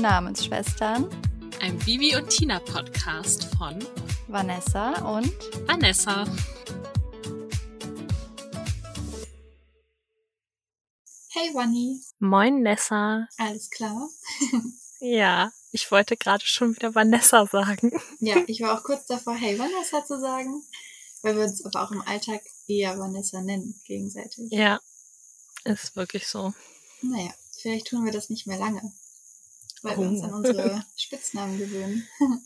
Namensschwestern, ein Vivi und Tina Podcast von Vanessa und Vanessa. Hey Wanni. Moin Nessa. Alles klar? ja, ich wollte gerade schon wieder Vanessa sagen. Ja, ich war auch kurz davor, hey Vanessa zu sagen, weil wir uns aber auch im Alltag eher Vanessa nennen, gegenseitig. Ja, ist wirklich so. Naja, vielleicht tun wir das nicht mehr lange, weil oh. wir uns an unsere Spitznamen gewöhnen.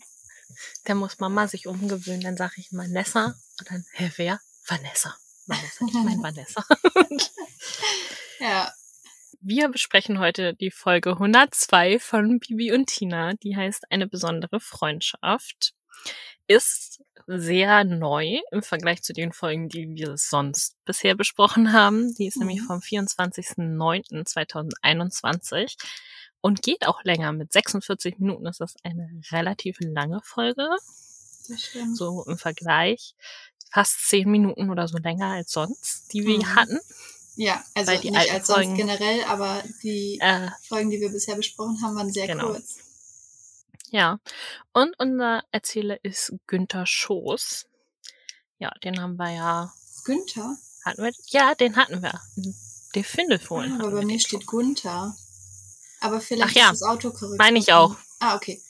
Da muss Mama sich umgewöhnen, dann sage ich mal Nessa und dann, hä, wer? Vanessa. Vanessa, ich meine Vanessa. ja. Wir besprechen heute die Folge 102 von Bibi und Tina. Die heißt Eine besondere Freundschaft. Ist sehr neu im Vergleich zu den Folgen, die wir sonst bisher besprochen haben. Die ist mhm. nämlich vom 24.09.2021 und geht auch länger. Mit 46 Minuten ist das eine relativ lange Folge. So im Vergleich. Fast zehn Minuten oder so länger als sonst, die wir mhm. hatten. Ja, also Weil die nicht als sonst Folgen, generell, aber die äh, Folgen, die wir bisher besprochen haben, waren sehr genau. kurz. Ja, und unser Erzähler ist Günther Schoß. Ja, den haben wir ja. Günther? Hatten wir? Ja, den hatten wir. Der Findelfohlen. Ah, aber bei mir steht Gunther. Aber vielleicht Ach ja, ist das Autokorrekt. Meine ich auch. Ah, okay.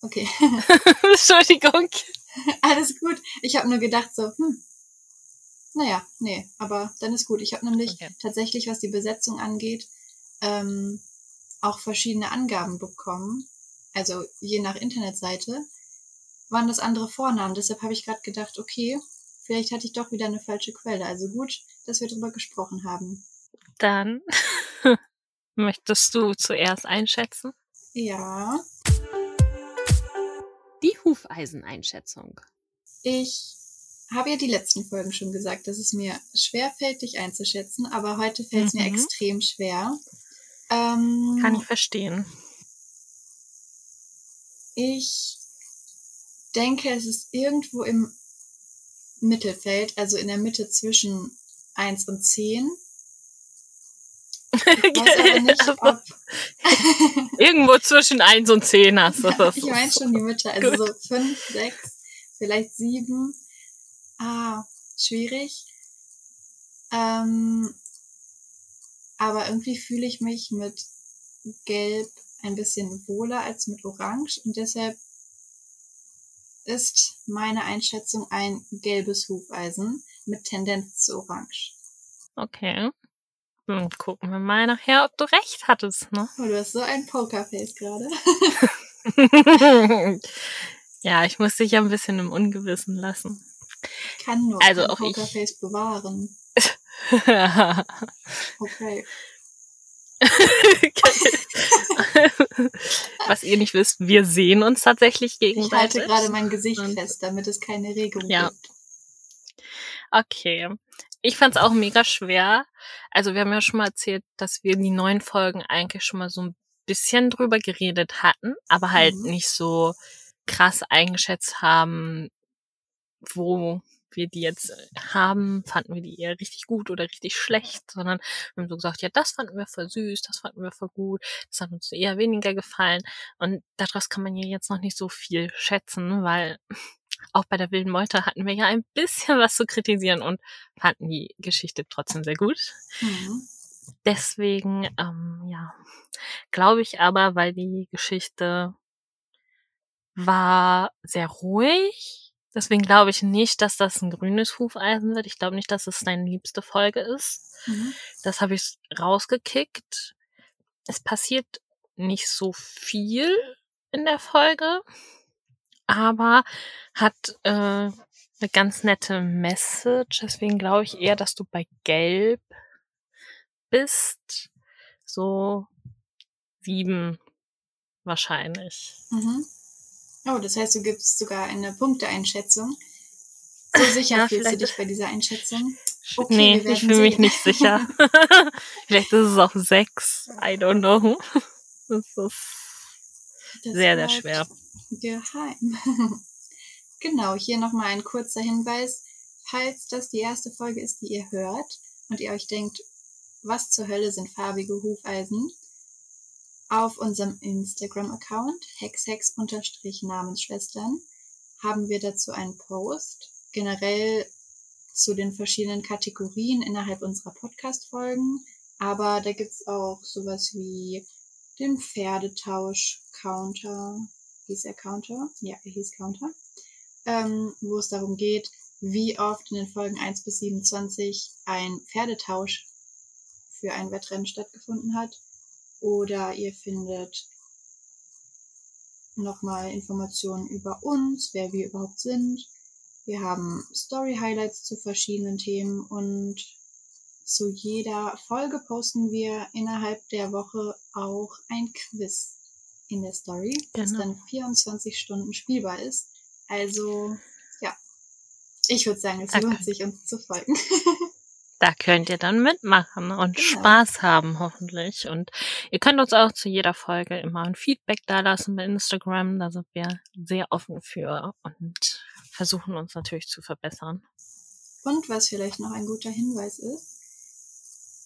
Okay. Entschuldigung. Alles gut. Ich habe nur gedacht so, hm, naja, nee, aber dann ist gut. Ich habe nämlich okay. tatsächlich, was die Besetzung angeht, ähm, auch verschiedene Angaben bekommen. Also je nach Internetseite waren das andere Vornamen. Deshalb habe ich gerade gedacht, okay, vielleicht hatte ich doch wieder eine falsche Quelle. Also gut, dass wir darüber gesprochen haben. Dann Möchtest du zuerst einschätzen? Ja. Die Hufeiseneinschätzung. Ich habe ja die letzten Folgen schon gesagt, dass es mir schwer fällt, dich einzuschätzen, aber heute fällt es mhm. mir extrem schwer. Ähm, Kann ich verstehen. Ich denke, es ist irgendwo im Mittelfeld, also in der Mitte zwischen 1 und 10. Nicht, irgendwo zwischen 1 und 10 hast du das. ich meine schon die Mitte, also Gut. so 5, 6, vielleicht 7. Ah, schwierig. Ähm, aber irgendwie fühle ich mich mit Gelb ein bisschen wohler als mit Orange und deshalb ist meine Einschätzung ein gelbes Hufeisen mit Tendenz zu Orange. Okay. Hm, gucken wir mal nachher, ob du recht hattest, ne? Oh, du hast so ein Pokerface gerade. ja, ich muss dich ja ein bisschen im Ungewissen lassen. Ich kann nur also auch Pokerface ich... bewahren. okay. Was ihr nicht wisst, wir sehen uns tatsächlich gegenseitig. Ich halte gerade mein Gesicht fest, damit es keine Regung ja. gibt. Okay ich fand es auch mega schwer. Also wir haben ja schon mal erzählt, dass wir in die neuen Folgen eigentlich schon mal so ein bisschen drüber geredet hatten, aber halt mhm. nicht so krass eingeschätzt haben, wo wir die jetzt haben, fanden wir die eher richtig gut oder richtig schlecht, sondern wir haben so gesagt, ja, das fanden wir voll süß, das fanden wir voll gut, das hat uns eher weniger gefallen und daraus kann man ja jetzt noch nicht so viel schätzen, weil auch bei der wilden Meute hatten wir ja ein bisschen was zu kritisieren und fanden die Geschichte trotzdem sehr gut. Mhm. Deswegen, ähm, ja, glaube ich aber, weil die Geschichte war sehr ruhig. Deswegen glaube ich nicht, dass das ein grünes Hufeisen wird. Ich glaube nicht, dass es deine liebste Folge ist. Mhm. Das habe ich rausgekickt. Es passiert nicht so viel in der Folge aber hat äh, eine ganz nette Message. Deswegen glaube ich eher, dass du bei Gelb bist. So sieben wahrscheinlich. Mhm. Oh, das heißt, du gibst sogar eine Punkteeinschätzung. So sicher ja, fühlst du dich bei dieser Einschätzung? Okay, nee, ich fühle mich nicht sicher. vielleicht ist es auch sechs. I don't know. Das ist das sehr, sehr schwer geheim. genau, hier nochmal ein kurzer Hinweis. Falls das die erste Folge ist, die ihr hört und ihr euch denkt, was zur Hölle sind farbige Hufeisen? Auf unserem Instagram-Account hexhex-namensschwestern haben wir dazu einen Post, generell zu den verschiedenen Kategorien innerhalb unserer Podcast-Folgen. Aber da gibt's auch sowas wie den Pferdetausch-Counter. Hieß er Counter? Ja, er hieß Counter. Ähm, wo es darum geht, wie oft in den Folgen 1 bis 27 ein Pferdetausch für ein Wettrennen stattgefunden hat. Oder ihr findet nochmal Informationen über uns, wer wir überhaupt sind. Wir haben Story-Highlights zu verschiedenen Themen und zu jeder Folge posten wir innerhalb der Woche auch ein Quiz in der Story, genau. das dann 24 Stunden spielbar ist. Also, ja, ich würde sagen, es okay. lohnt sich, uns zu folgen. Da könnt ihr dann mitmachen und genau. Spaß haben, hoffentlich. Und ihr könnt uns auch zu jeder Folge immer ein Feedback da lassen bei Instagram. Da sind wir sehr offen für und versuchen uns natürlich zu verbessern. Und was vielleicht noch ein guter Hinweis ist,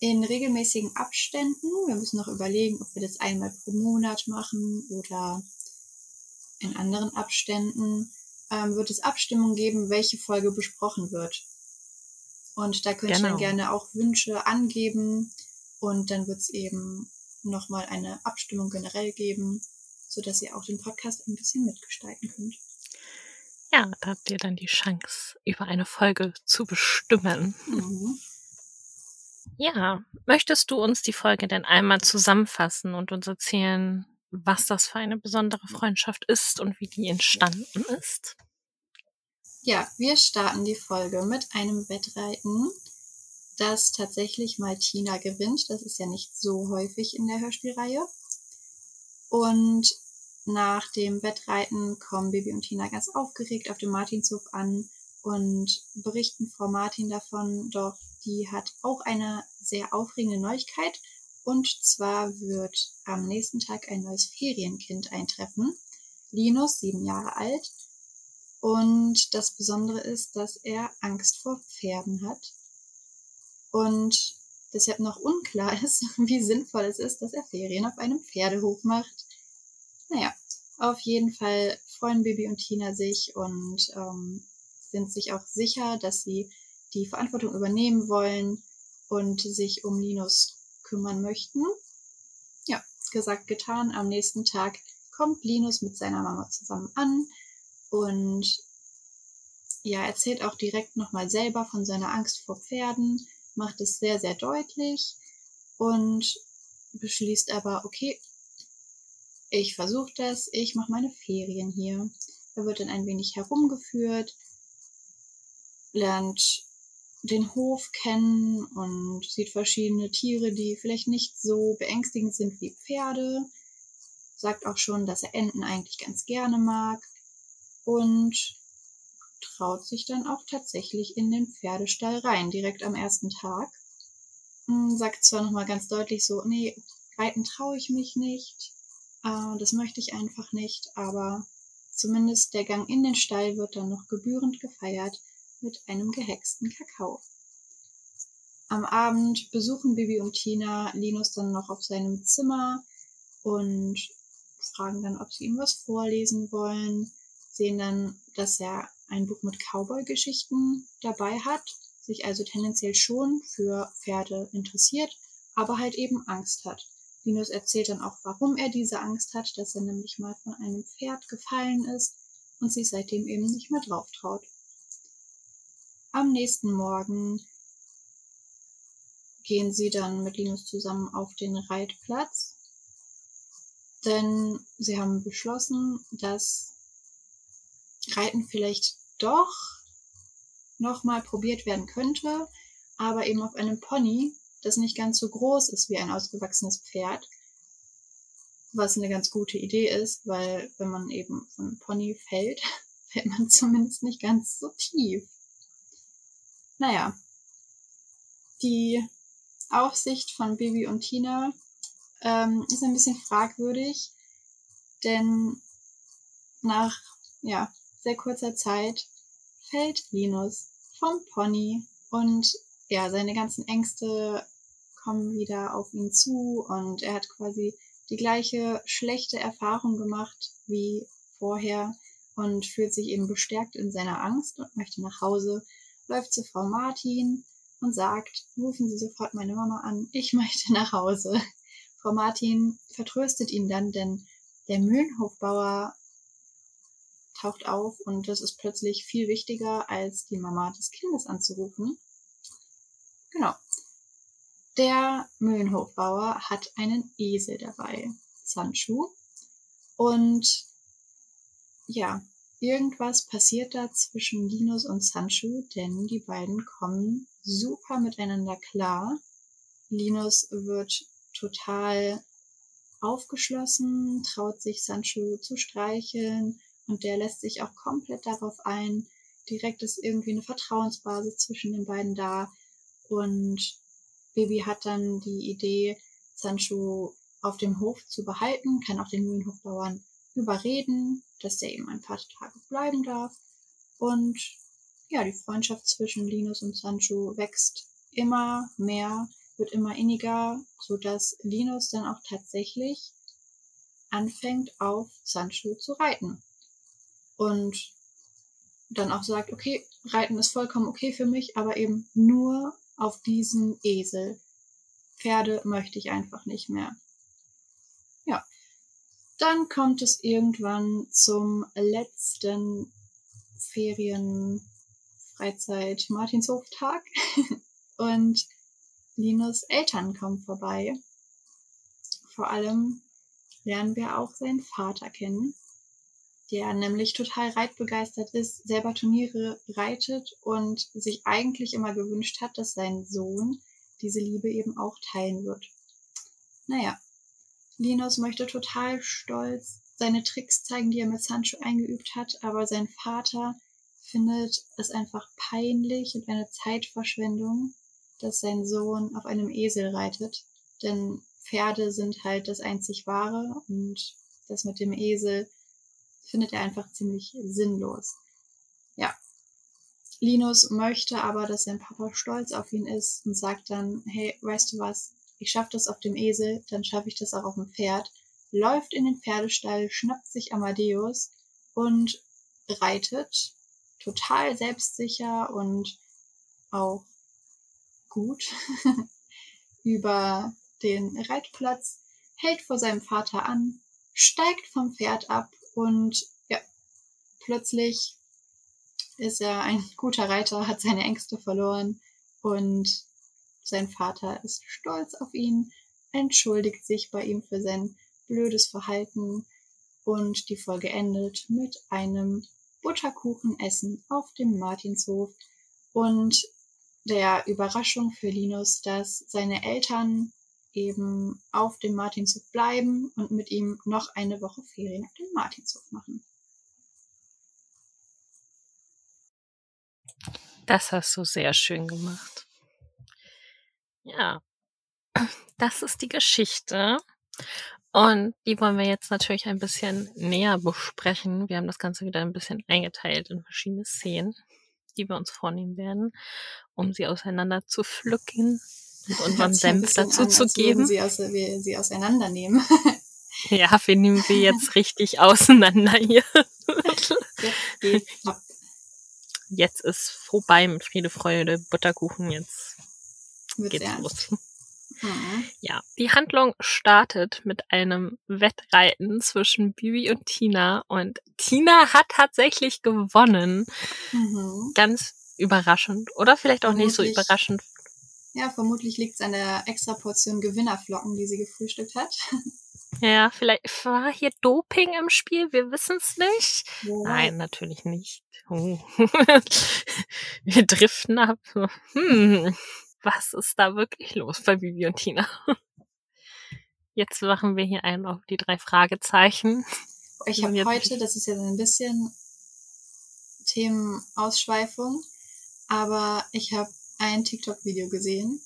in regelmäßigen Abständen, wir müssen noch überlegen, ob wir das einmal pro Monat machen oder in anderen Abständen, ähm, wird es Abstimmung geben, welche Folge besprochen wird. Und da könnt genau. ihr dann genau. gerne auch Wünsche angeben und dann wird es eben nochmal eine Abstimmung generell geben, sodass ihr auch den Podcast ein bisschen mitgestalten könnt. Ja, da habt ihr dann die Chance, über eine Folge zu bestimmen. Mhm. Ja, möchtest du uns die Folge denn einmal zusammenfassen und uns erzählen, was das für eine besondere Freundschaft ist und wie die entstanden ist? Ja, wir starten die Folge mit einem Wettreiten, das tatsächlich mal Tina gewinnt. Das ist ja nicht so häufig in der Hörspielreihe. Und nach dem Wettreiten kommen Bibi und Tina ganz aufgeregt auf dem Martinshof an und berichten Frau Martin davon, doch die hat auch eine sehr aufregende Neuigkeit. Und zwar wird am nächsten Tag ein neues Ferienkind eintreffen. Linus, sieben Jahre alt, und das Besondere ist, dass er Angst vor Pferden hat. Und deshalb noch unklar ist, wie sinnvoll es ist, dass er Ferien auf einem Pferdehof macht. Naja, auf jeden Fall freuen Bibi und Tina sich und ähm, sind sich auch sicher, dass sie die Verantwortung übernehmen wollen und sich um Linus kümmern möchten. Ja, gesagt, getan. Am nächsten Tag kommt Linus mit seiner Mama zusammen an und ja, erzählt auch direkt nochmal selber von seiner Angst vor Pferden, macht es sehr, sehr deutlich und beschließt aber, okay, ich versuche das, ich mache meine Ferien hier. Er wird dann ein wenig herumgeführt, lernt den Hof kennen und sieht verschiedene Tiere, die vielleicht nicht so beängstigend sind wie Pferde. Sagt auch schon, dass er Enten eigentlich ganz gerne mag und traut sich dann auch tatsächlich in den Pferdestall rein, direkt am ersten Tag. Hm, sagt zwar nochmal ganz deutlich so, nee, reiten traue ich mich nicht, äh, das möchte ich einfach nicht, aber zumindest der Gang in den Stall wird dann noch gebührend gefeiert mit einem gehexten Kakao. Am Abend besuchen Bibi und Tina Linus dann noch auf seinem Zimmer und fragen dann, ob sie ihm was vorlesen wollen sehen dann, dass er ein Buch mit Cowboy-Geschichten dabei hat, sich also tendenziell schon für Pferde interessiert, aber halt eben Angst hat. Linus erzählt dann auch, warum er diese Angst hat, dass er nämlich mal von einem Pferd gefallen ist und sich seitdem eben nicht mehr drauf traut. Am nächsten Morgen gehen sie dann mit Linus zusammen auf den Reitplatz, denn sie haben beschlossen, dass Reiten vielleicht doch nochmal probiert werden könnte, aber eben auf einem Pony, das nicht ganz so groß ist wie ein ausgewachsenes Pferd. Was eine ganz gute Idee ist, weil wenn man eben von einem Pony fällt, fällt man zumindest nicht ganz so tief. Naja, die Aufsicht von Bibi und Tina ähm, ist ein bisschen fragwürdig, denn nach ja, sehr kurzer Zeit fällt Linus vom Pony und ja, seine ganzen Ängste kommen wieder auf ihn zu und er hat quasi die gleiche schlechte Erfahrung gemacht wie vorher und fühlt sich eben bestärkt in seiner Angst und möchte nach Hause, läuft zu Frau Martin und sagt, rufen Sie sofort meine Mama an, ich möchte nach Hause. Frau Martin vertröstet ihn dann, denn der Mühlenhofbauer taucht auf und das ist plötzlich viel wichtiger, als die Mama des Kindes anzurufen. Genau. Der Mühlenhofbauer hat einen Esel dabei, Sanchu. Und ja, irgendwas passiert da zwischen Linus und Sanchu, denn die beiden kommen super miteinander klar. Linus wird total aufgeschlossen, traut sich Sanchu zu streicheln und der lässt sich auch komplett darauf ein. Direkt ist irgendwie eine Vertrauensbasis zwischen den beiden da und Baby hat dann die Idee, Sancho auf dem Hof zu behalten, kann auch den Mühlenhofbauern überreden, dass der eben ein paar Tage bleiben darf. Und ja, die Freundschaft zwischen Linus und Sancho wächst immer mehr, wird immer inniger, so dass Linus dann auch tatsächlich anfängt, auf Sancho zu reiten. Und dann auch sagt, okay, Reiten ist vollkommen okay für mich, aber eben nur auf diesen Esel. Pferde möchte ich einfach nicht mehr. Dann kommt es irgendwann zum letzten Ferien Freizeit Martinshoftag und Linus Eltern kommen vorbei. Vor allem lernen wir auch seinen Vater kennen der nämlich total reitbegeistert ist, selber Turniere reitet und sich eigentlich immer gewünscht hat, dass sein Sohn diese Liebe eben auch teilen wird. Naja, Linus möchte total stolz seine Tricks zeigen, die er mit Sancho eingeübt hat, aber sein Vater findet es einfach peinlich und eine Zeitverschwendung, dass sein Sohn auf einem Esel reitet. Denn Pferde sind halt das einzig wahre und das mit dem Esel findet er einfach ziemlich sinnlos. Ja. Linus möchte aber, dass sein Papa stolz auf ihn ist und sagt dann, hey, weißt du was, ich schaffe das auf dem Esel, dann schaffe ich das auch auf dem Pferd, läuft in den Pferdestall, schnappt sich Amadeus und reitet total selbstsicher und auch gut über den Reitplatz, hält vor seinem Vater an, steigt vom Pferd ab und ja, plötzlich ist er ein guter Reiter, hat seine Ängste verloren und sein Vater ist stolz auf ihn, entschuldigt sich bei ihm für sein blödes Verhalten und die Folge endet mit einem Butterkuchenessen auf dem Martinshof und der Überraschung für Linus, dass seine Eltern eben auf dem Martinshof bleiben und mit ihm noch eine Woche Ferien auf dem Martinshof machen. Das hast du sehr schön gemacht. Ja, das ist die Geschichte. Und die wollen wir jetzt natürlich ein bisschen näher besprechen. Wir haben das Ganze wieder ein bisschen eingeteilt in verschiedene Szenen, die wir uns vornehmen werden, um sie auseinander zu pflücken und unseren Senf dazu an, zu geben. Sie, aus, wir sie auseinandernehmen. ja, wir nehmen sie jetzt richtig auseinander hier. Jetzt ist vorbei mit Friede, Freude, Butterkuchen. Jetzt geht's ernst. los. Mhm. Ja, die Handlung startet mit einem Wettreiten zwischen Bibi und Tina und Tina hat tatsächlich gewonnen. Mhm. Ganz überraschend oder vielleicht auch Vermutlich. nicht so überraschend ja, vermutlich liegt es an der extra Portion Gewinnerflocken, die sie gefrühstückt hat. Ja, vielleicht war hier Doping im Spiel, wir wissen es nicht. Ja. Nein, natürlich nicht. Oh. wir driften ab. Hm, was ist da wirklich los bei Bibi und Tina? Jetzt machen wir hier einen auf die drei Fragezeichen. Ich habe heute, das ist ja so ein bisschen Themenausschweifung, aber ich habe ein TikTok-Video gesehen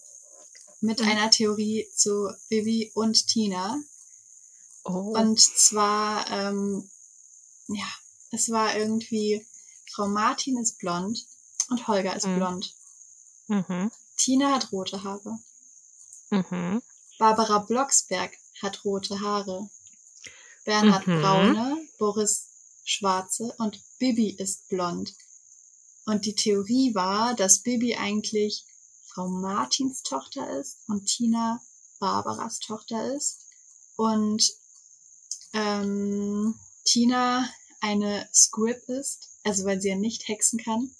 mit mhm. einer Theorie zu Bibi und Tina. Oh. Und zwar, ähm, ja, es war irgendwie, Frau Martin ist blond und Holger ist mhm. blond. Mhm. Tina hat rote Haare. Mhm. Barbara Blocksberg hat rote Haare. Bernhard mhm. braune, Boris schwarze und Bibi ist blond. Und die Theorie war, dass Bibi eigentlich Frau Martins Tochter ist und Tina Barbaras Tochter ist. Und ähm, Tina eine Squib ist, also weil sie ja nicht hexen kann.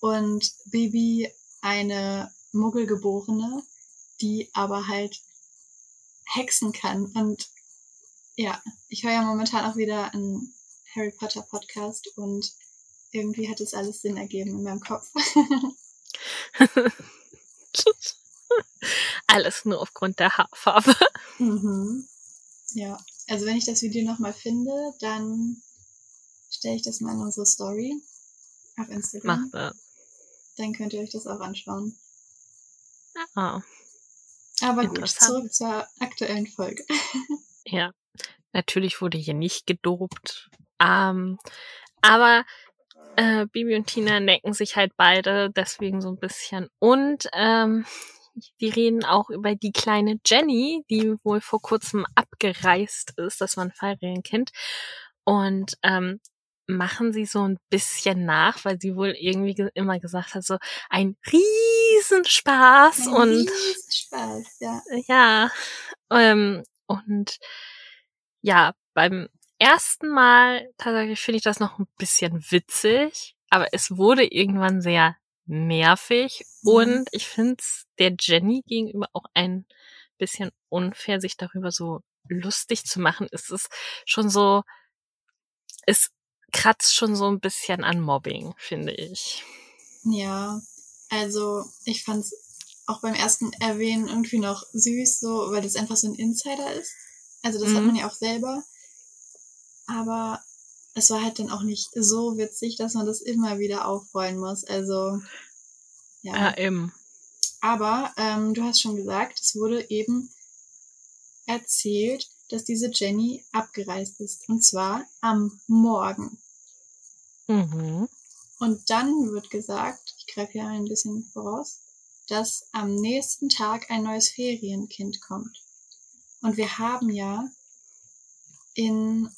Und Bibi eine Muggelgeborene, die aber halt hexen kann. Und ja, ich höre ja momentan auch wieder einen Harry Potter Podcast und irgendwie hat es alles Sinn ergeben in meinem Kopf. alles nur aufgrund der Haarfarbe. Mhm. Ja, also wenn ich das Video nochmal finde, dann stelle ich das mal in unsere Story auf Instagram. Mach das. Dann könnt ihr euch das auch anschauen. Ah. Aber gut, zurück zur aktuellen Folge. ja, natürlich wurde hier nicht gedopt. Ähm, aber äh, Bibi und Tina necken sich halt beide deswegen so ein bisschen. Und ähm, die reden auch über die kleine Jenny, die wohl vor kurzem abgereist ist. Das war ein Ferienkind. Und ähm, machen sie so ein bisschen nach, weil sie wohl irgendwie ge immer gesagt hat, so ein Riesenspaß ein und Riesenspaß, ja. Ja. Ähm, und ja, beim ersten Mal tatsächlich finde ich das noch ein bisschen witzig, aber es wurde irgendwann sehr nervig mhm. und ich finde es der Jenny gegenüber auch ein bisschen unfair, sich darüber so lustig zu machen. Es ist schon so, es kratzt schon so ein bisschen an Mobbing, finde ich. Ja, also ich fand es auch beim ersten Erwähnen irgendwie noch süß, so, weil das einfach so ein Insider ist. Also das mhm. hat man ja auch selber. Aber es war halt dann auch nicht so witzig, dass man das immer wieder aufrollen muss. Also ja. Ja, eben. Aber ähm, du hast schon gesagt, es wurde eben erzählt, dass diese Jenny abgereist ist. Und zwar am Morgen. Mhm. Und dann wird gesagt, ich greife hier ein bisschen voraus, dass am nächsten Tag ein neues Ferienkind kommt. Und wir haben ja in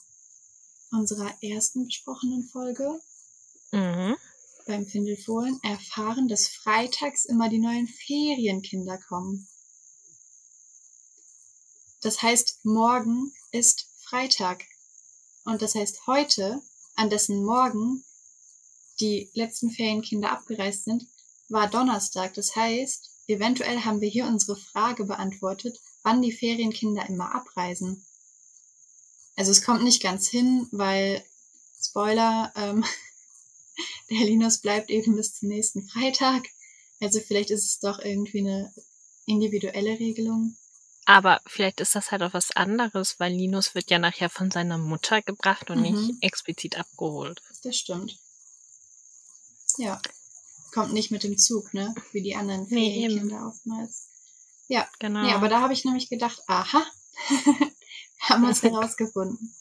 unserer ersten besprochenen Folge mhm. beim Findelfohlen erfahren, dass freitags immer die neuen Ferienkinder kommen. Das heißt, morgen ist Freitag. Und das heißt, heute, an dessen Morgen die letzten Ferienkinder abgereist sind, war Donnerstag. Das heißt, eventuell haben wir hier unsere Frage beantwortet, wann die Ferienkinder immer abreisen. Also es kommt nicht ganz hin, weil, Spoiler, ähm, der Linus bleibt eben bis zum nächsten Freitag. Also vielleicht ist es doch irgendwie eine individuelle Regelung. Aber vielleicht ist das halt auch was anderes, weil Linus wird ja nachher von seiner Mutter gebracht und mhm. nicht explizit abgeholt. Das stimmt. Ja. Kommt nicht mit dem Zug, ne? Wie die anderen nee, oftmals. Ja, genau. Ja, aber da habe ich nämlich gedacht, aha, haben wir es herausgefunden.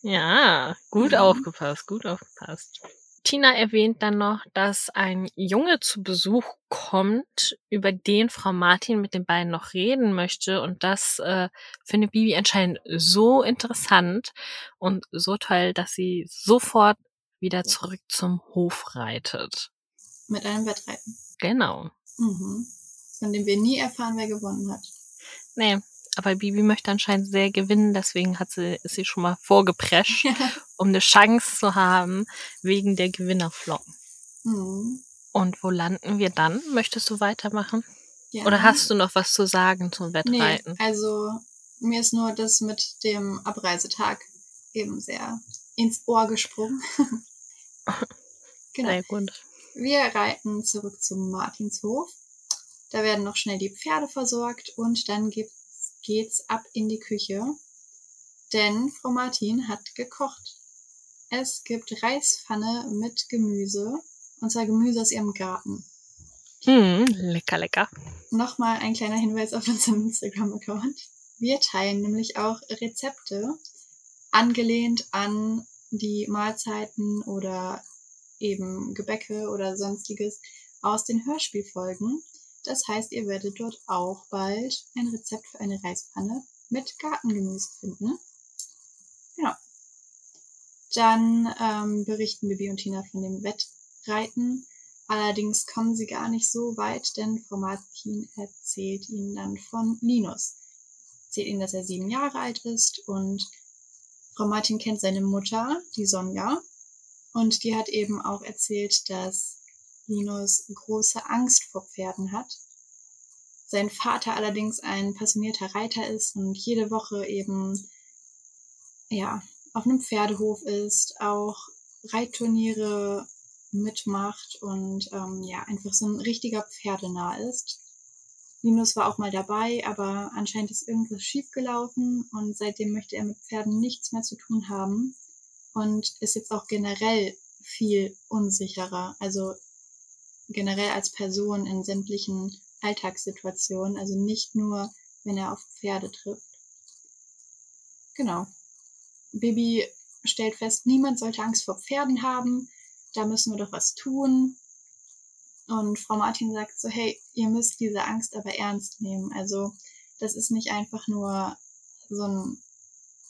Ja, gut mhm. aufgepasst, gut aufgepasst. Tina erwähnt dann noch, dass ein Junge zu Besuch kommt, über den Frau Martin mit den beiden noch reden möchte. Und das äh, findet Bibi anscheinend so interessant und so toll, dass sie sofort wieder zurück zum Hof reitet. Mit einem Wettreiten. Genau. Mhm. Von dem wir nie erfahren, wer gewonnen hat. Nee, aber Bibi möchte anscheinend sehr gewinnen, deswegen hat sie, ist sie schon mal vorgeprescht, um eine Chance zu haben, wegen der Gewinnerflocken. Mhm. Und wo landen wir dann? Möchtest du weitermachen? Ja. Oder hast du noch was zu sagen zum Wettreiten? Nee, also mir ist nur das mit dem Abreisetag eben sehr ins Ohr gesprungen. genau. Sehr gut. Wir reiten zurück zum Martinshof. Da werden noch schnell die Pferde versorgt und dann gibt's geht's ab in die Küche, denn Frau Martin hat gekocht. Es gibt Reispfanne mit Gemüse, und zwar Gemüse aus ihrem Garten. Mm, lecker, lecker. Nochmal ein kleiner Hinweis auf unseren Instagram-Account. Wir teilen nämlich auch Rezepte, angelehnt an die Mahlzeiten oder eben Gebäcke oder sonstiges aus den Hörspielfolgen. Das heißt, ihr werdet dort auch bald ein Rezept für eine Reispfanne mit Gartengemüse finden. Genau. Dann ähm, berichten Bibi und Tina von dem Wettreiten. Allerdings kommen sie gar nicht so weit, denn Frau Martin erzählt ihnen dann von Linus. Erzählt ihnen, dass er sieben Jahre alt ist und Frau Martin kennt seine Mutter, die Sonja, und die hat eben auch erzählt, dass Linus große Angst vor Pferden hat. Sein Vater allerdings ein passionierter Reiter ist und jede Woche eben, ja, auf einem Pferdehof ist, auch Reitturniere mitmacht und ähm, ja, einfach so ein richtiger Pferdenah ist. Linus war auch mal dabei, aber anscheinend ist irgendwas schiefgelaufen und seitdem möchte er mit Pferden nichts mehr zu tun haben und ist jetzt auch generell viel unsicherer. Also generell als Person in sämtlichen Alltagssituationen, also nicht nur, wenn er auf Pferde trifft. Genau. Bibi stellt fest, niemand sollte Angst vor Pferden haben, da müssen wir doch was tun. Und Frau Martin sagt so, hey, ihr müsst diese Angst aber ernst nehmen. Also das ist nicht einfach nur so ein,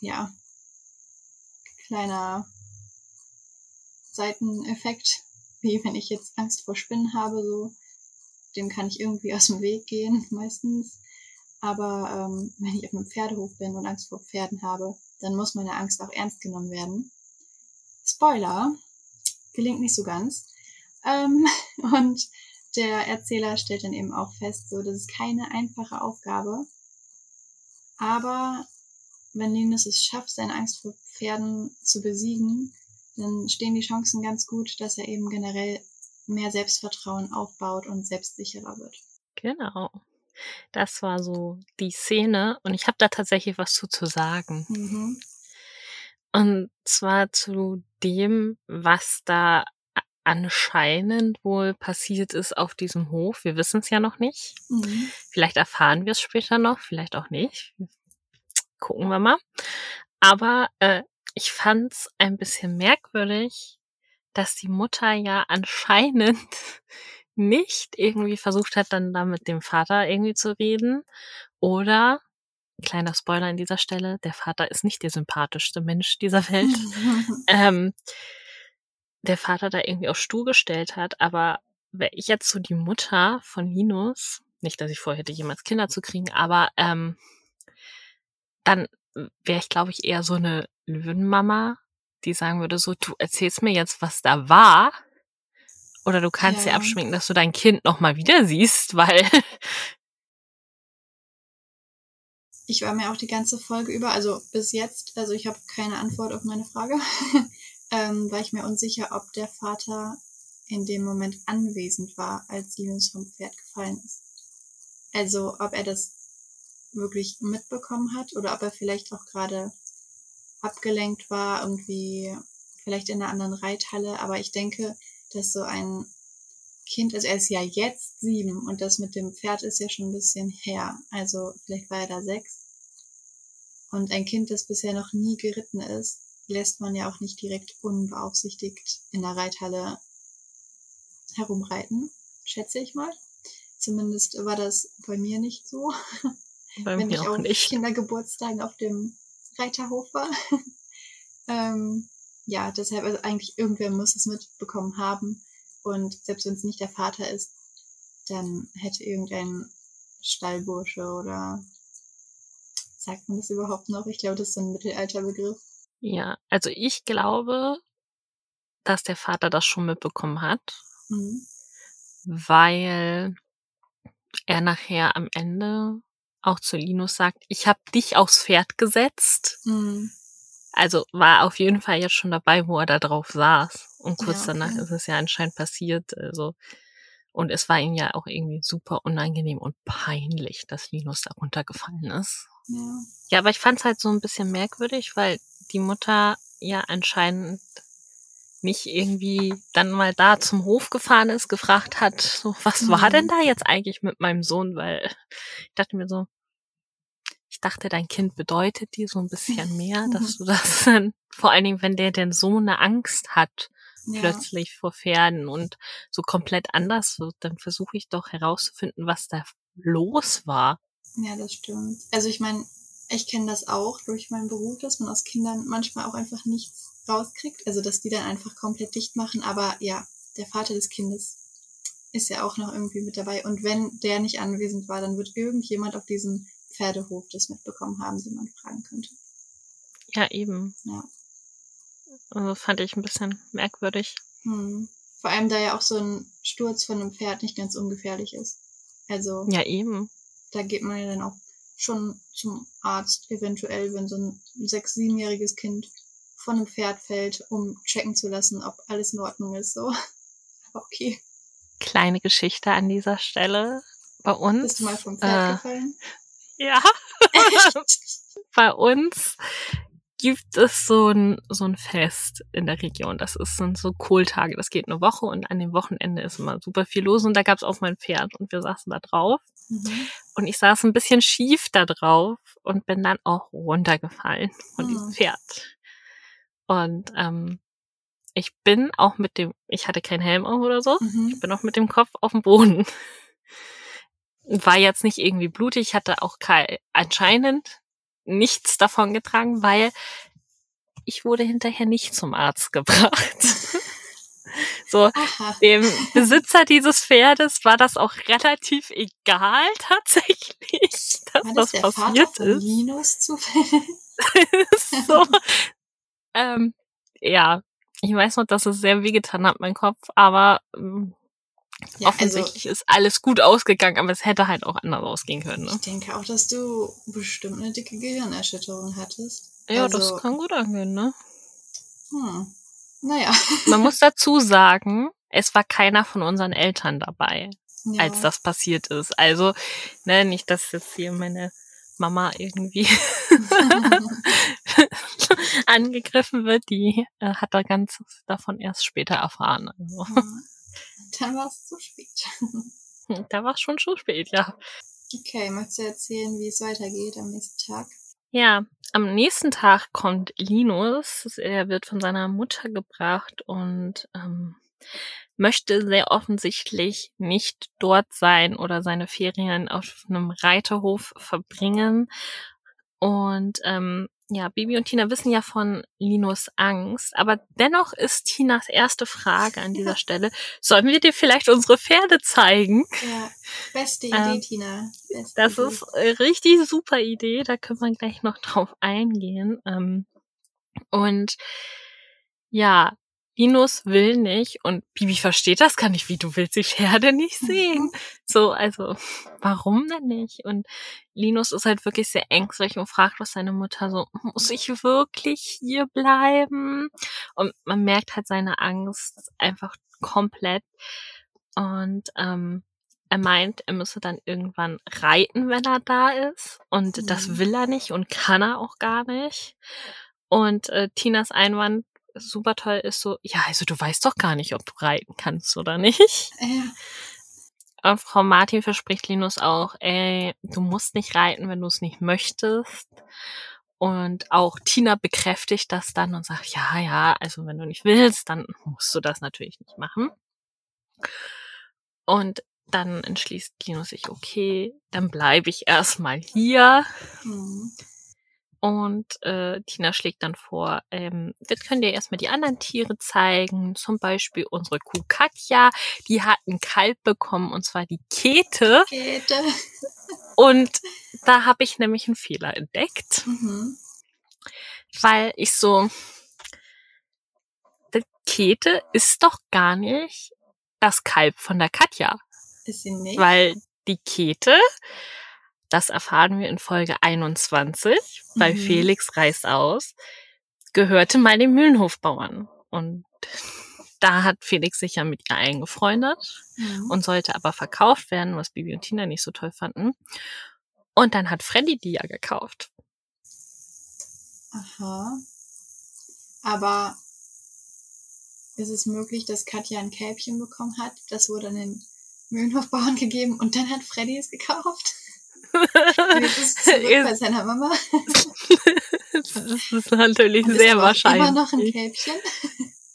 ja, kleiner Seiteneffekt, wie wenn ich jetzt Angst vor Spinnen habe, so, dem kann ich irgendwie aus dem Weg gehen, meistens. Aber ähm, wenn ich auf einem Pferdehof bin und Angst vor Pferden habe, dann muss meine Angst auch ernst genommen werden. Spoiler, gelingt nicht so ganz. Ähm, und der Erzähler stellt dann eben auch fest, so, das ist keine einfache Aufgabe. Aber wenn Linus es schafft, seine Angst vor Pferden zu besiegen, dann stehen die Chancen ganz gut, dass er eben generell mehr Selbstvertrauen aufbaut und selbstsicherer wird. Genau. Das war so die Szene und ich habe da tatsächlich was zu, zu sagen. Mhm. Und zwar zu dem, was da anscheinend wohl passiert ist auf diesem Hof. Wir wissen es ja noch nicht. Mhm. Vielleicht erfahren wir es später noch, vielleicht auch nicht. Gucken wir mal. Aber äh, ich fand's ein bisschen merkwürdig, dass die Mutter ja anscheinend nicht irgendwie versucht hat, dann da mit dem Vater irgendwie zu reden. Oder, kleiner Spoiler an dieser Stelle, der Vater ist nicht der sympathischste Mensch dieser Welt. ähm, der Vater da irgendwie auf Stuhl gestellt hat, aber wäre ich jetzt so die Mutter von Linus, nicht, dass ich vorhätte, jemals Kinder zu kriegen, aber ähm, dann wäre ich, glaube ich, eher so eine Löwenmama, die sagen würde, so, du erzählst mir jetzt, was da war, oder du kannst ja. dir abschminken, dass du dein Kind nochmal wieder siehst, weil. Ich war mir auch die ganze Folge über, also bis jetzt, also ich habe keine Antwort auf meine Frage, ähm, war ich mir unsicher, ob der Vater in dem Moment anwesend war, als Linus vom Pferd gefallen ist. Also ob er das wirklich mitbekommen hat oder ob er vielleicht auch gerade abgelenkt war, irgendwie vielleicht in einer anderen Reithalle. Aber ich denke, dass so ein Kind, also er ist ja jetzt sieben und das mit dem Pferd ist ja schon ein bisschen her. Also vielleicht war er da sechs. Und ein Kind, das bisher noch nie geritten ist, lässt man ja auch nicht direkt unbeaufsichtigt in der Reithalle herumreiten, schätze ich mal. Zumindest war das bei mir nicht so. Bei Wenn mir ich auch nicht. Kindergeburtstagen auf dem Reiterhof war. ähm, ja, deshalb, also eigentlich irgendwer muss es mitbekommen haben. Und selbst wenn es nicht der Vater ist, dann hätte irgendein Stallbursche oder sagt man das überhaupt noch? Ich glaube, das ist so ein Mittelalterbegriff. Ja, also ich glaube, dass der Vater das schon mitbekommen hat, mhm. weil er nachher am Ende auch zu Linus sagt, ich habe dich aufs Pferd gesetzt. Mhm. Also war auf jeden Fall jetzt schon dabei, wo er da drauf saß. Und kurz ja, okay. danach ist es ja anscheinend passiert. Also, und es war ihm ja auch irgendwie super unangenehm und peinlich, dass Linus da runtergefallen ist. Ja, ja aber ich fand es halt so ein bisschen merkwürdig, weil die Mutter ja anscheinend nicht irgendwie dann mal da zum Hof gefahren ist, gefragt hat, so, was war denn mhm. da jetzt eigentlich mit meinem Sohn? Weil ich dachte mir so, ich dachte, dein Kind bedeutet dir so ein bisschen mehr, dass du das dann, vor allen Dingen, wenn der denn so eine Angst hat, ja. plötzlich vor Pferden und so komplett anders wird, dann versuche ich doch herauszufinden, was da los war. Ja, das stimmt. Also ich meine, Ich kenne das auch durch meinen Beruf, dass man aus Kindern manchmal auch einfach nichts rauskriegt. Also, dass die dann einfach komplett dicht machen. Aber ja, der Vater des Kindes ist ja auch noch irgendwie mit dabei. Und wenn der nicht anwesend war, dann wird irgendjemand auf diesem Pferdehof das mitbekommen haben, den man fragen könnte. Ja, eben. Ja. Also fand ich ein bisschen merkwürdig. Hm. Vor allem, da ja auch so ein Sturz von einem Pferd nicht ganz ungefährlich ist. Also. Ja, eben. Da geht man ja dann auch schon zum Arzt, eventuell, wenn so ein sechs-, siebenjähriges Kind von einem Pferd fällt, um checken zu lassen, ob alles in Ordnung ist. So. okay. Kleine Geschichte an dieser Stelle. Bei uns. Bist du mal vom Pferd äh, gefallen? Ja. Bei uns gibt es so ein, so ein Fest in der Region. Das ist, sind so Kohltage. Das geht eine Woche und an dem Wochenende ist immer super viel los. Und da gab es auch mein Pferd und wir saßen da drauf. Mhm. Und ich saß ein bisschen schief da drauf und bin dann auch runtergefallen von mhm. diesem Pferd. Und ähm, ich bin auch mit dem, ich hatte keinen Helm auf oder so, mhm. ich bin auch mit dem Kopf auf dem Boden. War jetzt nicht irgendwie blutig, ich hatte auch kein, anscheinend nichts davon getragen, weil ich wurde hinterher nicht zum Arzt gebracht. so, Aha. dem Besitzer dieses Pferdes war das auch relativ egal tatsächlich, dass war das, das passiert Vater ist. Linus zufällig? so, ähm, ja, ich weiß noch, dass es sehr wehgetan hat, mein Kopf, aber ähm, ja, also Offensichtlich also, ist alles gut ausgegangen, aber es hätte halt auch anders ausgehen können. Ne? Ich denke auch, dass du bestimmt eine dicke Gehirnerschütterung hattest. Ja, also, das kann gut angehen, ne? Hm. Naja. Man muss dazu sagen, es war keiner von unseren Eltern dabei, ja. als das passiert ist. Also, ne, nicht, dass jetzt hier meine Mama irgendwie angegriffen wird, die äh, hat da ganz davon erst später erfahren. Also. Dann war es zu spät. da war es schon zu spät, ja. Okay, möchtest du erzählen, wie es weitergeht am nächsten Tag? Ja, am nächsten Tag kommt Linus. Er wird von seiner Mutter gebracht und ähm, möchte sehr offensichtlich nicht dort sein oder seine Ferien auf einem Reiterhof verbringen. Und ähm, ja, Bibi und Tina wissen ja von Linus Angst, aber dennoch ist Tinas erste Frage an dieser Stelle, sollen wir dir vielleicht unsere Pferde zeigen? Ja, beste Idee, ähm, Tina. Beste das Idee. ist richtig super Idee, da können wir gleich noch drauf eingehen. Ähm, und ja, Linus will nicht und Bibi versteht das gar nicht, wie du willst die Pferde nicht sehen. So, also, warum denn nicht? Und Linus ist halt wirklich sehr ängstlich und fragt, was seine Mutter so, muss ich wirklich hier bleiben? Und man merkt halt seine Angst einfach komplett. Und ähm, er meint, er müsse dann irgendwann reiten, wenn er da ist. Und mhm. das will er nicht und kann er auch gar nicht. Und äh, Tinas Einwand super toll ist so, ja, also du weißt doch gar nicht, ob du reiten kannst oder nicht. Ja. Und Frau Martin verspricht Linus auch, ey, du musst nicht reiten, wenn du es nicht möchtest. Und auch Tina bekräftigt das dann und sagt, ja, ja, also wenn du nicht willst, dann musst du das natürlich nicht machen. Und dann entschließt Linus sich, okay, dann bleibe ich erstmal hier. Mhm. Und äh, Tina schlägt dann vor, ähm, wir können dir erstmal die anderen Tiere zeigen. Zum Beispiel unsere Kuh Katja, die hat einen Kalb bekommen, und zwar die Kete. Kete. Und da habe ich nämlich einen Fehler entdeckt. Mhm. Weil ich so, die Kete ist doch gar nicht das Kalb von der Katja. Ist sie nicht? Weil die Kete das erfahren wir in Folge 21 bei mhm. Felix reist aus, gehörte mal den Mühlenhofbauern. Und da hat Felix sich ja mit ihr eingefreundet mhm. und sollte aber verkauft werden, was Bibi und Tina nicht so toll fanden. Und dann hat Freddy die ja gekauft. Aha. Aber ist es möglich, dass Katja ein Kälbchen bekommen hat? Das wurde an den Mühlenhofbauern gegeben und dann hat Freddy es gekauft? Ist bei seiner Mama. das ist natürlich Und sehr wahrscheinlich. Immer noch ein Kälbchen.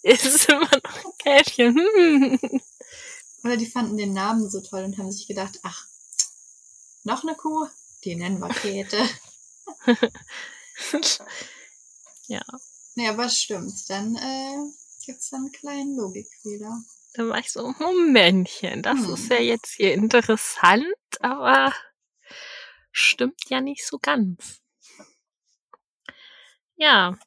Es ist immer noch ein Kälbchen. Oder die fanden den Namen so toll und haben sich gedacht, ach, noch eine Kuh? Die nennen wir Käthe. ja. Ja, aber stimmt. Dann äh, gibt es einen kleinen Logikfehler. Da war ich so, Momentchen, das hm. ist ja jetzt hier interessant, aber stimmt ja nicht so ganz. Ja,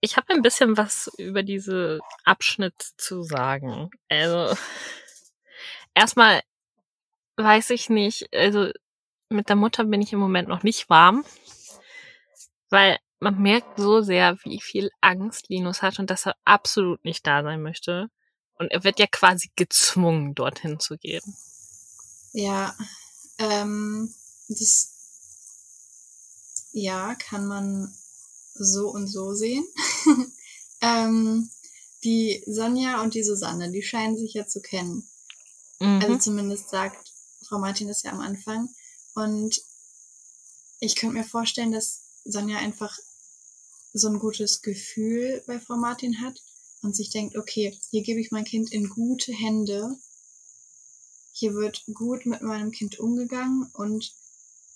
ich habe ein bisschen was über diese Abschnitt zu sagen. Also erstmal weiß ich nicht, also mit der Mutter bin ich im Moment noch nicht warm, weil man merkt so sehr, wie viel Angst Linus hat und dass er absolut nicht da sein möchte. Und er wird ja quasi gezwungen, dorthin zu gehen. Ja, ähm, das ja, kann man so und so sehen. ähm, die Sonja und die Susanne, die scheinen sich ja zu kennen. Mhm. Also zumindest sagt Frau Martin das ja am Anfang. Und ich könnte mir vorstellen, dass Sonja einfach so ein gutes Gefühl bei Frau Martin hat und sich denkt, okay, hier gebe ich mein Kind in gute Hände. Hier wird gut mit meinem Kind umgegangen und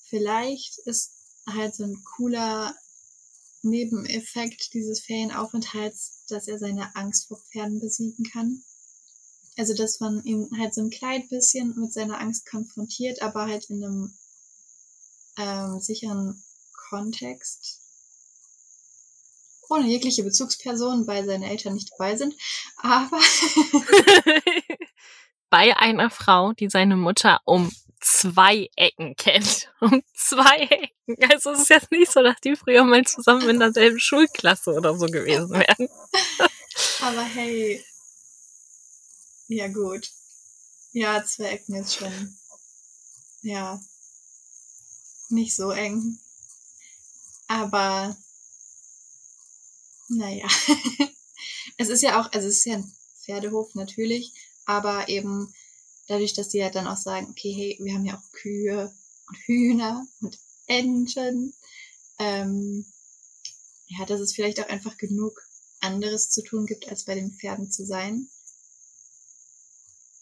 vielleicht ist halt so ein cooler Nebeneffekt dieses Ferienaufenthalts, dass er seine Angst vor Pferden besiegen kann. Also, dass man ihn halt so ein klein bisschen mit seiner Angst konfrontiert, aber halt in einem ähm, sicheren Kontext. Ohne jegliche Bezugsperson, weil seine Eltern nicht dabei sind. Aber. Bei einer Frau, die seine Mutter um zwei Ecken kennt. Um zwei Ecken. Also es ist jetzt nicht so, dass die früher mal zusammen in derselben Schulklasse oder so gewesen wären. Aber hey. Ja, gut. Ja, zwei Ecken ist schon. Ja. Nicht so eng. Aber. Naja. es ist ja auch, also es ist ja ein Pferdehof natürlich, aber eben dadurch, dass die halt dann auch sagen, okay, hey, wir haben ja auch Kühe und Hühner und Enten, ähm, ja, dass es vielleicht auch einfach genug anderes zu tun gibt, als bei den Pferden zu sein.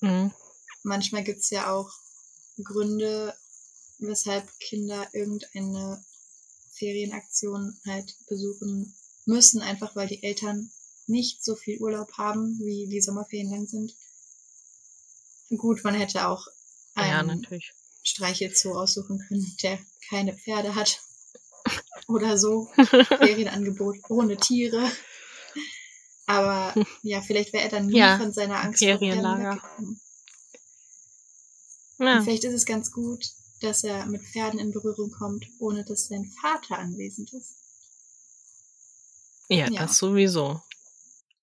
Mhm. Manchmal gibt's ja auch Gründe, weshalb Kinder irgendeine Ferienaktion halt besuchen müssen, einfach weil die Eltern nicht so viel Urlaub haben, wie die Sommerferien lang sind. Gut, man hätte auch einen ja, Streichelzoo aussuchen können, der keine Pferde hat. Oder so. Ferienangebot ohne Tiere. Aber ja, vielleicht wäre er dann nie ja, von seiner Angst Ferienlager. Ja. vielleicht ist es ganz gut, dass er mit Pferden in Berührung kommt, ohne dass sein Vater anwesend ist. Ja, ja. das sowieso.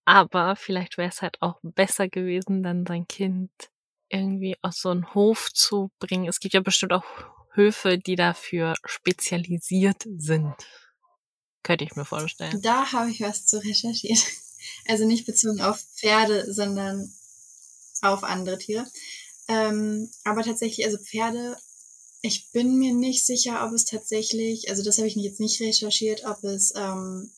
Aber vielleicht wäre es halt auch besser gewesen, dann sein Kind irgendwie aus so einem Hof zu bringen. Es gibt ja bestimmt auch Höfe, die dafür spezialisiert sind. Könnte ich mir vorstellen. Da habe ich was zu recherchiert. Also nicht bezogen auf Pferde, sondern auf andere Tiere. Ähm, aber tatsächlich, also Pferde, ich bin mir nicht sicher, ob es tatsächlich, also das habe ich jetzt nicht recherchiert, ob es ähm,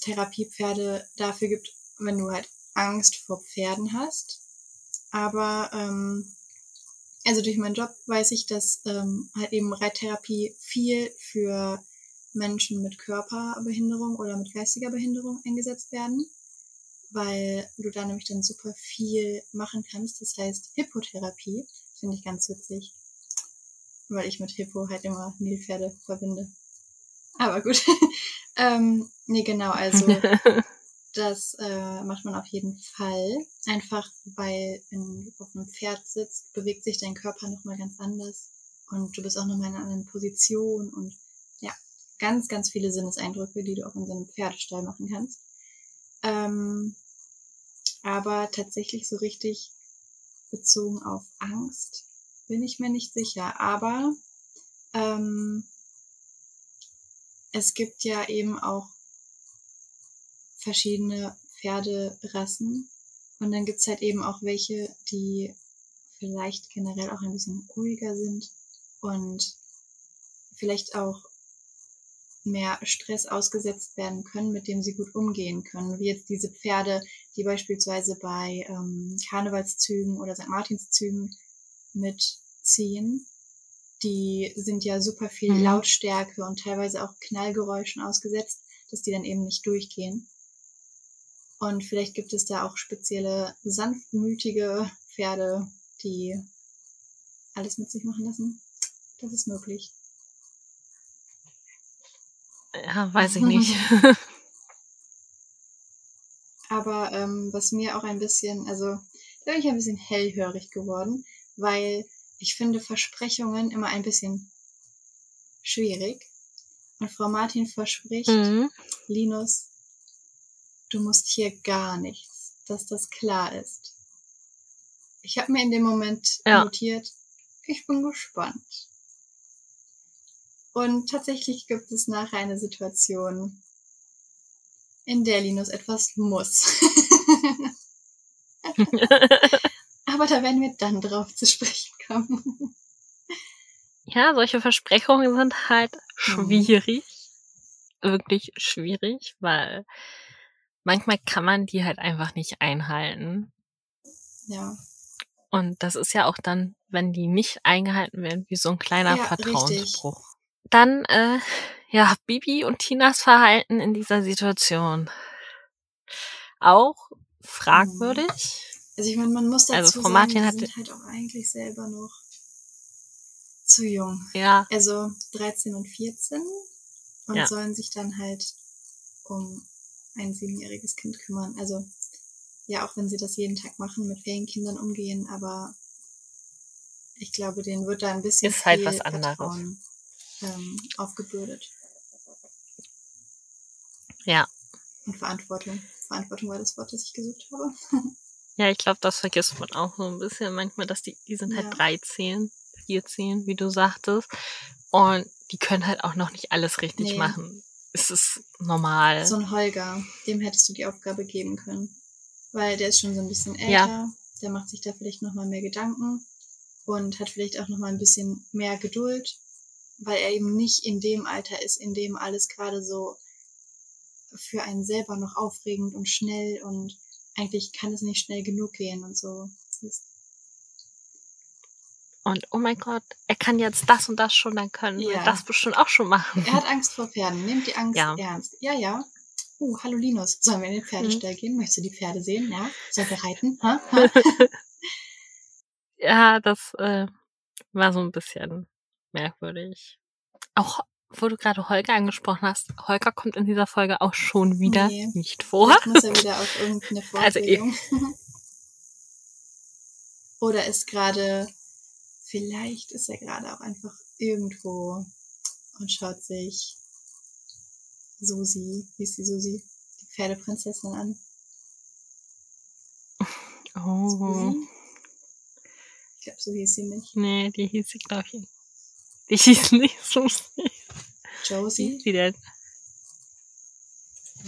Therapiepferde dafür gibt, wenn du halt Angst vor Pferden hast. Aber ähm, also durch meinen Job weiß ich, dass ähm, halt eben Reittherapie viel für Menschen mit Körperbehinderung oder mit geistiger Behinderung eingesetzt werden, weil du da nämlich dann super viel machen kannst. Das heißt Hippotherapie, finde ich ganz witzig, weil ich mit Hippo halt immer Nilpferde verbinde. Aber gut. ähm, nee, genau, also Das äh, macht man auf jeden Fall. Einfach, weil wenn du auf einem Pferd sitzt, bewegt sich dein Körper nochmal ganz anders. Und du bist auch nochmal in einer anderen Position und ja, ganz, ganz viele Sinneseindrücke, die du auch in so einem Pferdestall machen kannst. Ähm, aber tatsächlich so richtig bezogen auf Angst bin ich mir nicht sicher. Aber ähm, es gibt ja eben auch verschiedene Pferderassen. Und dann gibt's halt eben auch welche, die vielleicht generell auch ein bisschen ruhiger sind und vielleicht auch mehr Stress ausgesetzt werden können, mit dem sie gut umgehen können. Wie jetzt diese Pferde, die beispielsweise bei ähm, Karnevalszügen oder St. Martinszügen mitziehen. die sind ja super viel mhm. Lautstärke und teilweise auch Knallgeräuschen ausgesetzt, dass die dann eben nicht durchgehen. Und vielleicht gibt es da auch spezielle sanftmütige Pferde, die alles mit sich machen lassen. Das ist möglich. Ja, weiß ich nicht. Aber ähm, was mir auch ein bisschen, also da bin ich ein bisschen hellhörig geworden, weil ich finde Versprechungen immer ein bisschen schwierig. Und Frau Martin verspricht, mhm. Linus, du musst hier gar nichts, dass das klar ist. Ich habe mir in dem Moment ja. notiert, ich bin gespannt. Und tatsächlich gibt es nachher eine Situation, in der Linus etwas muss. Aber da werden wir dann drauf zu sprechen kommen. Ja, solche Versprechungen sind halt mhm. schwierig. Mhm. Wirklich schwierig, weil manchmal kann man die halt einfach nicht einhalten. Ja. Und das ist ja auch dann, wenn die nicht eingehalten werden, wie so ein kleiner ja, Vertrauensbruch. Richtig. Dann, äh, ja, Bibi und Tinas Verhalten in dieser Situation. Auch fragwürdig. Also ich meine, man muss dazu also Frau sagen, Martin hat sind halt auch eigentlich selber noch zu jung. Ja. Also 13 und 14 und ja. sollen sich dann halt um ein siebenjähriges Kind kümmern. Also ja, auch wenn sie das jeden Tag machen, mit Ferienkindern umgehen, aber ich glaube, denen wird da ein bisschen ist halt was anderes. Vertrauen, ähm, aufgebürdet. Ja. Und Verantwortung. Verantwortung war das Wort, das ich gesucht habe. ja, ich glaube, das vergisst man auch so ein bisschen manchmal, dass die, die sind halt ja. 13, 14, wie du sagtest. Und die können halt auch noch nicht alles richtig nee. machen. Es ist normal. So ein Holger, dem hättest du die Aufgabe geben können. Weil der ist schon so ein bisschen älter. Ja. Der macht sich da vielleicht nochmal mehr Gedanken und hat vielleicht auch nochmal ein bisschen mehr Geduld, weil er eben nicht in dem Alter ist, in dem alles gerade so für einen selber noch aufregend und schnell und eigentlich kann es nicht schnell genug gehen und so Und oh mein Gott, er kann jetzt das und das schon, dann können ja. wir das bestimmt auch schon machen. Er hat Angst vor Pferden. Nehmt die Angst ja. ernst. Ja, ja. Uh, hallo Linus. Sollen wir in den Pferdestall mhm. gehen? Möchtest du die Pferde sehen? Ja? Sollen wir reiten? Ha? Ha? ja, das äh, war so ein bisschen merkwürdig. Auch wo du gerade Holger angesprochen hast, Holger kommt in dieser Folge auch schon wieder nee, nicht vor. Jetzt muss er wieder auf irgendeine Fortbildung. Also Oder ist gerade, vielleicht ist er gerade auch einfach irgendwo und schaut sich Susi, wie ist die Susi? Die Pferdeprinzessin an. Oh. Susi? Ich glaube, so hieß sie nicht. Nee, die hieß sie, glaube ich. Die hieß nicht Susi. Josie? Wie denn?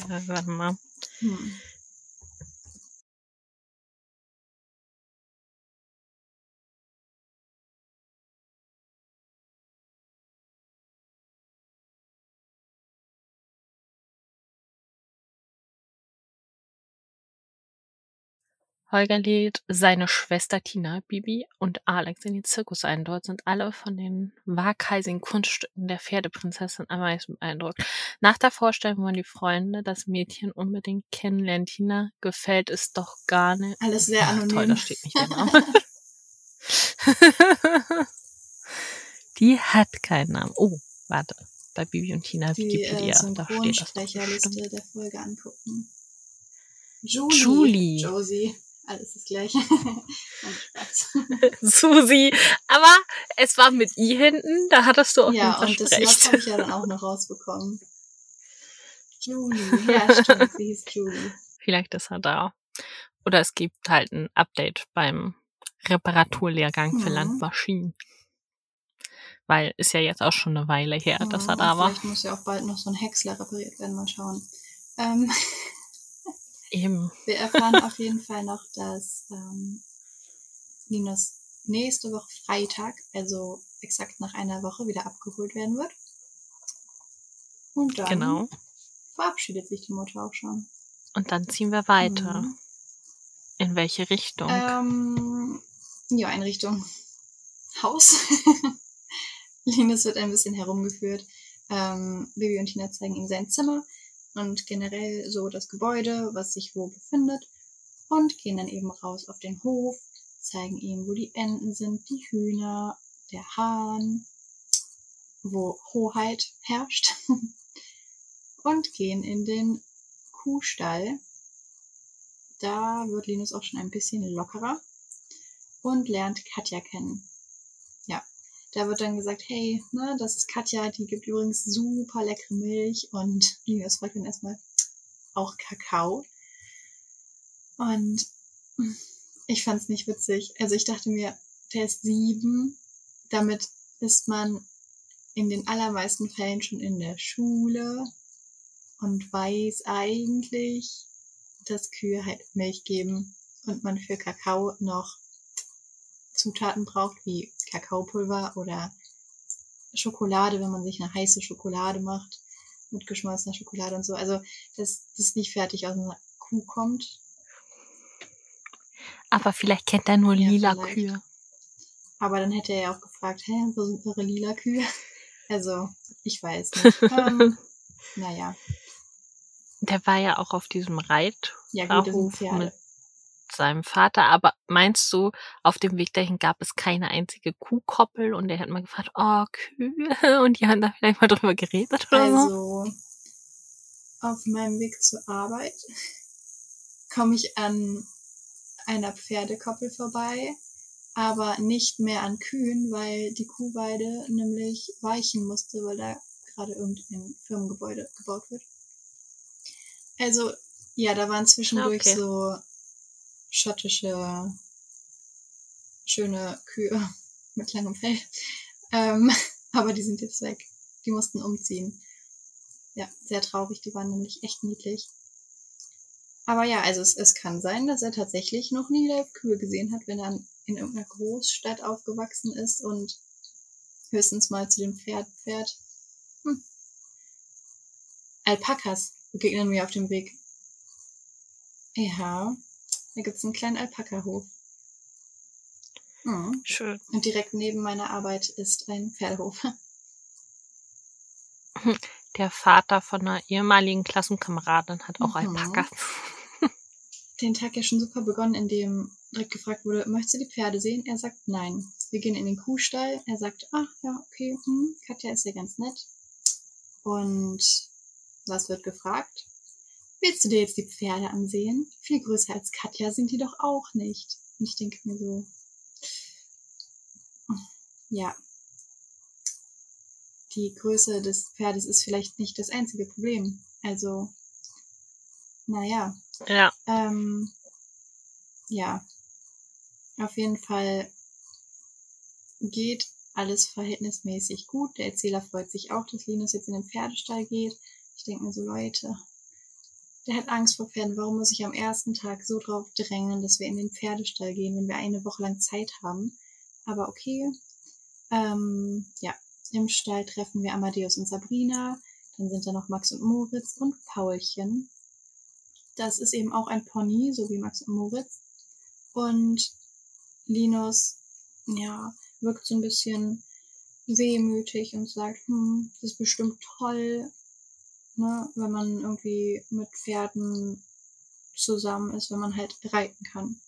Ja, warte mal. Hm. Holger lädt seine Schwester Tina, Bibi und Alex in den Zirkus ein. Dort sind alle von den waghalsigen Kunststücken der Pferdeprinzessin am meisten beeindruckt. Nach der Vorstellung wollen die Freunde das Mädchen unbedingt kennenlernen. Tina gefällt es doch gar nicht. Alles sehr anonym. Ach, toll, da steht nicht der Name. die hat keinen Namen. Oh, warte. Bei Bibi und Tina die, Wikipedia. Äh, da steht das Sprecherliste der Folge angucken. Julie. Julie. Josie alles das Gleiche. Susi. Aber es war mit I hinten, da hattest du auch Ja, und das J habe ich ja dann auch noch rausbekommen. Julie, ja stimmt, sie hieß Julie. Vielleicht ist er da. Oder es gibt halt ein Update beim Reparaturlehrgang für mhm. Landmaschinen. Weil ist ja jetzt auch schon eine Weile her, mhm, dass er da war. Vielleicht muss ja auch bald noch so ein Häcksler repariert werden, mal schauen. Ähm, Eben. Wir erfahren auf jeden Fall noch, dass ähm, Ninas nächste Woche Freitag, also exakt nach einer Woche, wieder abgeholt werden wird. Und dann genau. verabschiedet sich die Mutter auch schon. Und dann ziehen wir weiter. Mhm. In welche Richtung? Ähm, ja, in Richtung Haus. Linus wird ein bisschen herumgeführt. Ähm, Bibi und Tina zeigen ihm sein Zimmer und generell so das Gebäude, was sich wo befindet. Und gehen dann eben raus auf den Hof, zeigen ihm, wo die Enten sind, die Hühner, der Hahn, wo Hoheit herrscht. und gehen in den Kuhstall. Da wird Linus auch schon ein bisschen lockerer und lernt Katja kennen. Da wird dann gesagt, hey, ne, das ist Katja, die gibt übrigens super leckere Milch und Linus fragt dann erstmal auch Kakao. Und ich fand es nicht witzig. Also ich dachte mir, der ist sieben, damit ist man in den allermeisten Fällen schon in der Schule und weiß eigentlich, dass Kühe halt Milch geben und man für Kakao noch Zutaten braucht, wie Kakaopulver oder Schokolade, wenn man sich eine heiße Schokolade macht mit geschmolzener Schokolade und so. Also, dass das nicht fertig aus einer Kuh kommt. Aber vielleicht kennt er nur ja, lila vielleicht. Kühe. Aber dann hätte er ja auch gefragt, hä, wo sind eure lila Kühe? Also, ich weiß nicht. ähm, naja. Der war ja auch auf diesem Reit ja, gut, mit seinem Vater. Aber meinst du, auf dem Weg dahin gab es keine einzige Kuhkoppel und er hat mal gefragt, oh, Kühe? Und die haben da vielleicht mal drüber geredet oder also, so? Also, auf meinem Weg zur Arbeit komme ich an einer Pferdekoppel vorbei, aber nicht mehr an Kühen, weil die Kuhweide nämlich weichen musste, weil da gerade irgendein Firmengebäude gebaut wird. Also, ja, da waren zwischendurch okay. so schottische, schöne Kühe mit langem Fell. Ähm, aber die sind jetzt weg. Die mussten umziehen. Ja, sehr traurig. Die waren nämlich echt niedlich. Aber ja, also es, es kann sein, dass er tatsächlich noch nie Kühe gesehen hat, wenn er in irgendeiner Großstadt aufgewachsen ist und höchstens mal zu dem Pferd fährt. Hm. Alpakas begegnen mir auf dem Weg. Ja, da gibt es einen kleinen Alpaka-Hof. Mhm. Schön. Und direkt neben meiner Arbeit ist ein Pferdehof. Der Vater von einer ehemaligen Klassenkameradin hat auch mhm. Alpakas. Den Tag ja schon super begonnen, indem direkt gefragt wurde, möchtest du die Pferde sehen? Er sagt nein. Wir gehen in den Kuhstall. Er sagt, ah ja, okay, hm, Katja ist ja ganz nett. Und was wird gefragt? Willst du dir jetzt die Pferde ansehen? Viel größer als Katja sind die doch auch nicht. Und ich denke mir so, ja, die Größe des Pferdes ist vielleicht nicht das einzige Problem. Also, naja. Ja. Ähm, ja. Auf jeden Fall geht alles verhältnismäßig gut. Der Erzähler freut sich auch, dass Linus jetzt in den Pferdestall geht. Ich denke mir so, Leute, der hat Angst vor Pferden. Warum muss ich am ersten Tag so drauf drängen, dass wir in den Pferdestall gehen, wenn wir eine Woche lang Zeit haben? Aber okay. Ähm, ja, im Stall treffen wir Amadeus und Sabrina. Dann sind da noch Max und Moritz und Paulchen. Das ist eben auch ein Pony, so wie Max und Moritz. Und Linus, ja, wirkt so ein bisschen wehmütig und sagt, hm, das ist bestimmt toll, ne, wenn man irgendwie mit Pferden zusammen ist, wenn man halt reiten kann.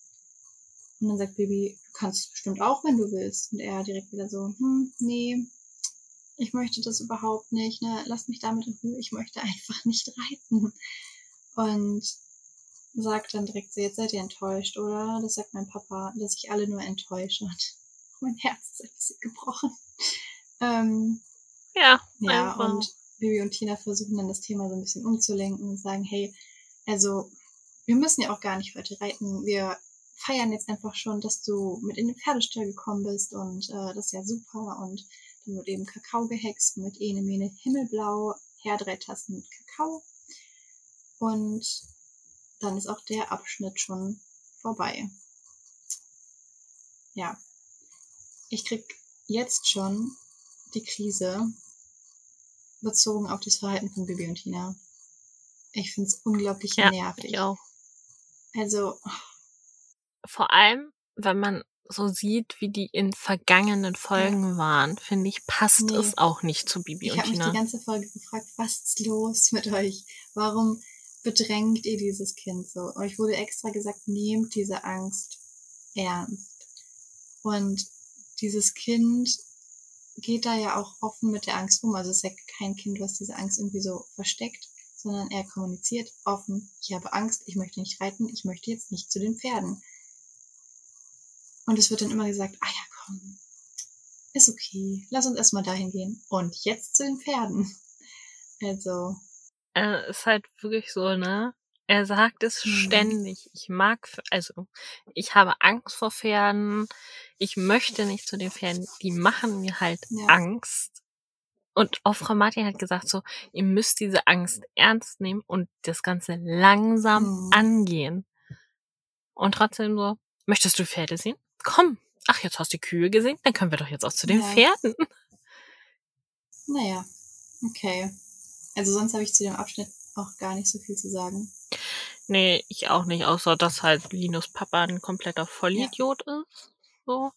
Und dann sagt Baby, du kannst es bestimmt auch, wenn du willst. Und er direkt wieder so, hm, nee, ich möchte das überhaupt nicht, ne, lass mich damit in Ruhe, ich möchte einfach nicht reiten. Und sagt dann direkt so, jetzt seid ihr enttäuscht, oder? Das sagt mein Papa, dass ich alle nur enttäusche. Und mein Herz ist ein bisschen gebrochen. Ähm, ja, ja, einfach. und Bibi und Tina versuchen dann das Thema so ein bisschen umzulenken und sagen, hey, also wir müssen ja auch gar nicht heute reiten. Wir feiern jetzt einfach schon, dass du mit in den Pferdestall gekommen bist und äh, das ist ja super. Und dann wird eben Kakao gehext mit Ene Mene Himmelblau, her drei Tassen mit Kakao. Und dann ist auch der Abschnitt schon vorbei. Ja. Ich krieg jetzt schon die Krise, bezogen auf das Verhalten von Bibi und Tina. Ich finde es unglaublich ja, nervig. Ich auch. Also. Vor allem, wenn man so sieht, wie die in vergangenen Folgen ja. waren, finde ich, passt nee. es auch nicht zu Bibi ich und Tina. Ich habe mich die ganze Folge gefragt, was ist los mit euch? Warum bedrängt ihr dieses Kind so? Euch wurde extra gesagt, nehmt diese Angst ernst. Und dieses Kind geht da ja auch offen mit der Angst um. Also es ist ja kein Kind, was diese Angst irgendwie so versteckt, sondern er kommuniziert offen, ich habe Angst, ich möchte nicht reiten, ich möchte jetzt nicht zu den Pferden. Und es wird dann immer gesagt, ah ja, komm, ist okay, lass uns erstmal dahin gehen. Und jetzt zu den Pferden. Also. Äh, ist halt wirklich so, ne? Er sagt es mhm. ständig. Ich mag, also, ich habe Angst vor Pferden. Ich möchte nicht zu den Pferden. Die machen mir halt ja. Angst. Und auch Frau Martin hat gesagt so, ihr müsst diese Angst ernst nehmen und das Ganze langsam mhm. angehen. Und trotzdem so, möchtest du Pferde sehen? komm, ach, jetzt hast du die Kühe gesehen, dann können wir doch jetzt auch zu den ja. Pferden. Naja, okay. Also sonst habe ich zu dem Abschnitt auch gar nicht so viel zu sagen. Nee, ich auch nicht, außer dass halt Linus Papa ein kompletter Vollidiot ja. ist. So,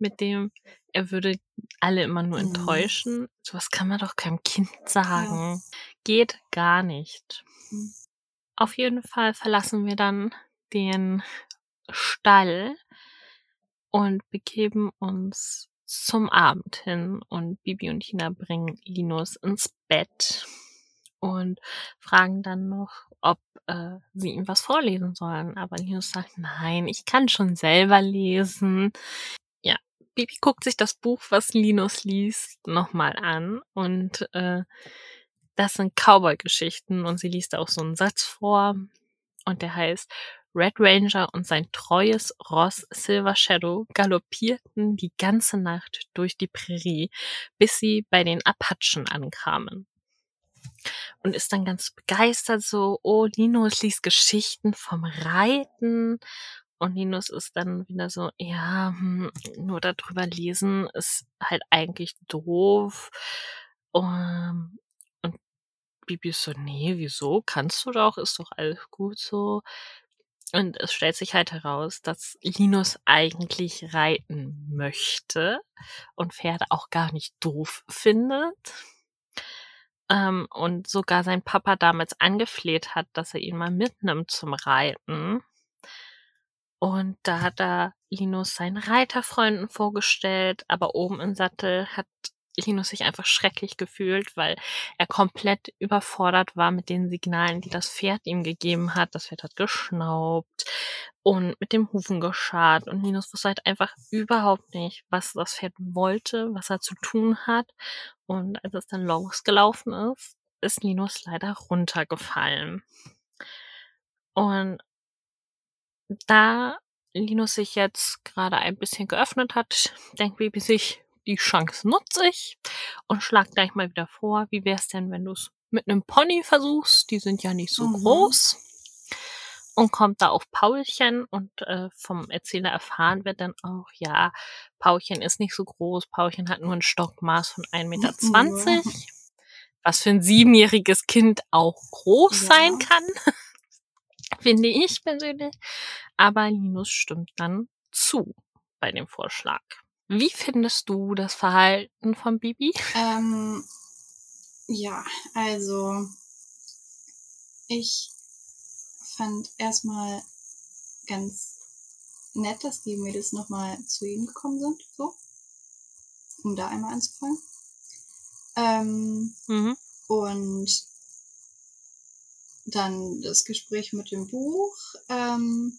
mit dem er würde alle immer nur mhm. enttäuschen. Sowas kann man doch keinem Kind sagen. Ja. Geht gar nicht. Mhm. Auf jeden Fall verlassen wir dann den Stall und begeben uns zum Abend hin und Bibi und Tina bringen Linus ins Bett und fragen dann noch, ob äh, sie ihm was vorlesen sollen. Aber Linus sagt, nein, ich kann schon selber lesen. Bibi guckt sich das Buch, was Linus liest, nochmal an und äh, das sind Cowboy-Geschichten und sie liest auch so einen Satz vor und der heißt Red Ranger und sein treues Ross Silver Shadow galoppierten die ganze Nacht durch die Prärie, bis sie bei den Apachen ankamen. Und ist dann ganz begeistert so, oh, Linus liest Geschichten vom Reiten. Und Linus ist dann wieder so, ja, hm, nur darüber lesen ist halt eigentlich doof. Um, und Bibi ist so, nee, wieso? Kannst du doch, ist doch alles gut so. Und es stellt sich halt heraus, dass Linus eigentlich reiten möchte und Pferde auch gar nicht doof findet. Ähm, und sogar sein Papa damals angefleht hat, dass er ihn mal mitnimmt zum Reiten. Und da hat er Linus seinen Reiterfreunden vorgestellt, aber oben im Sattel hat Linus sich einfach schrecklich gefühlt, weil er komplett überfordert war mit den Signalen, die das Pferd ihm gegeben hat. Das Pferd hat geschnaubt und mit dem Hufen geschart und Linus wusste halt einfach überhaupt nicht, was das Pferd wollte, was er zu tun hat. Und als es dann losgelaufen ist, ist Linus leider runtergefallen. Und da Linus sich jetzt gerade ein bisschen geöffnet hat, denkt Baby sich, die Chance nutze ich und schlag gleich mal wieder vor, wie wär's denn, wenn du es mit einem Pony versuchst? Die sind ja nicht so mhm. groß. Und kommt da auf Paulchen und äh, vom Erzähler erfahren wir dann auch, ja, Paulchen ist nicht so groß, Paulchen hat nur ein Stockmaß von 1,20 Meter. Mhm. Was für ein siebenjähriges Kind auch groß ja. sein kann, finde ich persönlich. Aber Linus stimmt dann zu bei dem Vorschlag. Wie findest du das Verhalten von Bibi? Ähm, ja, also ich fand erstmal ganz nett, dass die Mädels nochmal zu ihm gekommen sind, so, um da einmal anzufangen. Ähm, mhm. Und dann das Gespräch mit dem Buch. Ähm,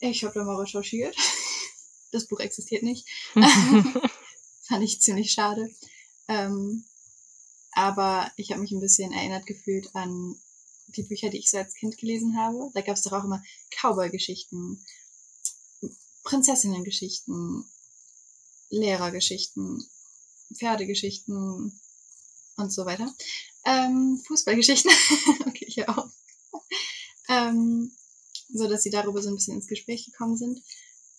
ich habe da mal recherchiert. Das Buch existiert nicht. Fand ich ziemlich schade. Ähm, aber ich habe mich ein bisschen erinnert gefühlt an die Bücher, die ich so als Kind gelesen habe. Da gab es doch auch immer Cowboy-Geschichten, Prinzessinnen-Geschichten, Lehrergeschichten, Pferdegeschichten und so weiter. Ähm, Fußballgeschichten. okay, ich auch. ähm, so dass sie darüber so ein bisschen ins Gespräch gekommen sind.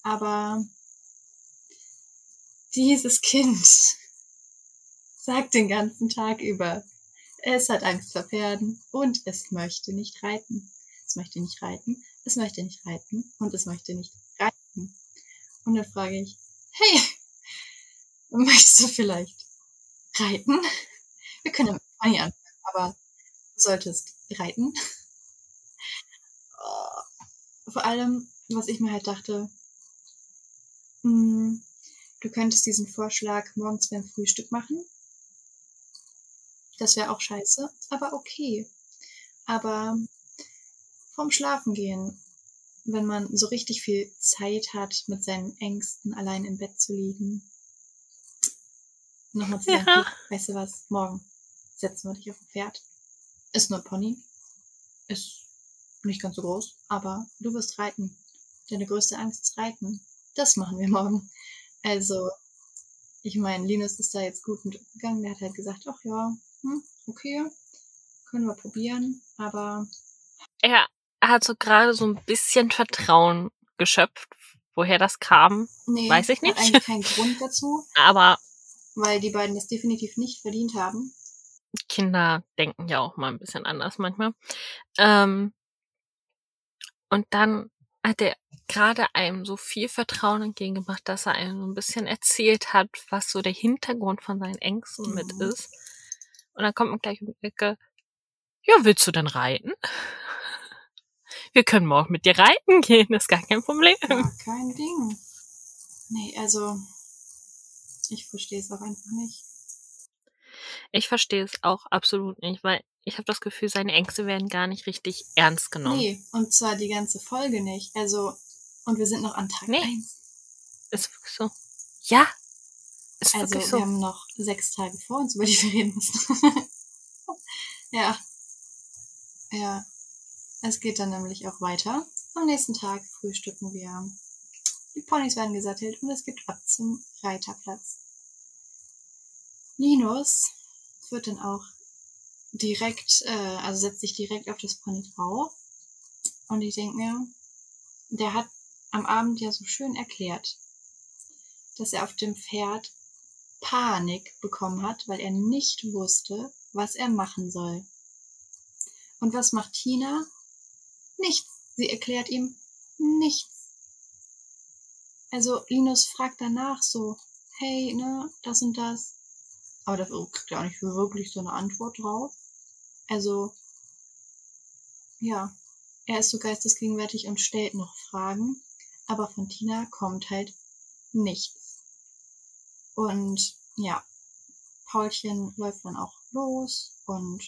Aber dieses Kind sagt den ganzen Tag über, es hat Angst vor Pferden und es möchte nicht reiten. Es möchte nicht reiten, es möchte nicht reiten und es möchte nicht reiten. Und dann frage ich, hey, möchtest du vielleicht reiten? Wir können mit Pony anfangen, aber du solltest reiten. Oh. Vor allem, was ich mir halt dachte, mh, hm, du könntest diesen Vorschlag morgens beim Frühstück machen. Das wäre auch scheiße, aber okay. Aber vorm Schlafen gehen, wenn man so richtig viel Zeit hat, mit seinen Ängsten allein im Bett zu liegen. Nochmal zu sagen, ja. weißt du was, morgen setzen wir dich auf ein Pferd. Ist nur ein Pony. Ist nicht ganz so groß, aber du wirst reiten. Deine größte Angst ist reiten. Das machen wir morgen. Also, ich meine, Linus ist da jetzt gut mitgegangen. Der hat halt gesagt, ach ja, hm, okay, können wir probieren, aber. Er hat so gerade so ein bisschen Vertrauen geschöpft. Woher das kam, nee, weiß ich nicht. Eigentlich keinen Grund dazu. Aber. Weil die beiden das definitiv nicht verdient haben. Kinder denken ja auch mal ein bisschen anders manchmal. Ähm, und dann hat er gerade einem so viel Vertrauen entgegengebracht, dass er einem so ein bisschen erzählt hat, was so der Hintergrund von seinen Ängsten mhm. mit ist. Und dann kommt man gleich um die Ecke, ja, willst du denn reiten? Wir können morgen mit dir reiten gehen, ist gar kein Problem. Ja, kein Ding. Nee, also ich verstehe es auch einfach nicht. Ich verstehe es auch absolut nicht, weil ich habe das Gefühl, seine Ängste werden gar nicht richtig ernst genommen. Nee, und zwar die ganze Folge nicht. Also, und wir sind noch an Tag nee. 1. Ist wirklich so. Ja. Ist also, wirklich so. wir haben noch sechs Tage vor uns, über die wir reden müssen. ja. Ja. Es geht dann nämlich auch weiter. Am nächsten Tag frühstücken wir. Die Ponys werden gesattelt und es geht ab zum Reiterplatz. Linus wird dann auch direkt, äh, also setzt sich direkt auf das Pony drauf. Und ich denke mir, der hat am Abend ja so schön erklärt, dass er auf dem Pferd Panik bekommen hat, weil er nicht wusste, was er machen soll. Und was macht Tina? Nichts. Sie erklärt ihm nichts. Also Linus fragt danach so, hey, ne, das und das. Aber da kriegt er auch nicht wirklich so eine Antwort drauf. Also, ja, er ist so geistesgegenwärtig und stellt noch Fragen, aber von Tina kommt halt nichts. Und ja, Paulchen läuft dann auch los und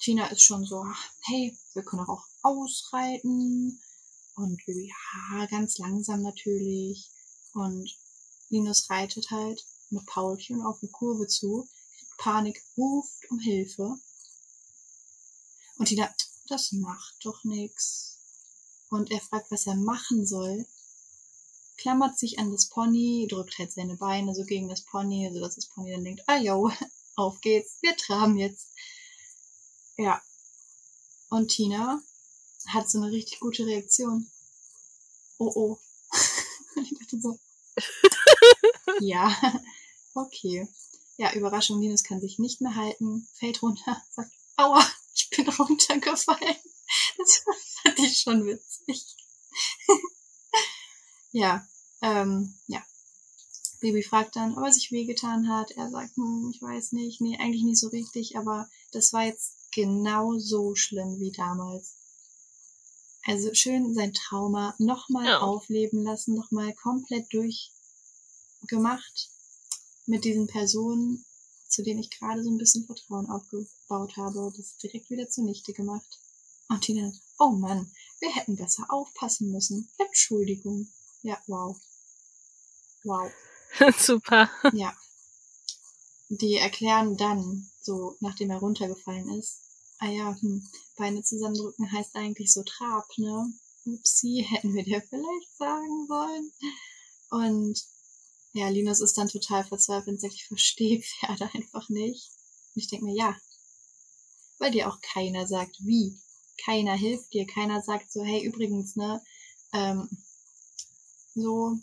Tina ist schon so, hey, wir können auch ausreiten. Und ja, ganz langsam natürlich. Und Linus reitet halt mit Paulchen auf eine Kurve zu, Panik, ruft um Hilfe. Und Tina, das macht doch nix. Und er fragt, was er machen soll, klammert sich an das Pony, drückt halt seine Beine so gegen das Pony, sodass das Pony dann denkt, ah jo, auf geht's, wir traben jetzt. Ja. Und Tina hat so eine richtig gute Reaktion. Oh oh. ich dachte so. ja, okay. Ja, Überraschung, Linus kann sich nicht mehr halten, fällt runter, sagt, aua ich bin runtergefallen. Das fand ich schon witzig. ja, ähm, ja. Baby fragt dann, ob er sich wehgetan hat. Er sagt, hm, ich weiß nicht, nee, eigentlich nicht so richtig, aber das war jetzt genau so schlimm wie damals. Also schön sein Trauma nochmal ja. aufleben lassen, nochmal komplett durchgemacht mit diesen Personen, zu denen ich gerade so ein bisschen Vertrauen aufgebaut habe das direkt wieder zunichte gemacht. Und Tina, oh Mann, wir hätten besser aufpassen müssen. Entschuldigung. Ja, wow. Wow. Super. Ja. Die erklären dann, so nachdem er runtergefallen ist, ah ja, hm, Beine zusammendrücken heißt eigentlich so Trab, ne? Upsi, hätten wir dir vielleicht sagen sollen. Und ja, Linus ist dann total verzweifelt und sagt, ich verstehe Pferde einfach nicht. Und ich denke mir, ja, weil dir auch keiner sagt, wie. Keiner hilft dir, keiner sagt so, hey, übrigens, ne, ähm, so,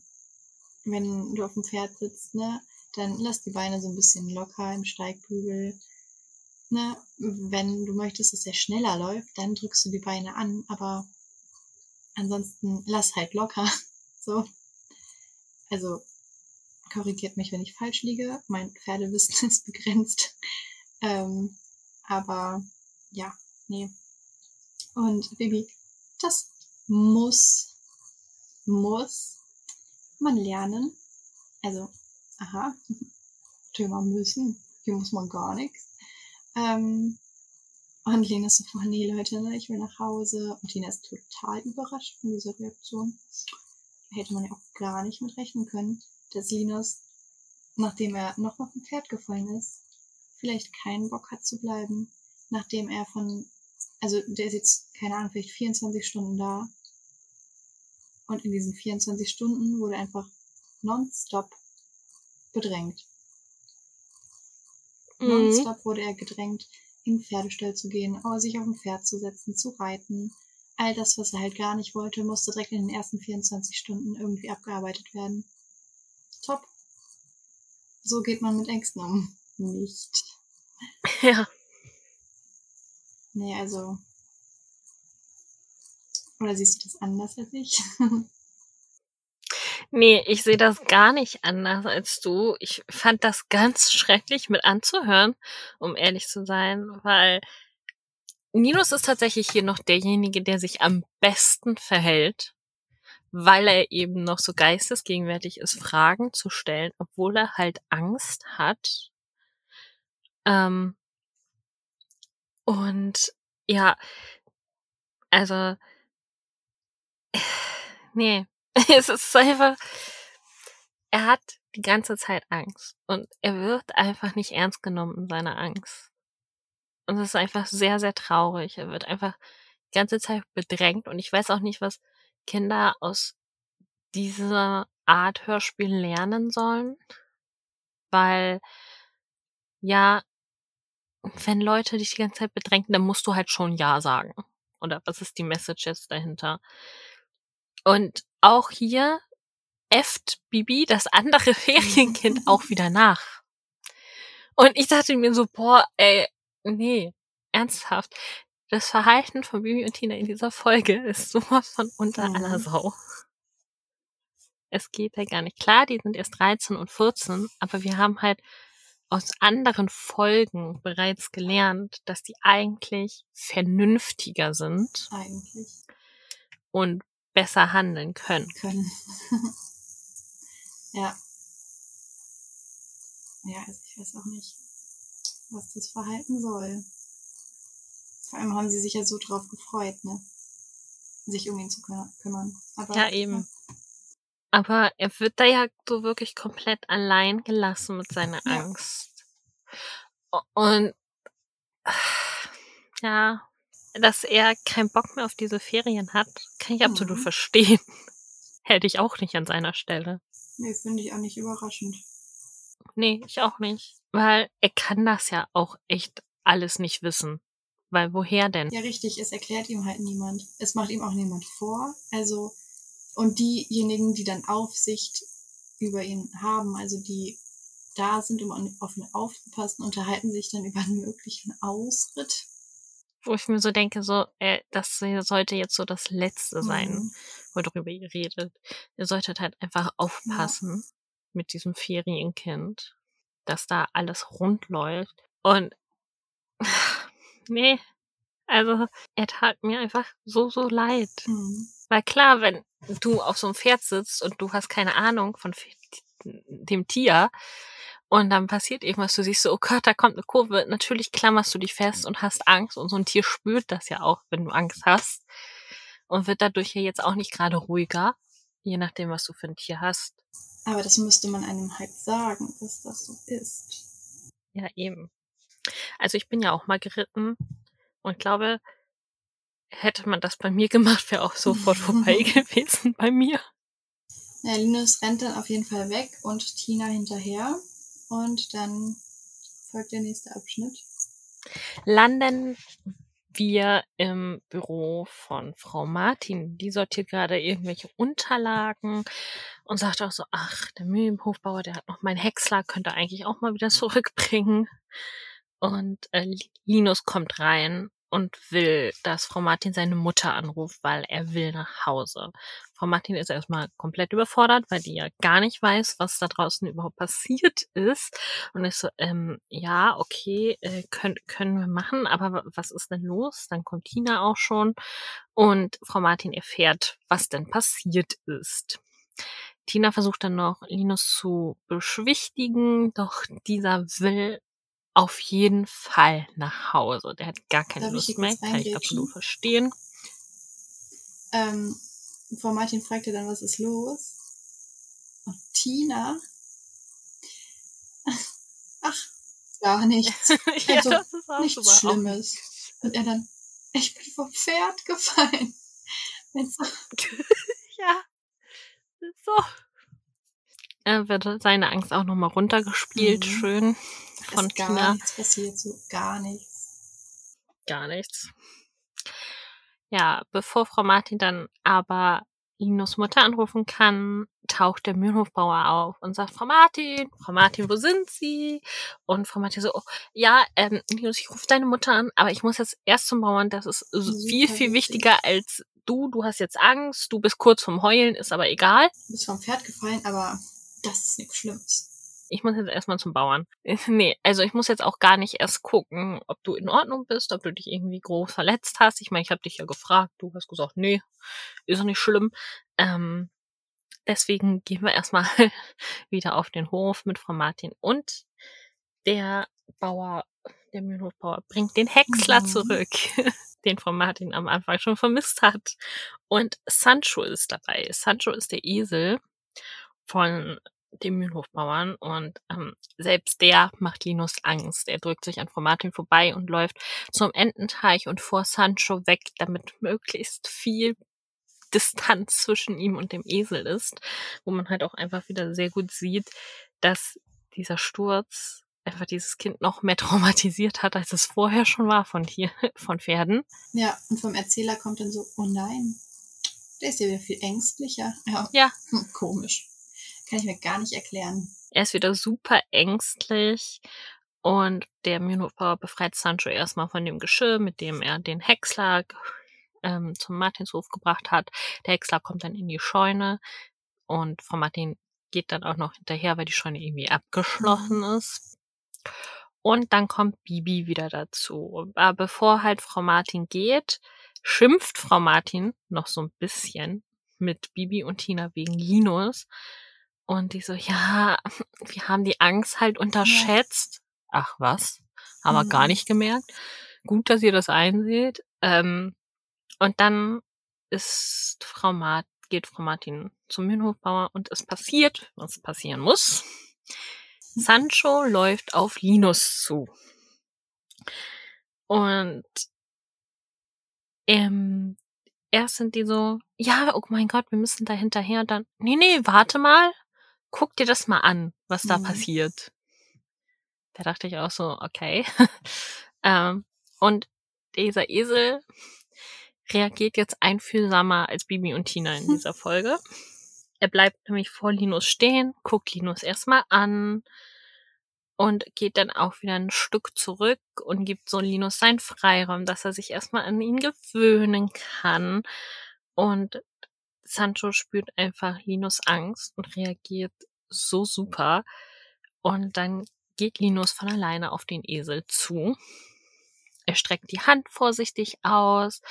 wenn du auf dem Pferd sitzt, ne, dann lass die Beine so ein bisschen locker im Steigbügel. Ne, wenn du möchtest, dass er schneller läuft, dann drückst du die Beine an, aber ansonsten lass halt locker. So. also korrigiert mich, wenn ich falsch liege. Mein Pferdewissen ist begrenzt. Ähm, aber ja, nee. Und Baby, das muss, muss man lernen. Also, aha, Thema müssen. Hier muss man gar nichts. Ähm, und Lena ist so, nee Leute, ne, ich will nach Hause. Und Lena ist total überrascht von dieser Reaktion. Hätte man ja auch gar nicht mit rechnen können, dass Linus, nachdem er noch auf dem Pferd gefallen ist, vielleicht keinen Bock hat zu bleiben, nachdem er von, also der ist jetzt, keine Ahnung, vielleicht 24 Stunden da. Und in diesen 24 Stunden wurde einfach nonstop bedrängt. Mhm. Nonstop wurde er gedrängt, in den Pferdestall zu gehen, sich auf ein Pferd zu setzen, zu reiten. All das, was er halt gar nicht wollte, musste direkt in den ersten 24 Stunden irgendwie abgearbeitet werden. Top. So geht man mit Ängsten um. Nicht. Ja. Nee, also. Oder siehst du das anders als ich? Nee, ich sehe das gar nicht anders als du. Ich fand das ganz schrecklich mit anzuhören, um ehrlich zu sein, weil Ninus ist tatsächlich hier noch derjenige, der sich am besten verhält, weil er eben noch so geistesgegenwärtig ist, Fragen zu stellen, obwohl er halt Angst hat. Ähm, und ja, also, nee, es ist einfach, er hat die ganze Zeit Angst und er wird einfach nicht ernst genommen in seiner Angst. Und es ist einfach sehr, sehr traurig. Er wird einfach die ganze Zeit bedrängt und ich weiß auch nicht, was Kinder aus dieser Art Hörspiel lernen sollen, weil ja, wenn Leute dich die ganze Zeit bedrängen, dann musst du halt schon Ja sagen. Oder was ist die Message jetzt dahinter? Und auch hier äfft Bibi das andere Ferienkind auch wieder nach. Und ich dachte mir so, boah, ey, nee, ernsthaft. Das Verhalten von Bibi und Tina in dieser Folge ist sowas von unter mhm. aller Sau. Es geht ja gar nicht. Klar, die sind erst 13 und 14, aber wir haben halt aus anderen Folgen bereits gelernt, dass die eigentlich vernünftiger sind. Eigentlich. Und besser handeln können. Können. ja. Ja, also ich weiß auch nicht, was das Verhalten soll. Vor allem haben sie sich ja so drauf gefreut, ne? Sich um ihn zu kümmern. Aber, ja, eben. Ja. Aber er wird da ja so wirklich komplett allein gelassen mit seiner ja. Angst. Und ja, dass er keinen Bock mehr auf diese Ferien hat, kann ich mhm. absolut verstehen. Hätte ich auch nicht an seiner Stelle. Nee, finde ich auch nicht überraschend. Nee, ich auch nicht. Weil er kann das ja auch echt alles nicht wissen. Weil woher denn? Ja, richtig, es erklärt ihm halt niemand. Es macht ihm auch niemand vor. Also, und diejenigen, die dann Aufsicht über ihn haben, also die da sind, um auf ihn aufzupassen, unterhalten sich dann über einen möglichen Ausritt wo ich mir so denke, so, äh, das sollte jetzt so das Letzte sein, mhm. worüber ihr redet. Ihr solltet halt einfach aufpassen ja. mit diesem Ferienkind, dass da alles rund läuft. Und nee, also er tat mir einfach so, so leid. Mhm. Weil klar, wenn du auf so einem Pferd sitzt und du hast keine Ahnung von dem Tier, und dann passiert irgendwas, du siehst so, oh Gott, da kommt eine Kurve. Natürlich klammerst du dich fest und hast Angst und so ein Tier spürt das ja auch, wenn du Angst hast. Und wird dadurch ja jetzt auch nicht gerade ruhiger, je nachdem, was du für ein Tier hast. Aber das müsste man einem halt sagen, dass das so ist. Ja, eben. Also ich bin ja auch mal geritten und glaube, hätte man das bei mir gemacht, wäre auch sofort vorbei gewesen bei mir. Ja, Linus rennt dann auf jeden Fall weg und Tina hinterher. Und dann folgt der nächste Abschnitt. Landen wir im Büro von Frau Martin. Die sortiert gerade irgendwelche Unterlagen und sagt auch so, ach, der Mühlenhofbauer, der hat noch meinen Häcksler, könnte eigentlich auch mal wieder zurückbringen. Und äh, Linus kommt rein und will, dass Frau Martin seine Mutter anruft, weil er will nach Hause. Frau Martin ist erstmal komplett überfordert, weil die ja gar nicht weiß, was da draußen überhaupt passiert ist. Und ist so, ähm, ja, okay, äh, können, können wir machen, aber was ist denn los? Dann kommt Tina auch schon und Frau Martin erfährt, was denn passiert ist. Tina versucht dann noch Linus zu beschwichtigen, doch dieser will auf jeden Fall nach Hause. Der hat gar keine Darf Lust mehr, kann ich absolut verstehen. Ähm, Frau Martin fragte dann, was ist los? Und Tina, ach, gar nichts. ja, also, nichts Schlimmes. Und er dann, ich bin vom Pferd gefallen. ja, so. Er wird seine Angst auch nochmal runtergespielt, mhm. schön von gar Tina. Gar nichts passiert, so gar nichts. Gar nichts. Ja, bevor Frau Martin dann aber Linus Mutter anrufen kann, taucht der Mühlenhofbauer auf und sagt, Frau Martin, Frau Martin, wo sind Sie? Und Frau Martin so, oh, ja, ähm, Linus, ich rufe deine Mutter an, aber ich muss jetzt erst zum Bauern, das ist Super viel, viel wichtiger als du, du hast jetzt Angst, du bist kurz vom Heulen, ist aber egal. Du bist vom Pferd gefallen, aber das ist nichts Schlimmes ich muss jetzt erstmal zum Bauern. nee, also ich muss jetzt auch gar nicht erst gucken, ob du in Ordnung bist, ob du dich irgendwie groß verletzt hast. Ich meine, ich habe dich ja gefragt, du hast gesagt, nee, ist doch nicht schlimm. Ähm, deswegen gehen wir erstmal wieder auf den Hof mit Frau Martin und der Bauer, der Mühlenhofbauer, bringt den Häcksler mhm. zurück, den Frau Martin am Anfang schon vermisst hat. Und Sancho ist dabei. Sancho ist der Esel von dem Mühlenhofbauern und ähm, selbst der macht Linus Angst. Er drückt sich an Frau Martin vorbei und läuft zum Ententeich und vor Sancho weg, damit möglichst viel Distanz zwischen ihm und dem Esel ist, wo man halt auch einfach wieder sehr gut sieht, dass dieser Sturz einfach dieses Kind noch mehr traumatisiert hat, als es vorher schon war von hier, von Pferden. Ja, und vom Erzähler kommt dann so, oh nein, der ist ja wieder viel ängstlicher. Ja. ja. Hm, komisch. Kann ich mir gar nicht erklären. Er ist wieder super ängstlich und der Mühlenhofbauer befreit Sancho erstmal von dem Geschirr, mit dem er den Häcksler ähm, zum Martinshof gebracht hat. Der Häcksler kommt dann in die Scheune und Frau Martin geht dann auch noch hinterher, weil die Scheune irgendwie abgeschlossen mhm. ist. Und dann kommt Bibi wieder dazu. Aber bevor halt Frau Martin geht, schimpft Frau Martin noch so ein bisschen mit Bibi und Tina wegen Linus, und die so, ja, wir haben die Angst halt unterschätzt. Ach was? Haben wir gar mhm. nicht gemerkt. Gut, dass ihr das einseht. Ähm, und dann ist Frau Mart, geht Frau Martin zum Mühlenhofbauer und es passiert, was passieren muss. Sancho läuft auf Linus zu. Und ähm, erst sind die so, ja, oh mein Gott, wir müssen da hinterher. Dann, nee, nee, warte mal guck dir das mal an, was da mhm. passiert. Da dachte ich auch so, okay. ähm, und dieser Esel reagiert jetzt einfühlsamer als Bibi und Tina in dieser Folge. Er bleibt nämlich vor Linus stehen, guckt Linus erstmal an und geht dann auch wieder ein Stück zurück und gibt so Linus seinen Freiraum, dass er sich erstmal an ihn gewöhnen kann. Und Sancho spürt einfach Linus Angst und reagiert so super. Und dann geht Linus von alleine auf den Esel zu. Er streckt die Hand vorsichtig aus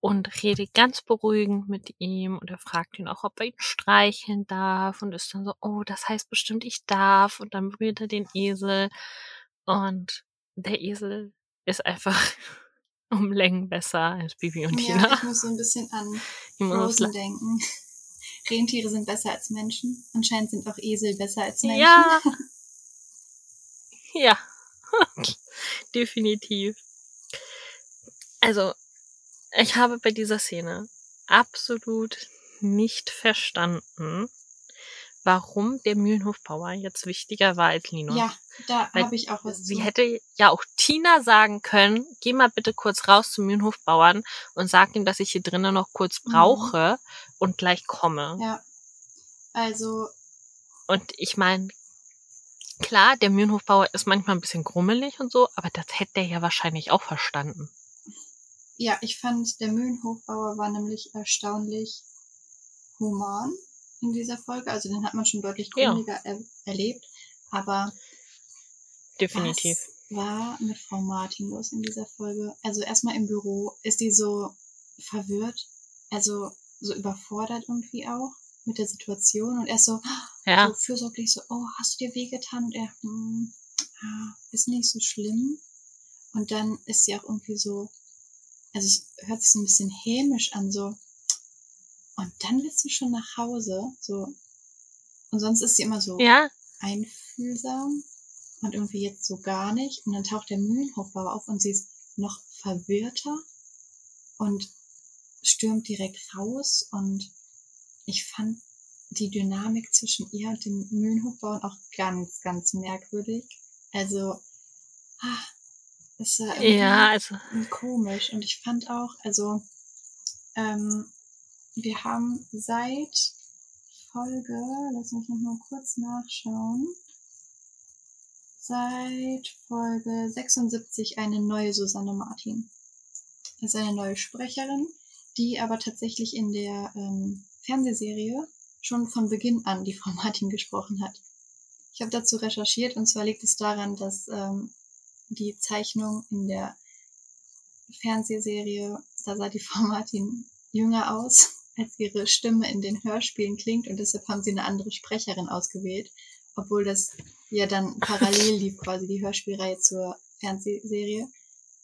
und redet ganz beruhigend mit ihm und er fragt ihn auch, ob er ihn streicheln darf und ist dann so, oh, das heißt bestimmt, ich darf und dann berührt er den Esel und der Esel ist einfach um Längen besser als Bibi und Tina. Ja, ich muss so ein bisschen an Frozen denken. Rentiere sind besser als Menschen. Anscheinend sind auch Esel besser als Menschen. Ja. Ja. Definitiv. Also, ich habe bei dieser Szene absolut nicht verstanden, warum der Mühlenhofbauer jetzt wichtiger war als Linus. Ja, da habe ich auch was Sie zu. hätte ja auch Tina sagen können, geh mal bitte kurz raus zum Mühlenhofbauern und sag ihm, dass ich hier drinnen noch kurz mhm. brauche mhm. und gleich komme. Ja. Also. Und ich meine, klar, der Mühlenhofbauer ist manchmal ein bisschen grummelig und so, aber das hätte er ja wahrscheinlich auch verstanden. Ja, ich fand, der Mühlenhofbauer war nämlich erstaunlich human in dieser Folge. Also den hat man schon deutlich gründiger ja. er erlebt. Aber definitiv. Was war mit Frau Martin los in dieser Folge? Also erstmal im Büro ist die so verwirrt, also so überfordert irgendwie auch mit der Situation und er ist so, ja. so fürsorglich so, oh, hast du dir wehgetan? Und er, hm, ah, ist nicht so schlimm. Und dann ist sie auch irgendwie so, also es hört sich so ein bisschen hämisch an, so, und dann willst du schon nach Hause, so, und sonst ist sie immer so ja. einfühlsam und irgendwie jetzt so gar nicht. Und dann taucht der Mühlenhofbauer auf und sie ist noch verwirrter und stürmt direkt raus und ich fand die Dynamik zwischen ihr und dem Mühlenhofbauern auch ganz, ganz merkwürdig. Also, ah, es war irgendwie ja, also. komisch. Und ich fand auch, also, ähm, wir haben seit Folge, lass mich noch mal kurz nachschauen, seit Folge 76 eine neue Susanne Martin. Das ist eine neue Sprecherin, die aber tatsächlich in der ähm, Fernsehserie schon von Beginn an die Frau Martin gesprochen hat. Ich habe dazu recherchiert und zwar liegt es daran, dass ähm, die Zeichnung in der Fernsehserie, da sah die Frau Martin jünger aus, als ihre Stimme in den Hörspielen klingt und deshalb haben sie eine andere Sprecherin ausgewählt, obwohl das ja dann parallel lief quasi die Hörspielreihe zur Fernsehserie.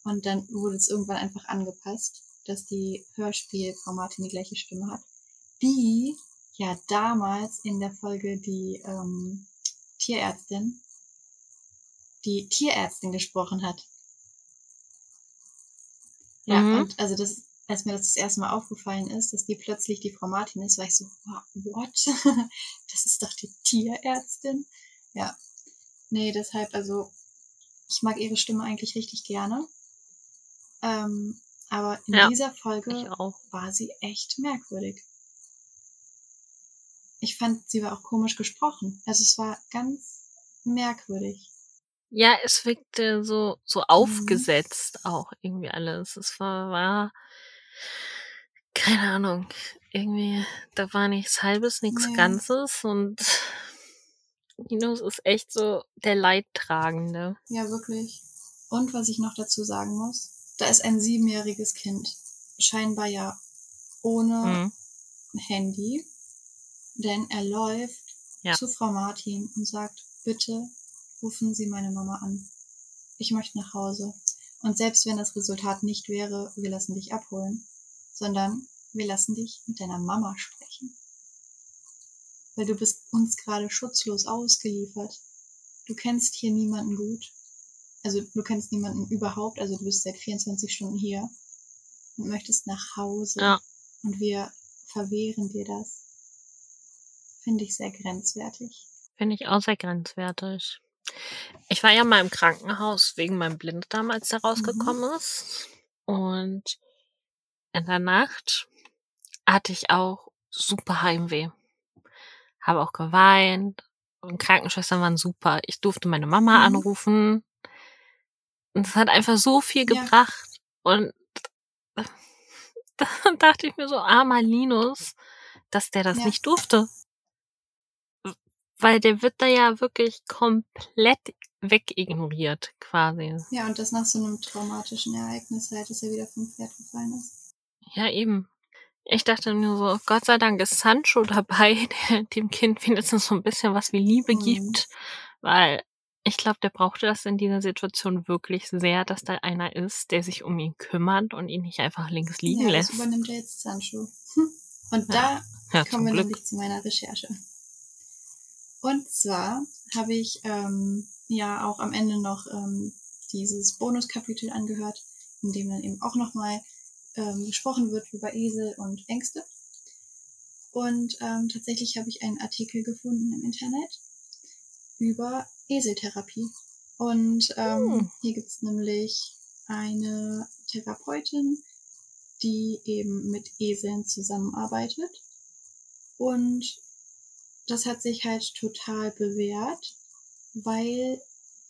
Und dann wurde es irgendwann einfach angepasst, dass die Hörspielfrau Martin die gleiche Stimme hat. Die ja damals in der Folge die ähm, Tierärztin, die Tierärztin gesprochen hat. Ja, mhm. und also das, als mir das das erste Mal aufgefallen ist, dass die plötzlich die Frau Martin ist, war ich so, what? das ist doch die Tierärztin. Ja, Nee, deshalb, also ich mag ihre Stimme eigentlich richtig gerne. Ähm, aber in ja, dieser Folge war sie echt merkwürdig. Ich fand, sie war auch komisch gesprochen. Also es war ganz merkwürdig. Ja, es wirkte so, so mhm. aufgesetzt mhm. auch irgendwie alles. Es war, war, keine Ahnung, irgendwie, da war nichts Halbes, nichts nee. Ganzes und Linus ist echt so der Leidtragende. Ja, wirklich. Und was ich noch dazu sagen muss, da ist ein siebenjähriges Kind. Scheinbar ja ohne mhm. Handy. Denn er läuft ja. zu Frau Martin und sagt, bitte rufen Sie meine Mama an. Ich möchte nach Hause. Und selbst wenn das Resultat nicht wäre, wir lassen dich abholen, sondern wir lassen dich mit deiner Mama sprechen weil du bist uns gerade schutzlos ausgeliefert. Du kennst hier niemanden gut. Also du kennst niemanden überhaupt, also du bist seit 24 Stunden hier und möchtest nach Hause. Ja. Und wir verwehren dir das. Finde ich sehr grenzwertig. Finde ich auch sehr grenzwertig. Ich war ja mal im Krankenhaus wegen meinem Blinddarm, als der rausgekommen mhm. ist. Und in der Nacht hatte ich auch super Heimweh habe auch geweint. Und Krankenschwestern waren super. Ich durfte meine Mama mhm. anrufen. Und es hat einfach so viel gebracht. Ja. Und dann dachte ich mir so, armer Linus, dass der das ja. nicht durfte. Weil der wird da ja wirklich komplett wegignoriert, quasi. Ja, und das nach so einem traumatischen Ereignis halt, dass er wieder vom Pferd gefallen ist. Ja, eben. Ich dachte nur so, Gott sei Dank ist Sancho dabei, der dem Kind wenigstens so ein bisschen was wie Liebe mhm. gibt, weil ich glaube, der brauchte das in dieser Situation wirklich sehr, dass da einer ist, der sich um ihn kümmert und ihn nicht einfach links liegen ja, lässt. Das übernimmt er jetzt Sancho. Und ja. da ja, kommen wir Glück. nämlich zu meiner Recherche. Und zwar habe ich ähm, ja auch am Ende noch ähm, dieses Bonuskapitel angehört, in dem dann eben auch nochmal ähm, gesprochen wird über Esel und Ängste. Und ähm, tatsächlich habe ich einen Artikel gefunden im Internet über Eseltherapie. Und ähm, hm. hier gibt's nämlich eine Therapeutin, die eben mit Eseln zusammenarbeitet. Und das hat sich halt total bewährt, weil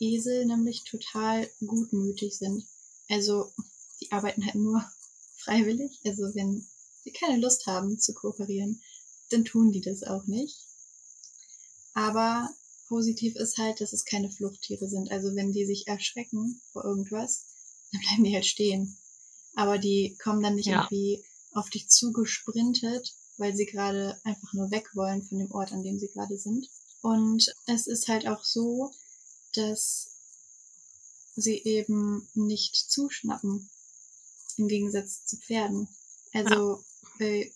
Esel nämlich total gutmütig sind. Also die arbeiten halt nur freiwillig, also wenn sie keine Lust haben zu kooperieren. dann tun die das auch nicht. Aber positiv ist halt, dass es keine Fluchttiere sind. Also wenn die sich erschrecken vor irgendwas, dann bleiben die halt stehen. Aber die kommen dann nicht ja. irgendwie auf dich zugesprintet, weil sie gerade einfach nur weg wollen von dem Ort, an dem sie gerade sind. Und es ist halt auch so, dass sie eben nicht zuschnappen, im Gegensatz zu Pferden. Also ja. bei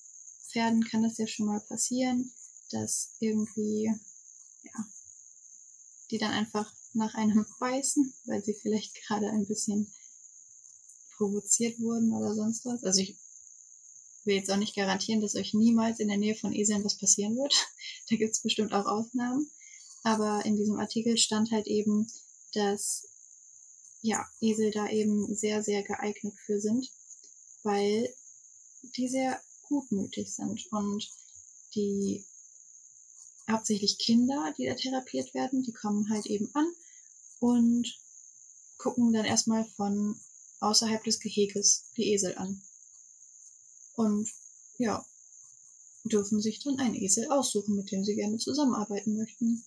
Pferden kann das ja schon mal passieren, dass irgendwie, ja, die dann einfach nach einem beißen, weil sie vielleicht gerade ein bisschen provoziert wurden oder sonst was. Also ich will jetzt auch nicht garantieren, dass euch niemals in der Nähe von Eseln was passieren wird. da gibt es bestimmt auch Ausnahmen. Aber in diesem Artikel stand halt eben, dass ja, Esel da eben sehr, sehr geeignet für sind, weil die sehr gutmütig sind und die hauptsächlich Kinder, die da therapiert werden, die kommen halt eben an und gucken dann erstmal von außerhalb des Geheges die Esel an. Und ja, dürfen sich dann einen Esel aussuchen, mit dem sie gerne zusammenarbeiten möchten.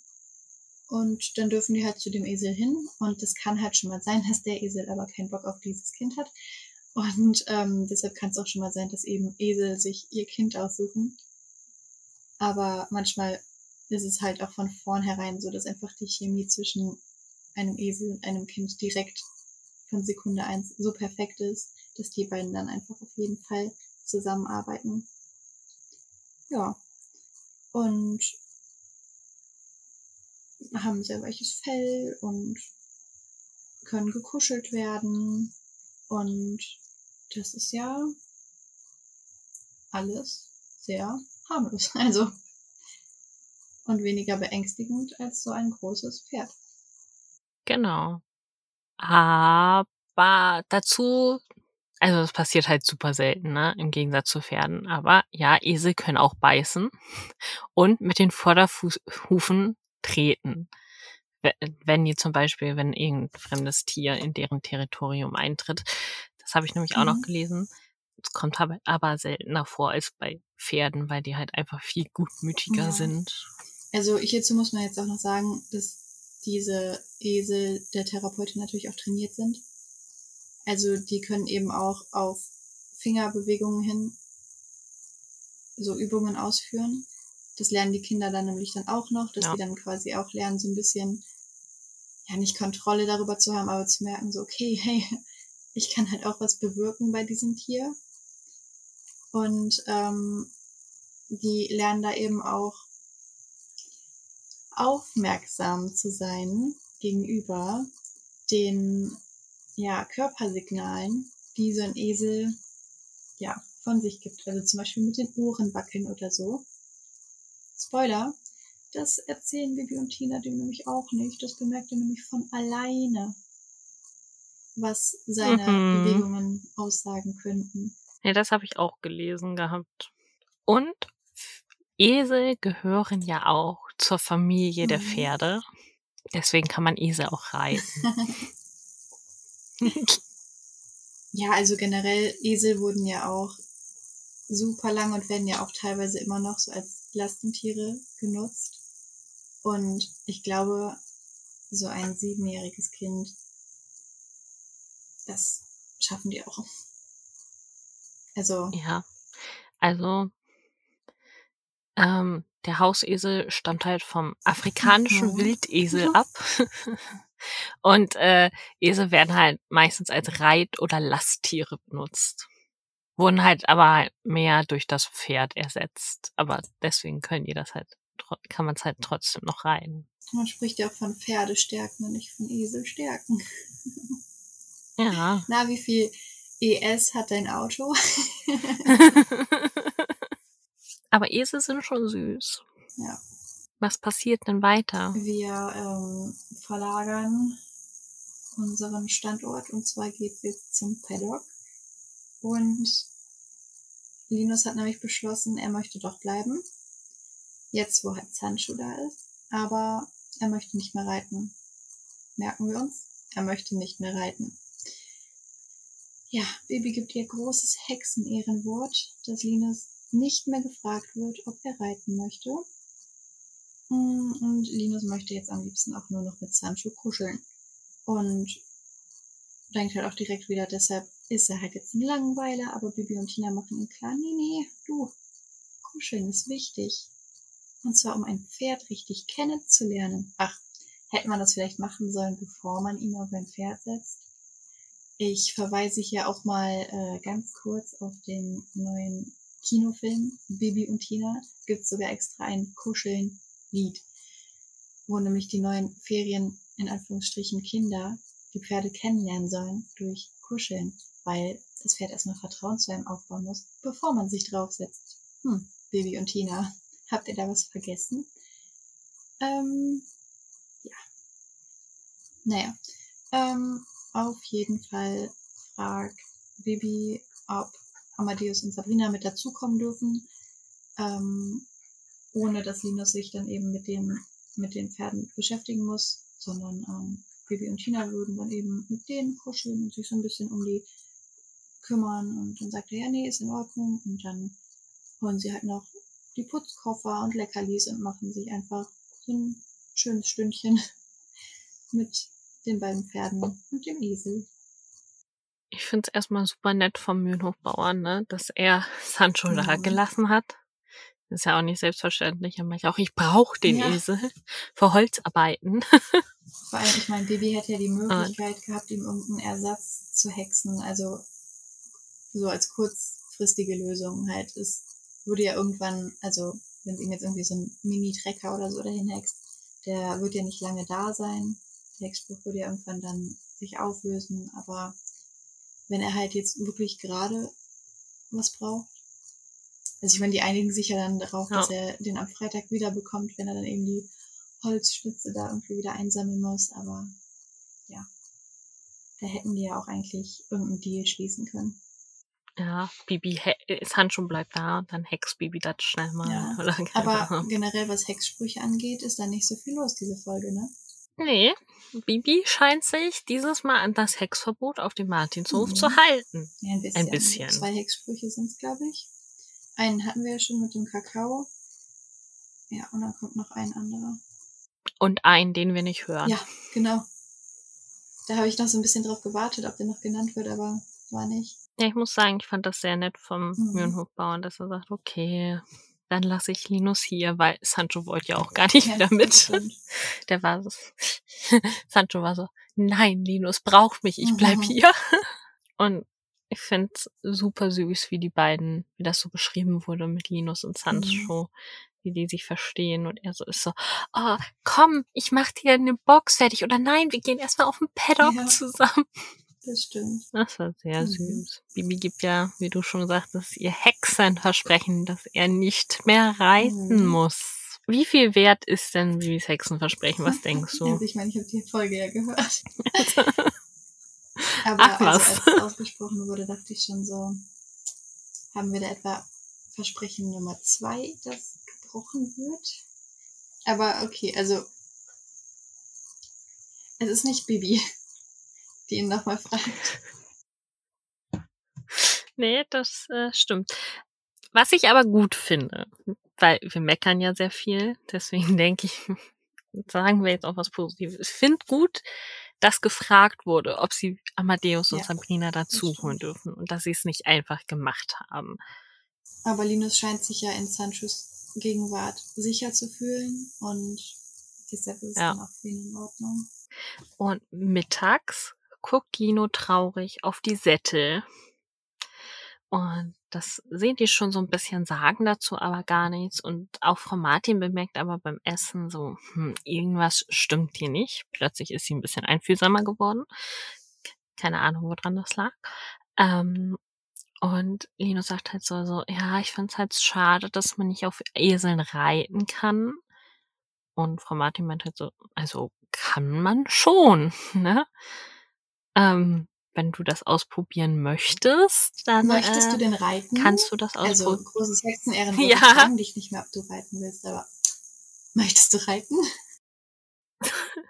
Und dann dürfen die halt zu dem Esel hin. Und das kann halt schon mal sein, dass der Esel aber keinen Bock auf dieses Kind hat. Und ähm, deshalb kann es auch schon mal sein, dass eben Esel sich ihr Kind aussuchen. Aber manchmal ist es halt auch von vornherein so, dass einfach die Chemie zwischen einem Esel und einem Kind direkt von Sekunde eins so perfekt ist, dass die beiden dann einfach auf jeden Fall zusammenarbeiten. Ja. Und haben sehr weiches Fell und können gekuschelt werden. Und das ist ja alles sehr harmlos. Also und weniger beängstigend als so ein großes Pferd. Genau. Aber dazu, also das passiert halt super selten, ne? Im Gegensatz zu Pferden. Aber ja, Esel können auch beißen und mit den Vorderhufen treten. Wenn die zum Beispiel, wenn irgendein fremdes Tier in deren Territorium eintritt. Das habe ich nämlich auch mhm. noch gelesen. Es kommt aber seltener vor als bei Pferden, weil die halt einfach viel gutmütiger ja. sind. Also hierzu muss man jetzt auch noch sagen, dass diese Esel der Therapeutin natürlich auch trainiert sind. Also die können eben auch auf Fingerbewegungen hin so Übungen ausführen. Das lernen die Kinder dann nämlich dann auch noch, dass ja. die dann quasi auch lernen, so ein bisschen, ja, nicht Kontrolle darüber zu haben, aber zu merken, so, okay, hey, ich kann halt auch was bewirken bei diesem Tier. Und ähm, die lernen da eben auch aufmerksam zu sein gegenüber den ja, Körpersignalen, die so ein Esel ja, von sich gibt. Also zum Beispiel mit den Ohren wackeln oder so. Spoiler, das erzählen Bibi und Tina dem nämlich auch nicht. Das bemerkt er nämlich von alleine, was seine mhm. Bewegungen aussagen könnten. Ja, das habe ich auch gelesen gehabt. Und Esel gehören ja auch zur Familie der mhm. Pferde. Deswegen kann man Esel auch reiten. ja, also generell Esel wurden ja auch super lang und werden ja auch teilweise immer noch so als Lastentiere genutzt. Und ich glaube, so ein siebenjähriges Kind, das schaffen die auch. Also. Ja. Also, ähm, der Hausesel stammt halt vom afrikanischen. Wildesel ab. Und äh, Esel werden halt meistens als Reit- oder Lasttiere benutzt. Wurden halt aber mehr durch das Pferd ersetzt. Aber deswegen können die das halt, kann man es halt trotzdem noch reiten. Man spricht ja auch von Pferdestärken und nicht von Eselstärken. Ja. Na, wie viel ES hat dein Auto? Aber Esel sind schon süß. Ja. Was passiert denn weiter? Wir ähm, verlagern unseren Standort und zwar geht es zum Paddock. Und Linus hat nämlich beschlossen, er möchte doch bleiben. Jetzt, wo halt Sancho da ist. Aber er möchte nicht mehr reiten. Merken wir uns? Er möchte nicht mehr reiten. Ja, Baby gibt ihr großes Hexenehrenwort, dass Linus nicht mehr gefragt wird, ob er reiten möchte. Mm, und Linus möchte jetzt am liebsten auch nur noch mit Sancho kuscheln. Und denkt halt auch direkt wieder, deshalb ist er halt jetzt ein Langweiler, aber Bibi und Tina machen ihm klar, nee, nee, du, kuscheln ist wichtig. Und zwar, um ein Pferd richtig kennenzulernen. Ach, hätte man das vielleicht machen sollen, bevor man ihn auf ein Pferd setzt? Ich verweise hier auch mal äh, ganz kurz auf den neuen Kinofilm Bibi und Tina. Gibt sogar extra ein Kuscheln-Lied, wo nämlich die neuen Ferien in Anführungsstrichen Kinder die Pferde kennenlernen sollen durch Kuscheln, weil das Pferd erstmal Vertrauen zu einem aufbauen muss, bevor man sich draufsetzt. Hm, Bibi und Tina, habt ihr da was vergessen? Ähm, ja. Naja, ähm, auf jeden Fall fragt Bibi, ob Amadeus und Sabrina mit dazukommen dürfen, ähm, ohne dass Linus sich dann eben mit den, mit den Pferden beschäftigen muss, sondern ähm, Bibi und Tina würden dann eben mit denen kuscheln und sich so ein bisschen um die kümmern und dann sagt er, ja, nee, ist in Ordnung und dann holen sie halt noch die Putzkoffer und Leckerlis und machen sich einfach so ein schönes Stündchen mit den beiden Pferden und dem Esel. Ich finde es erstmal super nett vom Mühlenhofbauern, ne, dass er Sancho mhm. da gelassen hat. Das ist ja auch nicht selbstverständlich. Aber ich auch, ich brauche den ja. Esel für Holzarbeiten. Vor allem, ich meine, Bibi hätte ja die Möglichkeit und. gehabt, ihm irgendeinen Ersatz zu hexen. Also so als kurzfristige Lösung halt. Es würde ja irgendwann, also wenn ihm jetzt irgendwie so einen Mini-Trecker oder so dahin hext, der wird ja nicht lange da sein der Hexspruch würde ja irgendwann dann sich auflösen, aber wenn er halt jetzt wirklich gerade was braucht. Also ich meine, die einigen sich ja dann darauf, ja. dass er den am Freitag wieder bekommt, wenn er dann eben die Holzstütze da irgendwie wieder einsammeln muss, aber ja. Da hätten die ja auch eigentlich irgendeinen Deal schließen können. Ja, Bibi, ist Handschuh bleibt da und dann Hex Bibi das schnell mal. Ja. Oder aber generell, was Hexsprüche angeht, ist da nicht so viel los, diese Folge, ne? Nee, Bibi scheint sich dieses Mal an das Hexverbot auf dem Martinshof mhm. zu halten. Ja, ein bisschen. Ein bisschen. Zwei Hexsprüche sind es, glaube ich. Einen hatten wir ja schon mit dem Kakao. Ja, und dann kommt noch ein anderer. Und einen, den wir nicht hören. Ja, genau. Da habe ich noch so ein bisschen drauf gewartet, ob der noch genannt wird, aber war nicht. Ja, ich muss sagen, ich fand das sehr nett vom mhm. Mühlenhofbauern, dass er sagt, okay, dann lasse ich Linus hier, weil Sancho wollte ja auch gar nicht ja, wieder mit. Der war so, Sancho war so, nein, Linus braucht mich, ich bleib mhm. hier. Und ich finde super süß, wie die beiden, wie das so beschrieben wurde mit Linus und Sancho, mhm. wie die sich verstehen und er so ist so, oh, komm, ich mach dir eine Box fertig oder nein, wir gehen erstmal auf den Paddock ja. zusammen. Das stimmt. Das war sehr mhm. süß. Bibi gibt ja, wie du schon sagtest, ihr Hexenversprechen, dass er nicht mehr reiten mhm. muss. Wie viel wert ist denn Bibis Hexenversprechen? Was denkst du? Also ich meine, ich habe die Folge ja gehört. Aber Ach, was? Als es ausgesprochen wurde, dachte ich schon so, haben wir da etwa Versprechen Nummer zwei, das gebrochen wird? Aber okay, also es ist nicht Bibi die ihn nochmal fragt. Nee, das äh, stimmt. Was ich aber gut finde, weil wir meckern ja sehr viel, deswegen denke ich, sagen wir jetzt auch was Positives. Ich finde gut, dass gefragt wurde, ob sie Amadeus und ja, Sabrina dazu holen dürfen und dass sie es nicht einfach gemacht haben. Aber Linus scheint sich ja in Sanchos Gegenwart sicher zu fühlen und deshalb ist ja. dann auch für ihn in Ordnung. Und mittags guckt Lino traurig auf die Sättel. Und das sehen die schon so ein bisschen, sagen dazu aber gar nichts. Und auch Frau Martin bemerkt aber beim Essen so, hm, irgendwas stimmt hier nicht. Plötzlich ist sie ein bisschen einfühlsamer geworden. Keine Ahnung, woran das lag. Ähm, und Lino sagt halt so, so, ja, ich find's halt schade, dass man nicht auf Eseln reiten kann. Und Frau Martin meint halt so, also kann man schon, ne? Ähm, wenn du das ausprobieren möchtest, dann möchtest äh, du denn reiten? Kannst du das ausprobieren? Also großes Hexenehren. Ja. fragen dich nicht mehr, ob du reiten willst, aber möchtest du reiten?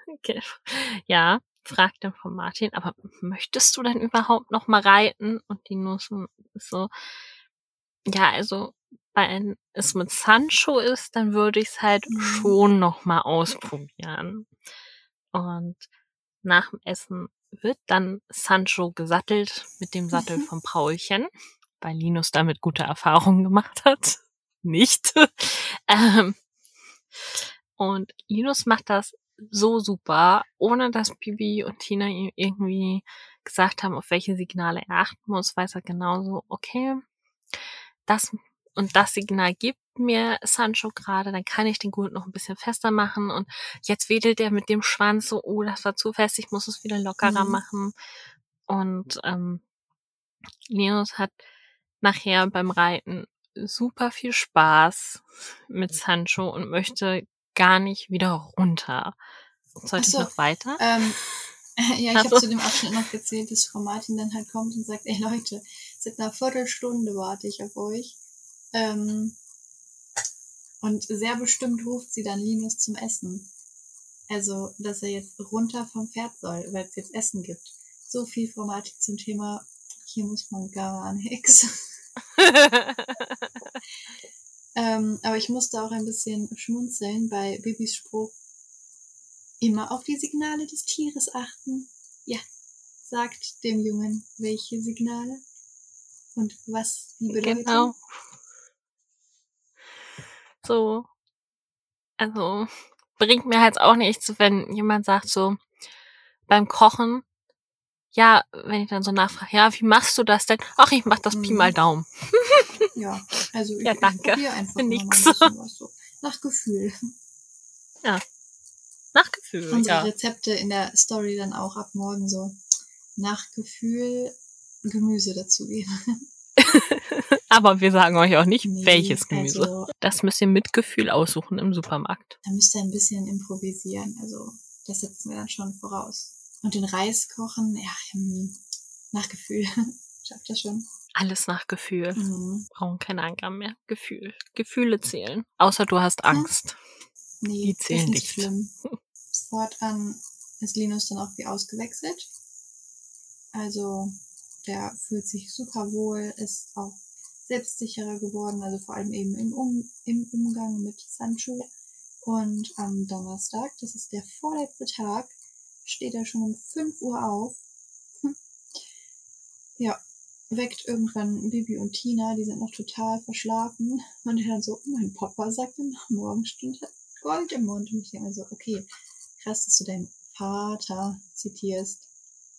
okay. Ja, fragt dann von Martin, aber möchtest du denn überhaupt noch mal reiten? Und die Nuss ist so, ja, also wenn es mit Sancho ist, dann würde ich es halt mhm. schon noch mal ausprobieren. Und nach dem Essen wird dann Sancho gesattelt mit dem Sattel vom Paulchen, weil Linus damit gute Erfahrungen gemacht hat. Nicht. ähm, und Linus macht das so super, ohne dass Bibi und Tina ihm irgendwie gesagt haben, auf welche Signale er achten muss, weiß er genauso, okay, das und das Signal gibt mir Sancho gerade, dann kann ich den Gurt noch ein bisschen fester machen und jetzt wedelt er mit dem Schwanz so, oh, das war zu fest, ich muss es wieder lockerer mhm. machen. Und ähm, Linus hat nachher beim Reiten super viel Spaß mit Sancho und möchte gar nicht wieder runter. Sollte so, ich noch weiter? Ähm, ja, ich habe zu dem Abschnitt noch gezählt, bis Frau Martin dann halt kommt und sagt, ey Leute, seit einer Viertelstunde warte ich auf euch. Ähm, und sehr bestimmt ruft sie dann Linus zum Essen. Also, dass er jetzt runter vom Pferd soll, weil es jetzt Essen gibt. So viel Frau Martin zum Thema, hier muss man gar nichts. ähm, aber ich musste auch ein bisschen schmunzeln bei Bibis Spruch, immer auf die Signale des Tieres achten. Ja, sagt dem Jungen, welche Signale und was die bedeuten. Genau. So, also bringt mir halt auch nichts, wenn jemand sagt so beim Kochen, ja, wenn ich dann so nachfrage, ja, wie machst du das denn? Ach, ich mach das Pi mal mhm. Daumen. ja, also ich, ja, danke. Ich einfach Nix. So. Nach Gefühl. Ja, nach Gefühl. Unsere ja. Rezepte in der Story dann auch ab morgen so nach Gefühl Gemüse dazugeben. Aber wir sagen euch auch nicht, nee, welches Gemüse. Also, das müsst ihr mit Gefühl aussuchen im Supermarkt. Da müsst ihr ein bisschen improvisieren. Also das setzen wir dann schon voraus. Und den Reis kochen, ja, nach Gefühl. Schafft das schon. Alles nach Gefühl. Mhm. Brauchen keine Angaben mehr. Gefühl. Gefühle zählen. Außer du hast Angst. Nee, Die zählen ist nicht. Schlimm. Fortan ist Linus dann auch wie ausgewechselt. Also der fühlt sich super wohl, ist auch selbstsicherer geworden, also vor allem eben im, um im Umgang mit Sancho. Und am Donnerstag, das ist der vorletzte Tag, steht er schon um 5 Uhr auf. Hm. Ja, weckt irgendwann Bibi und Tina, die sind noch total verschlafen. Und er dann so, mein Papa sagte nach Morgenstund hat Gold im Mund. Und ich denke mir so, okay, krass, dass du deinen Vater zitierst.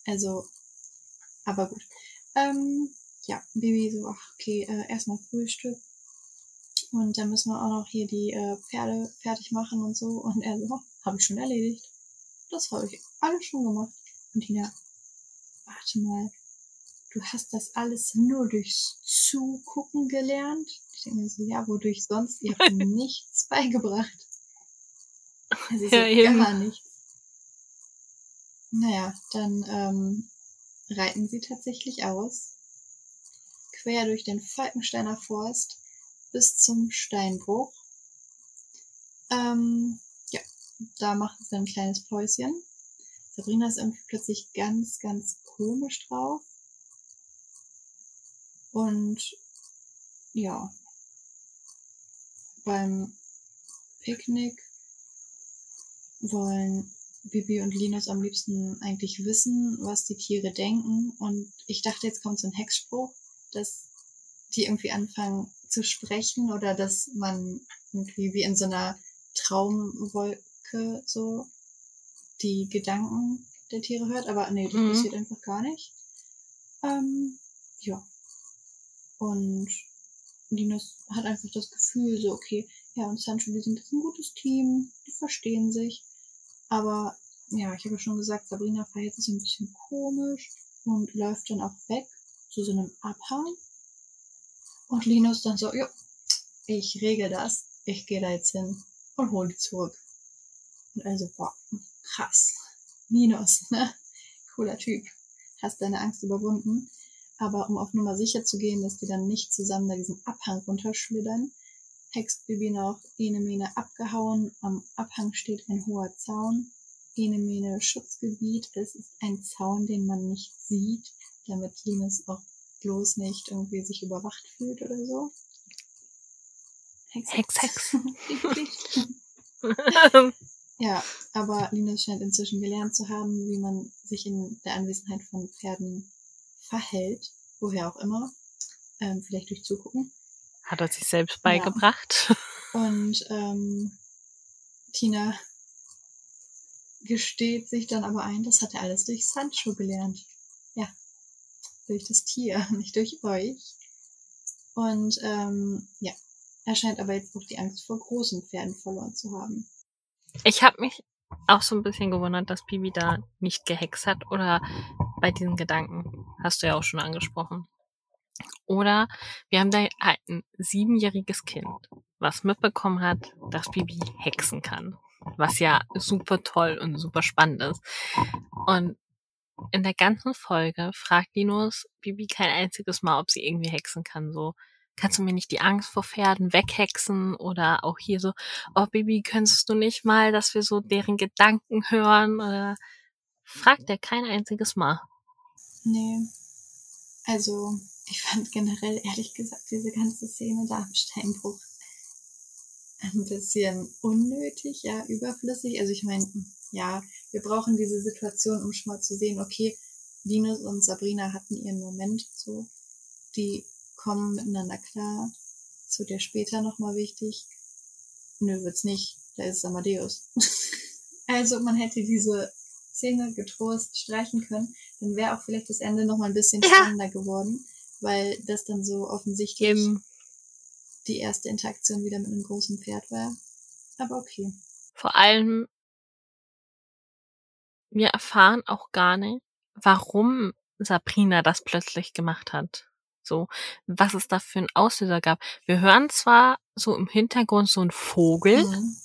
Also, aber gut. Ähm, ja, Baby so, ach, okay, äh, erstmal Frühstück. Und dann müssen wir auch noch hier die äh, Pferde fertig machen und so. Und er so, habe ich schon erledigt. Das habe ich alles schon gemacht. Und Tina, warte mal, du hast das alles nur durchs Zugucken gelernt? Ich denke mir so, ja, wodurch sonst? Ihr habt mir nichts beigebracht. Also ja, so gar nichts. Naja, dann ähm, reiten sie tatsächlich aus, quer durch den Falkensteiner Forst bis zum Steinbruch. Ähm, ja, da machen sie ein kleines Päuschen. Sabrina ist irgendwie plötzlich ganz, ganz komisch drauf. Und ja, beim Picknick wollen Bibi und Linus am liebsten eigentlich wissen, was die Tiere denken. Und ich dachte, jetzt kommt so ein Hexspruch, dass die irgendwie anfangen zu sprechen oder dass man irgendwie wie in so einer Traumwolke so die Gedanken der Tiere hört. Aber nee, das mhm. passiert einfach gar nicht. Ähm, ja. Und Linus hat einfach das Gefühl, so, okay, ja, und Sancho, die sind jetzt ein gutes Team, die verstehen sich. Aber ja, ich habe schon gesagt, Sabrina verhält sich ein bisschen komisch und läuft dann auch weg zu so einem Abhang. Und Linus dann so, ja, ich regel das. Ich gehe da jetzt hin und hole die zurück. Und also, boah, krass. Linus, ne? Cooler Typ. Hast deine Angst überwunden. Aber um auf Nummer sicher zu gehen, dass die dann nicht zusammen da diesen Abhang runterschlittern, hext Bibi noch Enemene abgehauen. Am Abhang steht ein hoher Zaun. Enemene Schutzgebiet. Es ist ein Zaun, den man nicht sieht, damit Linus auch bloß nicht irgendwie sich überwacht fühlt oder so. Hex, Hex. Hex. ja, aber Linus scheint inzwischen gelernt zu haben, wie man sich in der Anwesenheit von Pferden verhält, woher auch immer. Ähm, vielleicht durch Zugucken. Hat er sich selbst beigebracht. Ja. Und ähm, Tina gesteht sich dann aber ein, das hat er alles durch Sancho gelernt. Ja, durch das Tier, nicht durch euch. Und ähm, ja, er scheint aber jetzt noch die Angst vor großen Pferden verloren zu haben. Ich habe mich auch so ein bisschen gewundert, dass Bibi da nicht gehext hat oder bei diesen Gedanken, hast du ja auch schon angesprochen. Oder wir haben da ein siebenjähriges Kind, was mitbekommen hat, dass Bibi hexen kann. Was ja super toll und super spannend ist. Und in der ganzen Folge fragt Linus Bibi kein einziges Mal, ob sie irgendwie hexen kann. So, kannst du mir nicht die Angst vor Pferden weghexen? Oder auch hier so, oh Bibi, könntest du nicht mal, dass wir so deren Gedanken hören? Oder fragt er kein einziges Mal. Nee. Also, ich fand generell, ehrlich gesagt, diese ganze Szene da am Steinbruch ein bisschen unnötig, ja, überflüssig. Also ich meine, ja, wir brauchen diese Situation, um schon mal zu sehen, okay, Linus und Sabrina hatten ihren Moment so. Die kommen miteinander klar. Das wird ja später nochmal wichtig. Nö, wird's nicht. Da ist Amadeus. also man hätte diese Szene getrost streichen können, dann wäre auch vielleicht das Ende nochmal ein bisschen spannender ja. geworden, weil das dann so offensichtlich Eben. die erste Interaktion wieder mit einem großen Pferd war. Aber okay. Vor allem, wir erfahren auch gar nicht, warum Sabrina das plötzlich gemacht hat. So, was es da für einen Auslöser gab. Wir hören zwar so im Hintergrund so ein Vogel, mhm.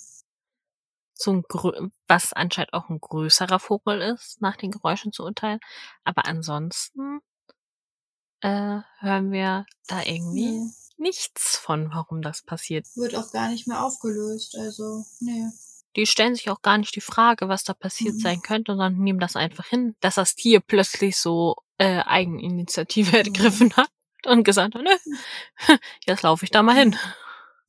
so ein, was anscheinend auch ein größerer Vogel ist, nach den Geräuschen zu urteilen, aber ansonsten äh, hören wir da irgendwie nee. nichts von, warum das passiert. Wird auch gar nicht mehr aufgelöst, also, nee. Die stellen sich auch gar nicht die Frage, was da passiert mhm. sein könnte, sondern nehmen das einfach hin, dass das Tier plötzlich so äh, Eigeninitiative mhm. ergriffen hat und gesagt hat, nö, jetzt laufe ich da mal hin.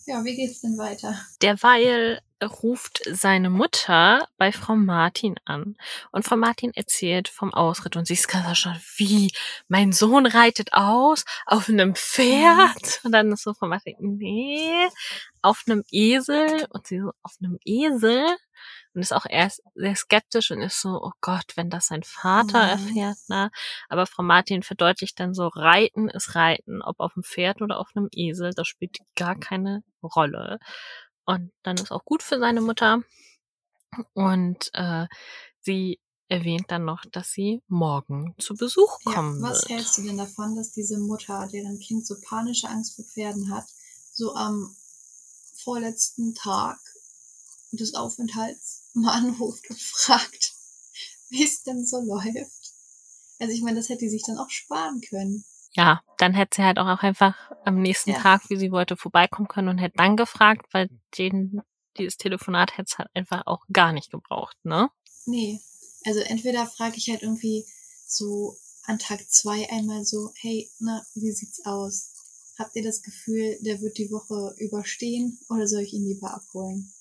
Ja, wie geht's denn weiter? Derweil ruft seine Mutter bei Frau Martin an. Und Frau Martin erzählt vom Ausritt und sie ist ganz schon, wie, mein Sohn reitet aus auf einem Pferd? Und dann ist so Frau Martin, nee, auf einem Esel. Und sie so, auf einem Esel? und ist auch erst sehr skeptisch und ist so, oh Gott, wenn das sein Vater mhm. erfährt, ne? Aber Frau Martin verdeutlicht dann so, Reiten ist Reiten, ob auf dem Pferd oder auf einem Esel, das spielt gar keine Rolle. Und dann ist auch gut für seine Mutter. Und äh, sie erwähnt dann noch, dass sie morgen zu Besuch kommen ja, was wird. hältst du denn davon, dass diese Mutter, deren Kind so panische Angst vor Pferden hat, so am vorletzten Tag des Aufenthalts mal anruft und fragt, wie es denn so läuft. Also ich meine, das hätte sie sich dann auch sparen können. Ja, dann hätte sie halt auch einfach am nächsten ja. Tag, wie sie wollte, vorbeikommen können und hätte dann gefragt, weil den, dieses Telefonat hätte es halt einfach auch gar nicht gebraucht, ne? Nee. Also entweder frage ich halt irgendwie so an Tag zwei einmal so, hey, na, wie sieht's aus? Habt ihr das Gefühl, der wird die Woche überstehen oder soll ich ihn lieber abholen?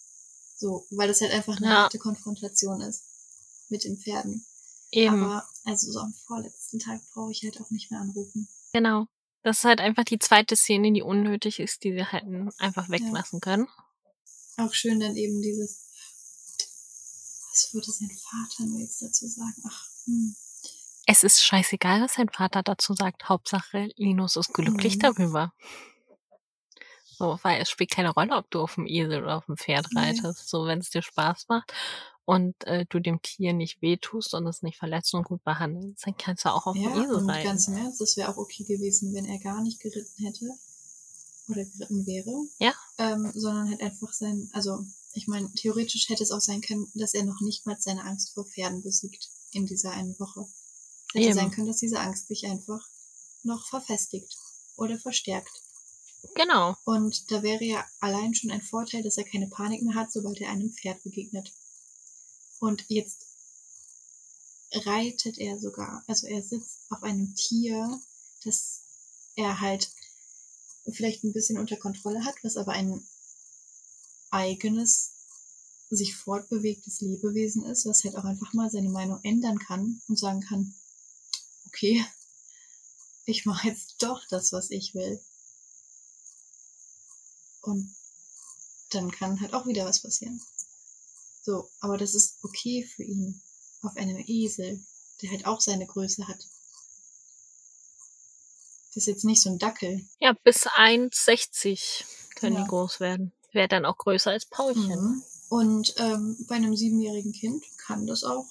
So, weil das halt einfach eine ja. harte Konfrontation ist mit den Pferden. Eben. Aber also so am vorletzten Tag brauche ich halt auch nicht mehr anrufen. Genau. Das ist halt einfach die zweite Szene, die unnötig ist, die wir halt einfach weglassen ja. können. Auch schön dann eben dieses, was würde sein Vater nur jetzt dazu sagen? Ach, hm. Es ist scheißegal, was sein Vater dazu sagt. Hauptsache, Linus ist glücklich mhm. darüber. So, weil es spielt keine Rolle, ob du auf dem Esel oder auf dem Pferd reitest. Nee. So, wenn es dir Spaß macht und äh, du dem Tier nicht wehtust und es nicht verletzt und gut behandelst, dann kannst du auch auf ja, dem Esel und reiten. Ganz im Ernst, das wäre auch okay gewesen, wenn er gar nicht geritten hätte oder geritten wäre. Ja. Ähm, sondern halt einfach sein, also ich meine, theoretisch hätte es auch sein können, dass er noch nicht mal seine Angst vor Pferden besiegt in dieser einen Woche. Hätte Eben. sein können, dass diese Angst sich einfach noch verfestigt oder verstärkt. Genau. Und da wäre ja allein schon ein Vorteil, dass er keine Panik mehr hat, sobald er einem Pferd begegnet. Und jetzt reitet er sogar, also er sitzt auf einem Tier, das er halt vielleicht ein bisschen unter Kontrolle hat, was aber ein eigenes, sich fortbewegtes Lebewesen ist, was halt auch einfach mal seine Meinung ändern kann und sagen kann, okay, ich mache jetzt doch das, was ich will. Und dann kann halt auch wieder was passieren. So, aber das ist okay für ihn. Auf einem Esel, der halt auch seine Größe hat. Das ist jetzt nicht so ein Dackel. Ja, bis 1,60 können ja. die groß werden. Wäre dann auch größer als Paulchen. Mhm. Und ähm, bei einem siebenjährigen Kind kann das auch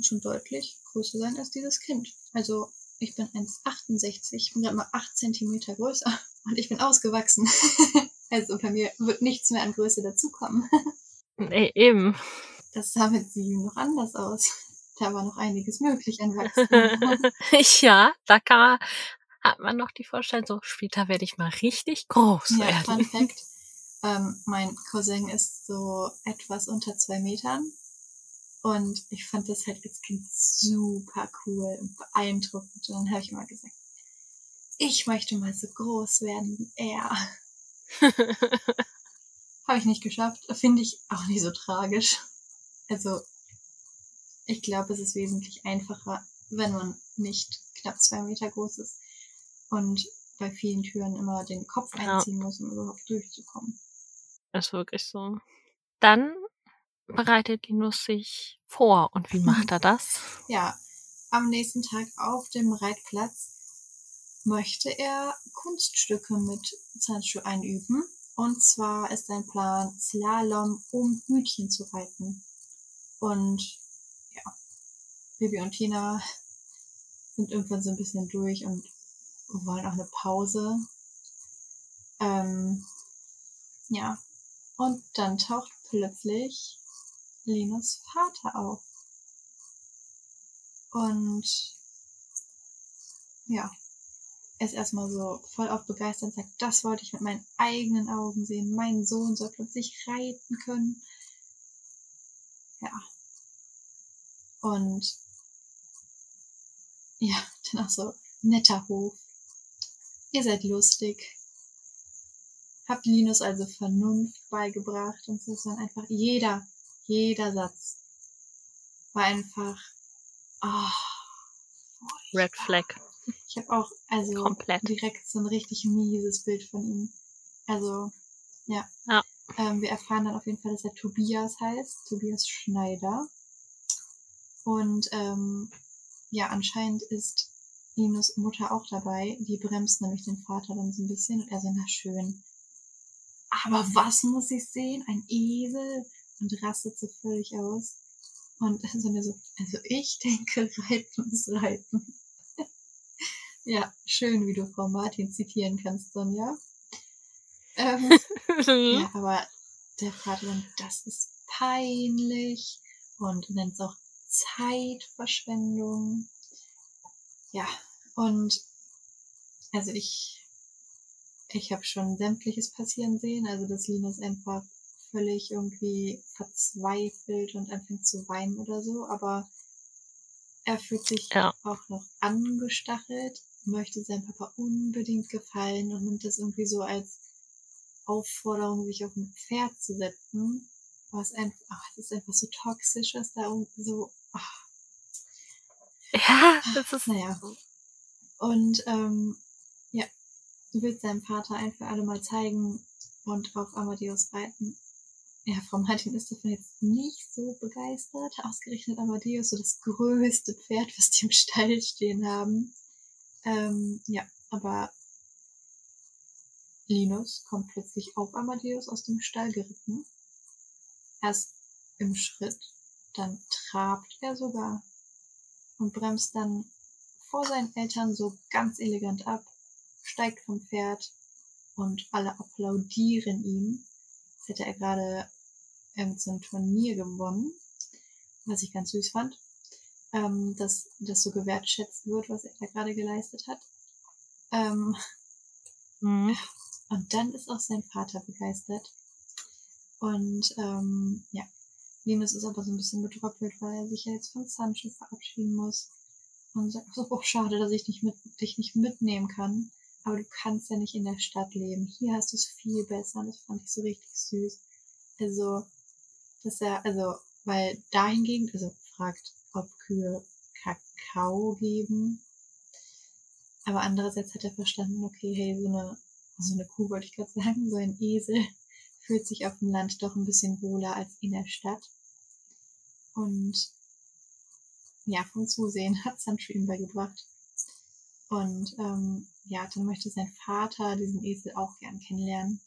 schon deutlich größer sein als dieses Kind. Also ich bin 1,68, ich bin gerade mal 8 Zentimeter größer und ich bin ausgewachsen. also bei mir wird nichts mehr an Größe dazukommen. Nee, eben. Das sah mit sieben noch anders aus. Da war noch einiges möglich an Wachstum. ja, da kann man, hat man noch die Vorstellung, so später werde ich mal richtig groß ja, werden. Fun Fact, ähm, mein Cousin ist so etwas unter zwei Metern. Und ich fand das halt als Kind super cool und beeindruckend. Und dann habe ich immer gesagt, ich möchte mal so groß werden wie er. habe ich nicht geschafft. Finde ich auch nicht so tragisch. Also, ich glaube, es ist wesentlich einfacher, wenn man nicht knapp zwei Meter groß ist und bei vielen Türen immer den Kopf einziehen ja. muss, um überhaupt durchzukommen. Ist wirklich so. Dann bereitet Linus sich vor. Und wie macht er das? Ja, am nächsten Tag auf dem Reitplatz möchte er Kunststücke mit Zandschuh einüben. Und zwar ist sein Plan Slalom, um Hütchen zu reiten. Und ja, Bibi und Tina sind irgendwann so ein bisschen durch und wollen auch eine Pause. Ähm, ja, und dann taucht plötzlich Linus Vater auf. Und ja, ist erstmal so voll auf begeistert und sagt, das wollte ich mit meinen eigenen Augen sehen. Mein Sohn soll plötzlich reiten können. Ja. Und ja, dann auch so netter Hof. Ihr seid lustig. Habt Linus also Vernunft beigebracht und so ist dann einfach jeder, jeder Satz war einfach oh, Red Flag. Ich habe auch also Komplett. direkt so ein richtig mieses Bild von ihm. Also ja. ja. Ähm, wir erfahren dann auf jeden Fall, dass er Tobias heißt, Tobias Schneider. Und ähm, ja, anscheinend ist Linus Mutter auch dabei. Die bremst nämlich den Vater dann so ein bisschen und er so, na schön, aber was muss ich sehen? Ein Esel? Und rastet so völlig aus. Und dann so, also ich denke, Reiten ist Reiten. Ja, schön, wie du Frau Martin zitieren kannst, Sonja. Ähm, ja, aber der Vater dann, das ist peinlich und nennt es auch Zeitverschwendung. Ja, und also ich ich habe schon sämtliches passieren sehen, also dass Linus einfach völlig irgendwie verzweifelt und anfängt zu weinen oder so, aber er fühlt sich ja. auch noch angestachelt, möchte seinem Papa unbedingt gefallen und nimmt das irgendwie so als Aufforderung, sich auf ein Pferd zu setzen. Was einfach, ach, das ist einfach so toxisch, was da irgendwie so, ach. Ja, das ist. Naja. Und ähm, ja, Du willst deinem Vater ein für alle Mal zeigen und auf Amadeus reiten. Ja, Frau Martin ist davon jetzt nicht so begeistert. Ausgerechnet Amadeus, so das größte Pferd, was die im Stall stehen haben. Ähm, ja, aber Linus kommt plötzlich auf Amadeus aus dem Stall geritten. Erst im Schritt, dann trabt er sogar und bremst dann vor seinen Eltern so ganz elegant ab steigt vom Pferd und alle applaudieren ihm. Jetzt hätte er gerade ähm, so ein Turnier gewonnen, was ich ganz süß fand, ähm, dass das so gewertschätzt wird, was er da gerade geleistet hat. Ähm, mhm. Und dann ist auch sein Vater begeistert. Und ähm, ja, Linus ist aber so ein bisschen betröppelt, weil er sich ja jetzt von Sancho verabschieden muss. Und sagt so, oh, schade, dass ich dich, mit, dich nicht mitnehmen kann aber du kannst ja nicht in der Stadt leben. Hier hast du es viel besser und das fand ich so richtig süß. Also, dass er, also, weil dahingegen, also fragt, ob Kühe Kakao geben. Aber andererseits hat er verstanden, okay, hey, so eine, so eine Kuh wollte ich gerade sagen, so ein Esel fühlt sich auf dem Land doch ein bisschen wohler als in der Stadt. Und ja, vom Zusehen hat Sancho ihm beigebracht. Und ähm, ja, dann möchte sein Vater diesen Esel auch gern kennenlernen.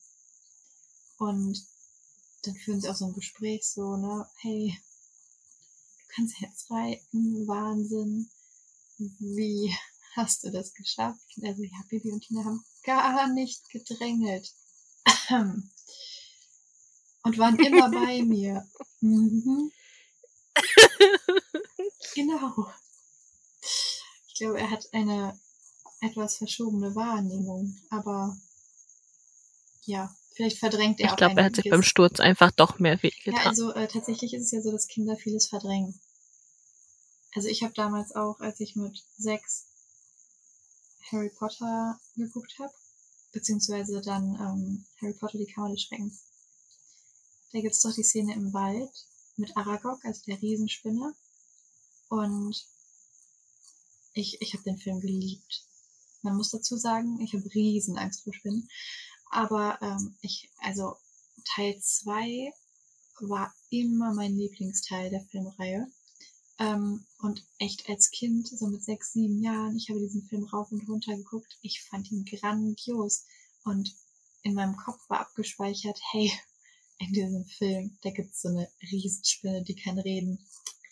Und dann führen sie auch so ein Gespräch so, ne, hey, kannst jetzt reiten, Wahnsinn. Wie hast du das geschafft? Also ja, Bibi und Tina haben gar nicht gedrängelt. Und waren immer bei mir. Mhm. genau. Ich glaube, er hat eine etwas verschobene Wahrnehmung, aber ja, vielleicht verdrängt er ich auch. Ich glaube, er hat sich beim Sturz einfach doch mehr wehgetan. Ja, also äh, tatsächlich ist es ja so, dass Kinder vieles verdrängen. Also ich habe damals auch, als ich mit sechs Harry Potter geguckt habe, beziehungsweise dann ähm, Harry Potter, die Kammer des Schreckens. Da gibt's doch die Szene im Wald mit Aragog, also der Riesenspinne. Und ich, ich habe den Film geliebt. Man muss dazu sagen, ich habe Riesenangst vor Spinnen. Aber ähm, ich, also Teil 2 war immer mein Lieblingsteil der Filmreihe. Ähm, und echt als Kind, so mit sechs, sieben Jahren, ich habe diesen Film rauf und runter geguckt. Ich fand ihn grandios. Und in meinem Kopf war abgespeichert, hey, in diesem Film, da gibt's so eine Riesenspinne, die kann reden.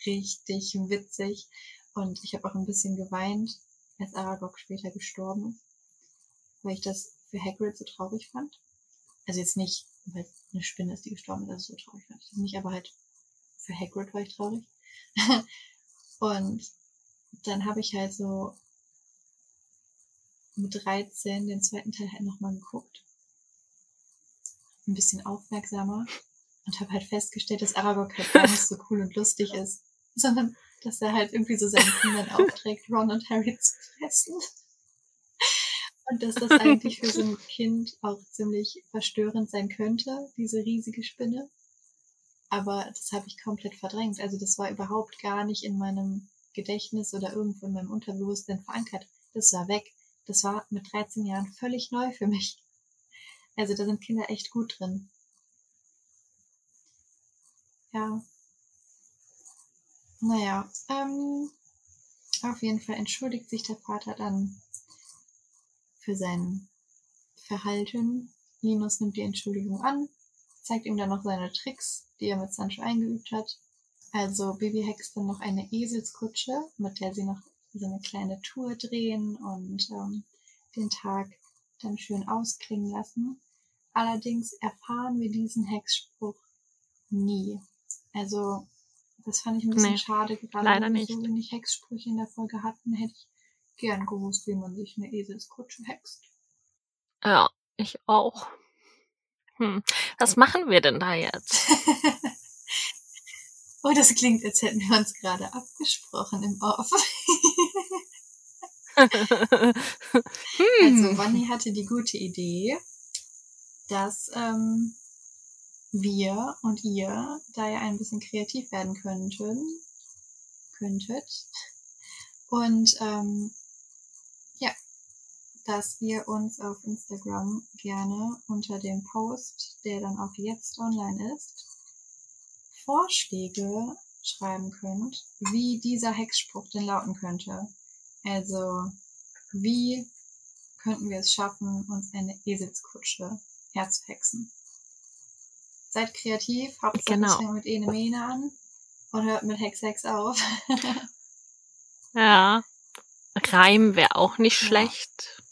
Richtig witzig. Und ich habe auch ein bisschen geweint, als Aragog später gestorben ist, weil ich das für Hagrid so traurig fand. Also jetzt nicht, weil eine Spinne ist, die gestorben ist, also so traurig fand ich das nicht, aber halt für Hagrid war ich traurig. und dann habe ich halt so mit 13 den zweiten Teil halt nochmal geguckt. Ein bisschen aufmerksamer und habe halt festgestellt, dass Aragog halt gar nicht so cool und lustig ist, sondern dass er halt irgendwie so seinen Kindern aufträgt, Ron und Harry zu fressen. Und dass das eigentlich für so ein Kind auch ziemlich verstörend sein könnte, diese riesige Spinne aber das habe ich komplett verdrängt. Also das war überhaupt gar nicht in meinem Gedächtnis oder irgendwo in meinem Unterbewusstsein verankert. Das war weg. Das war mit 13 Jahren völlig neu für mich. Also da sind Kinder echt gut drin. Ja. Naja, ähm, auf jeden Fall entschuldigt sich der Vater dann für sein Verhalten. Linus nimmt die Entschuldigung an zeigt ihm dann noch seine Tricks, die er mit Sancho eingeübt hat. Also Baby hext dann noch eine Eselskutsche, mit der sie noch so eine kleine Tour drehen und ähm, den Tag dann schön ausklingen lassen. Allerdings erfahren wir diesen Hexspruch nie. Also das fand ich ein bisschen nee, schade, gerade wenn wir so wenig Hexsprüche in der Folge hatten, hätte ich gern gewusst, wie man sich eine Eselskutsche hext. Ja, ich auch. Hm. Was machen wir denn da jetzt? oh, das klingt, als hätten wir uns gerade abgesprochen im Off. hm. Also, Bonnie hatte die gute Idee, dass ähm, wir und ihr da ja ein bisschen kreativ werden könnten, könntet. Und ähm, dass ihr uns auf Instagram gerne unter dem Post, der dann auch jetzt online ist, Vorschläge schreiben könnt, wie dieser Hexspruch denn lauten könnte. Also, wie könnten wir es schaffen, uns eine Eselskutsche herzuhexen? Seid kreativ, hauptsächlich genau. mit Ene Mene an und hört mit Hex Hex auf. ja. Reim wäre auch nicht schlecht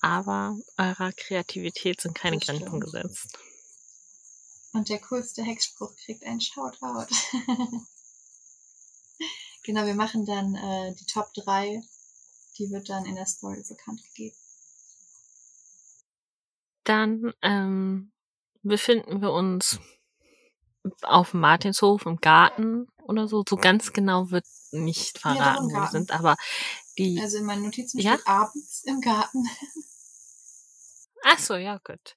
aber eurer Kreativität sind keine Grenzen gesetzt. Und der coolste Hexspruch kriegt einen Shoutout. genau, wir machen dann äh, die Top 3. Die wird dann in der Story bekannt gegeben. Dann ähm, befinden wir uns auf dem Martinshof im Garten oder so. So ganz genau wird nicht verraten, ja, wo wir sind, aber die. Also in meinen Notizen ja? steht abends im Garten. Ach so, ja, gut.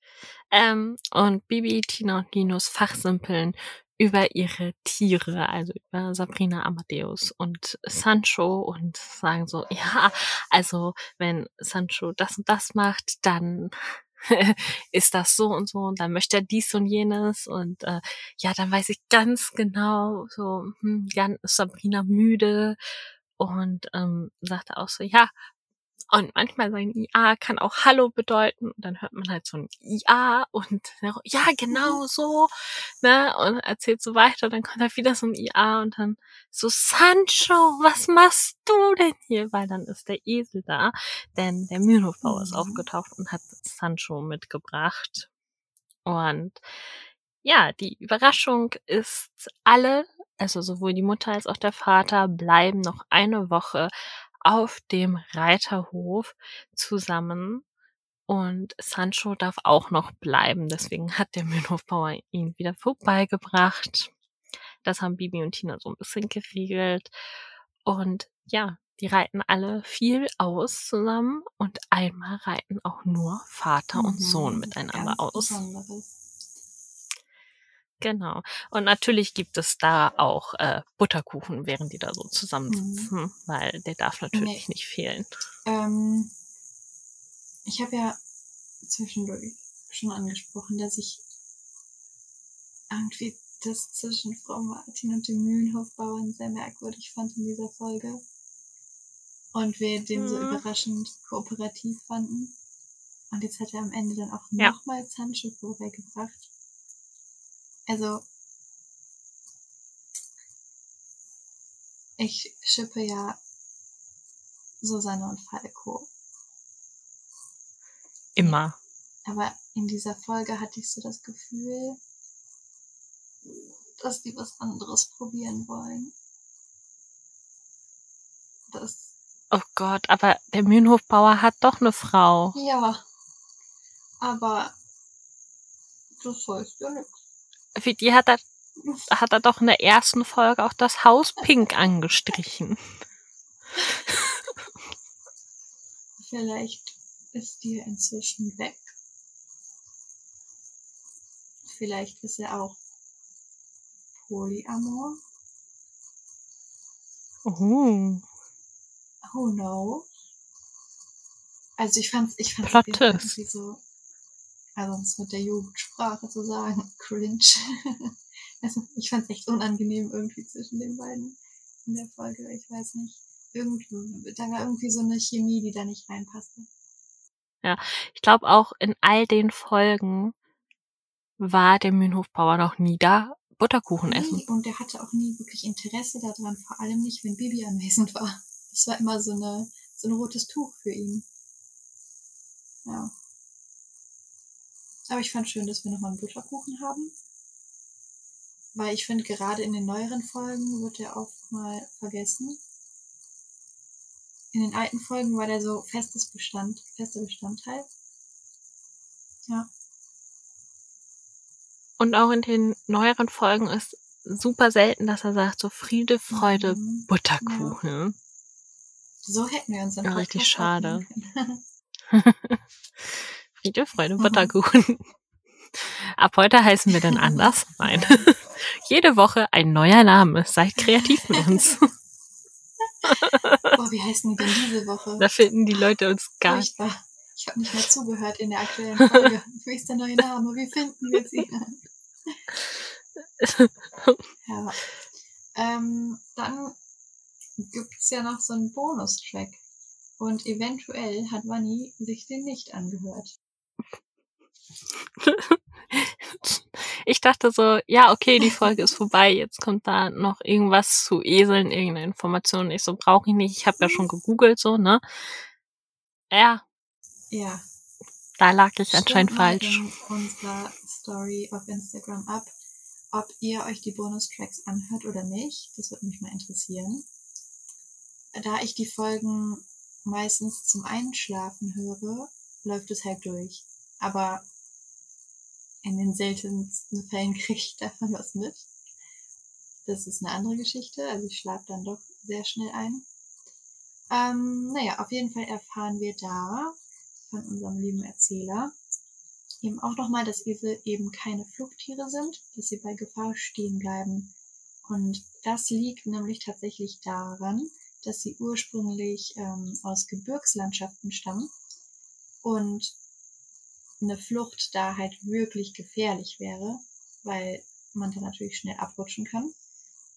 Ähm, und Bibi, Tina und Linus fachsimpeln über ihre Tiere, also über Sabrina Amadeus und Sancho und sagen so, ja, also wenn Sancho das und das macht, dann ist das so und so und dann möchte er dies und jenes und äh, ja, dann weiß ich ganz genau, so, hm, dann ist Sabrina müde und ähm, sagte auch so, ja, und manchmal sein IA kann auch Hallo bedeuten. Und dann hört man halt so ein IA und ja, genau mhm. so, ne? Und erzählt so weiter. Und dann kommt halt wieder so ein IA und dann so, Sancho, was machst du denn hier? Weil dann ist der Esel da. Denn der Mühlenhofbauer mhm. ist aufgetaucht und hat Sancho mitgebracht. Und ja, die Überraschung ist alle, also sowohl die Mutter als auch der Vater bleiben noch eine Woche auf dem Reiterhof zusammen und Sancho darf auch noch bleiben. Deswegen hat der Mühlenhofbauer ihn wieder vorbeigebracht. Das haben Bibi und Tina so ein bisschen geregelt. Und ja, die reiten alle viel aus zusammen und einmal reiten auch nur Vater mhm, und Sohn miteinander aus. Besonderes. Genau. Und natürlich gibt es da auch äh, Butterkuchen, während die da so zusammensitzen, mhm. weil der darf natürlich nee. nicht fehlen. Ähm, ich habe ja zwischendurch schon angesprochen, dass ich irgendwie das zwischen Frau Martin und dem Mühlenhofbauern sehr merkwürdig fand in dieser Folge. Und wir den mhm. so überraschend kooperativ fanden. Und jetzt hat er am Ende dann auch ja. nochmal Sancho vorbeigebracht. Also, ich schippe ja Susanne und Falco. Immer. Aber in dieser Folge hatte ich so das Gefühl, dass die was anderes probieren wollen. Das oh Gott, aber der Mühlenhofbauer hat doch eine Frau. Ja. Aber das heißt ja nichts. Für die hat er, hat er doch in der ersten Folge auch das Haus pink angestrichen. Vielleicht ist die inzwischen weg. Vielleicht ist er auch Polyamor. Oh. Who knows? Also ich fand's, ich fand's irgendwie so also um es mit der Jugendsprache zu sagen, cringe. also ich fand es echt unangenehm irgendwie zwischen den beiden in der Folge. Ich weiß nicht. Irgendwie, da war irgendwie so eine Chemie, die da nicht reinpasste. Ja, ich glaube auch in all den Folgen war der Mühlenhofbauer noch nie da, Butterkuchen nie, essen. Und der hatte auch nie wirklich Interesse daran, vor allem nicht, wenn Bibi anwesend war. Das war immer so eine so ein rotes Tuch für ihn. Ja. Aber ich fand schön, dass wir nochmal einen Butterkuchen haben. Weil ich finde, gerade in den neueren Folgen wird der oft mal vergessen. In den alten Folgen war der so festes Bestand, fester Bestandteil. Ja. Und auch in den neueren Folgen ist super selten, dass er sagt, so Friede, Freude, mhm. Butterkuchen. Ja. So hätten wir uns dann ja, richtig schade. Friede, Freude, Butterkuchen. Ab heute heißen wir dann anders. Nein. Jede Woche ein neuer Name. Seid kreativ mit uns. Boah, wie heißen die denn diese Woche? Da finden die Leute uns gar nicht. Ich habe nicht mehr zugehört in der aktuellen Folge. Wie ist der neue Name? Wie finden wir sie? ja. Ähm, dann gibt's ja noch so einen Bonustrack. Und eventuell hat Vanni sich den nicht angehört. ich dachte so, ja, okay, die Folge ist vorbei, jetzt kommt da noch irgendwas zu Eseln, irgendeine Information. Ich so, brauche ich nicht. Ich habe ja schon gegoogelt, so, ne? Ja. Ja. Da lag ich Stimmt anscheinend falsch. In unserer Story auf Instagram ab, ob ihr euch die Bonustracks anhört oder nicht. Das würde mich mal interessieren. Da ich die Folgen meistens zum Einschlafen höre, läuft es halt durch. Aber in den seltensten Fällen kriege ich davon was mit. Das ist eine andere Geschichte. Also ich schlafe dann doch sehr schnell ein. Ähm, naja, auf jeden Fall erfahren wir da von unserem lieben Erzähler, eben auch nochmal, dass Esel eben keine Fluchttiere sind, dass sie bei Gefahr stehen bleiben. Und das liegt nämlich tatsächlich daran, dass sie ursprünglich ähm, aus Gebirgslandschaften stammen und eine Flucht da halt wirklich gefährlich wäre, weil man dann natürlich schnell abrutschen kann.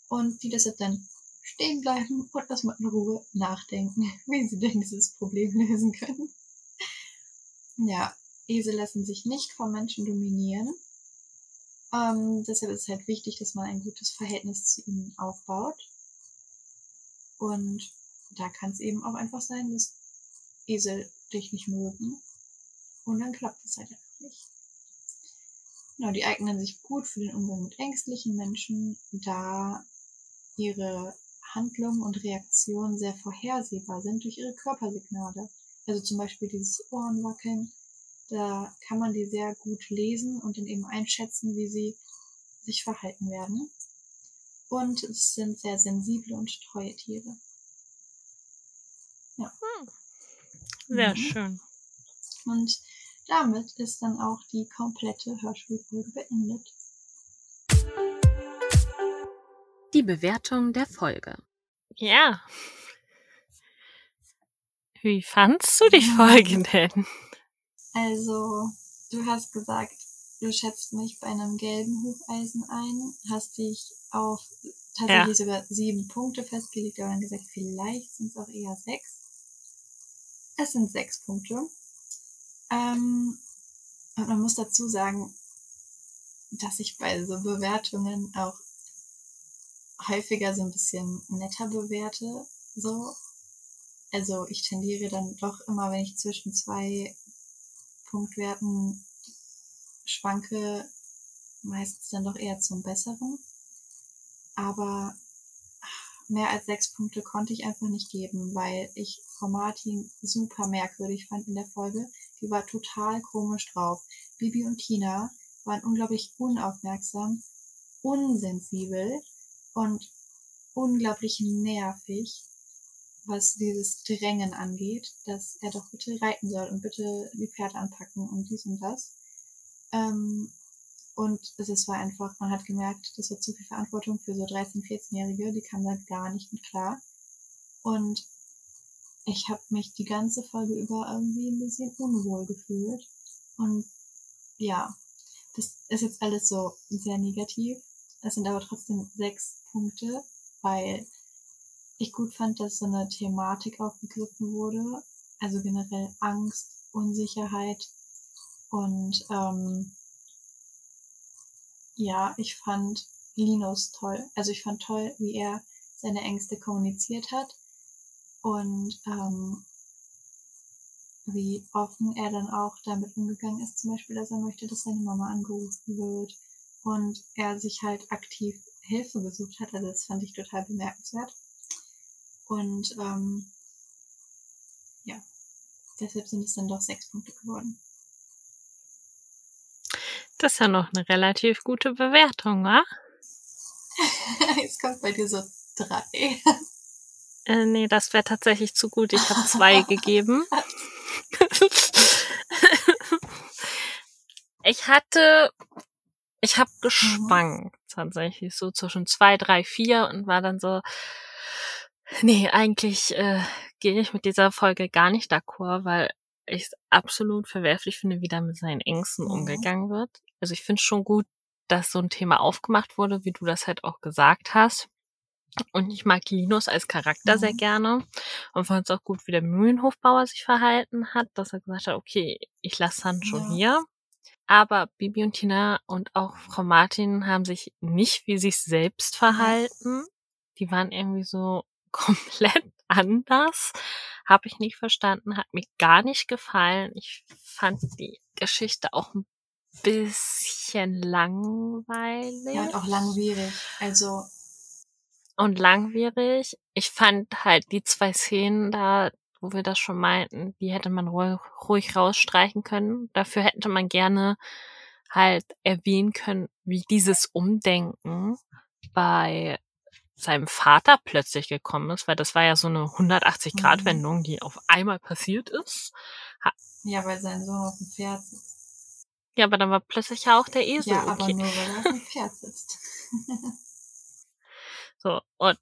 Und die deshalb dann stehen bleiben und erstmal in Ruhe nachdenken, wie sie denn dieses Problem lösen können. Ja, Esel lassen sich nicht vom Menschen dominieren. Ähm, deshalb ist es halt wichtig, dass man ein gutes Verhältnis zu ihnen aufbaut. Und da kann es eben auch einfach sein, dass Esel dich nicht mögen. Und dann klappt es halt einfach nicht. Genau, die eignen sich gut für den Umgang mit ängstlichen Menschen, da ihre Handlungen und Reaktionen sehr vorhersehbar sind durch ihre Körpersignale. Also zum Beispiel dieses Ohrenwackeln, da kann man die sehr gut lesen und dann eben einschätzen, wie sie sich verhalten werden. Und es sind sehr sensible und treue Tiere. Ja. Hm. Sehr mhm. schön. Und damit ist dann auch die komplette Hörspielfolge beendet. Die Bewertung der Folge. Ja. Wie fandst du die Folge denn? Also, du hast gesagt, du schätzt mich bei einem gelben Hufeisen ein, hast dich auf tatsächlich ja. sogar sieben Punkte festgelegt, aber dann gesagt, vielleicht sind es auch eher sechs. Es sind sechs Punkte. Ähm, und man muss dazu sagen, dass ich bei so Bewertungen auch häufiger so ein bisschen netter bewerte, so. Also ich tendiere dann doch immer, wenn ich zwischen zwei Punktwerten schwanke, meistens dann doch eher zum Besseren. Aber mehr als sechs Punkte konnte ich einfach nicht geben, weil ich Frau Martin super merkwürdig fand in der Folge. Die war total komisch drauf. Bibi und Tina waren unglaublich unaufmerksam, unsensibel und unglaublich nervig, was dieses Drängen angeht, dass er doch bitte reiten soll und bitte die Pferde anpacken und dies und das. Ähm, und es war einfach, man hat gemerkt, das war zu viel Verantwortung für so 13-, 14-Jährige, die kamen da gar nicht mit klar. Und ich habe mich die ganze Folge über irgendwie ein bisschen unwohl gefühlt. Und ja, das ist jetzt alles so sehr negativ. Es sind aber trotzdem sechs Punkte, weil ich gut fand, dass so eine Thematik aufgegriffen wurde. Also generell Angst, Unsicherheit und ähm, ja, ich fand Linus toll. Also ich fand toll, wie er seine Ängste kommuniziert hat und ähm, wie offen er dann auch damit umgegangen ist, zum Beispiel, dass er möchte, dass seine Mama angerufen wird und er sich halt aktiv Hilfe gesucht hat. Also das fand ich total bemerkenswert. Und ähm, ja, deshalb sind es dann doch sechs Punkte geworden. Das ist ja noch eine relativ gute Bewertung, wa? Jetzt kommt bei dir so drei. Äh, nee, das wäre tatsächlich zu gut. Ich habe zwei gegeben. ich hatte, ich habe geschwankt mhm. tatsächlich so zwischen zwei, drei, vier und war dann so, nee, eigentlich äh, gehe ich mit dieser Folge gar nicht d'accord, weil ich es absolut verwerflich finde, wie da mit seinen Ängsten mhm. umgegangen wird. Also ich finde schon gut, dass so ein Thema aufgemacht wurde, wie du das halt auch gesagt hast. Und ich mag Linus als Charakter mhm. sehr gerne und fand es auch gut, wie der Mühlenhofbauer sich verhalten hat, dass er gesagt hat, okay, ich lasse Sancho ja. hier. Aber Bibi und Tina und auch Frau Martin haben sich nicht wie sich selbst verhalten. Die waren irgendwie so komplett anders. Habe ich nicht verstanden, hat mir gar nicht gefallen. Ich fand die Geschichte auch ein bisschen langweilig. Ja, und auch langwierig. Also. Und langwierig. Ich fand halt die zwei Szenen da, wo wir das schon meinten, die hätte man ruhig, ruhig rausstreichen können. Dafür hätte man gerne halt erwähnen können, wie dieses Umdenken bei seinem Vater plötzlich gekommen ist, weil das war ja so eine 180-Grad-Wendung, mhm. die auf einmal passiert ist. Ja, weil sein Sohn auf dem Pferd sitzt. Ja, aber dann war plötzlich ja auch der Esel Ja, okay. aber nur, weil er auf dem Pferd sitzt. So, und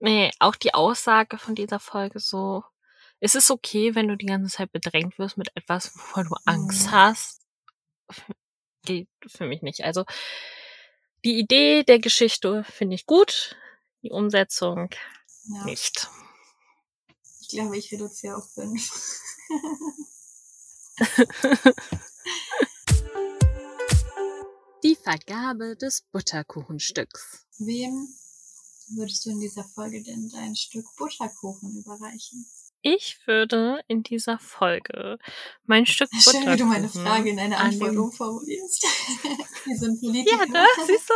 nee, auch die Aussage von dieser Folge so, es ist okay, wenn du die ganze Zeit bedrängt wirst mit etwas, wovor du Angst Mhm. hast, geht für mich nicht. Also die Idee der Geschichte finde ich gut, die Umsetzung Ja. nicht. Ich glaube, ich reduziere auf fünf. Die Vergabe des Butterkuchenstücks. Wem würdest du in dieser Folge denn dein Stück Butterkuchen überreichen? Ich würde in dieser Folge mein Stück Schön, wie du meine Butterkuchen Frage in eine an Antwort umformulierst. wie so ein Politiker. Ja, ne? Siehst du?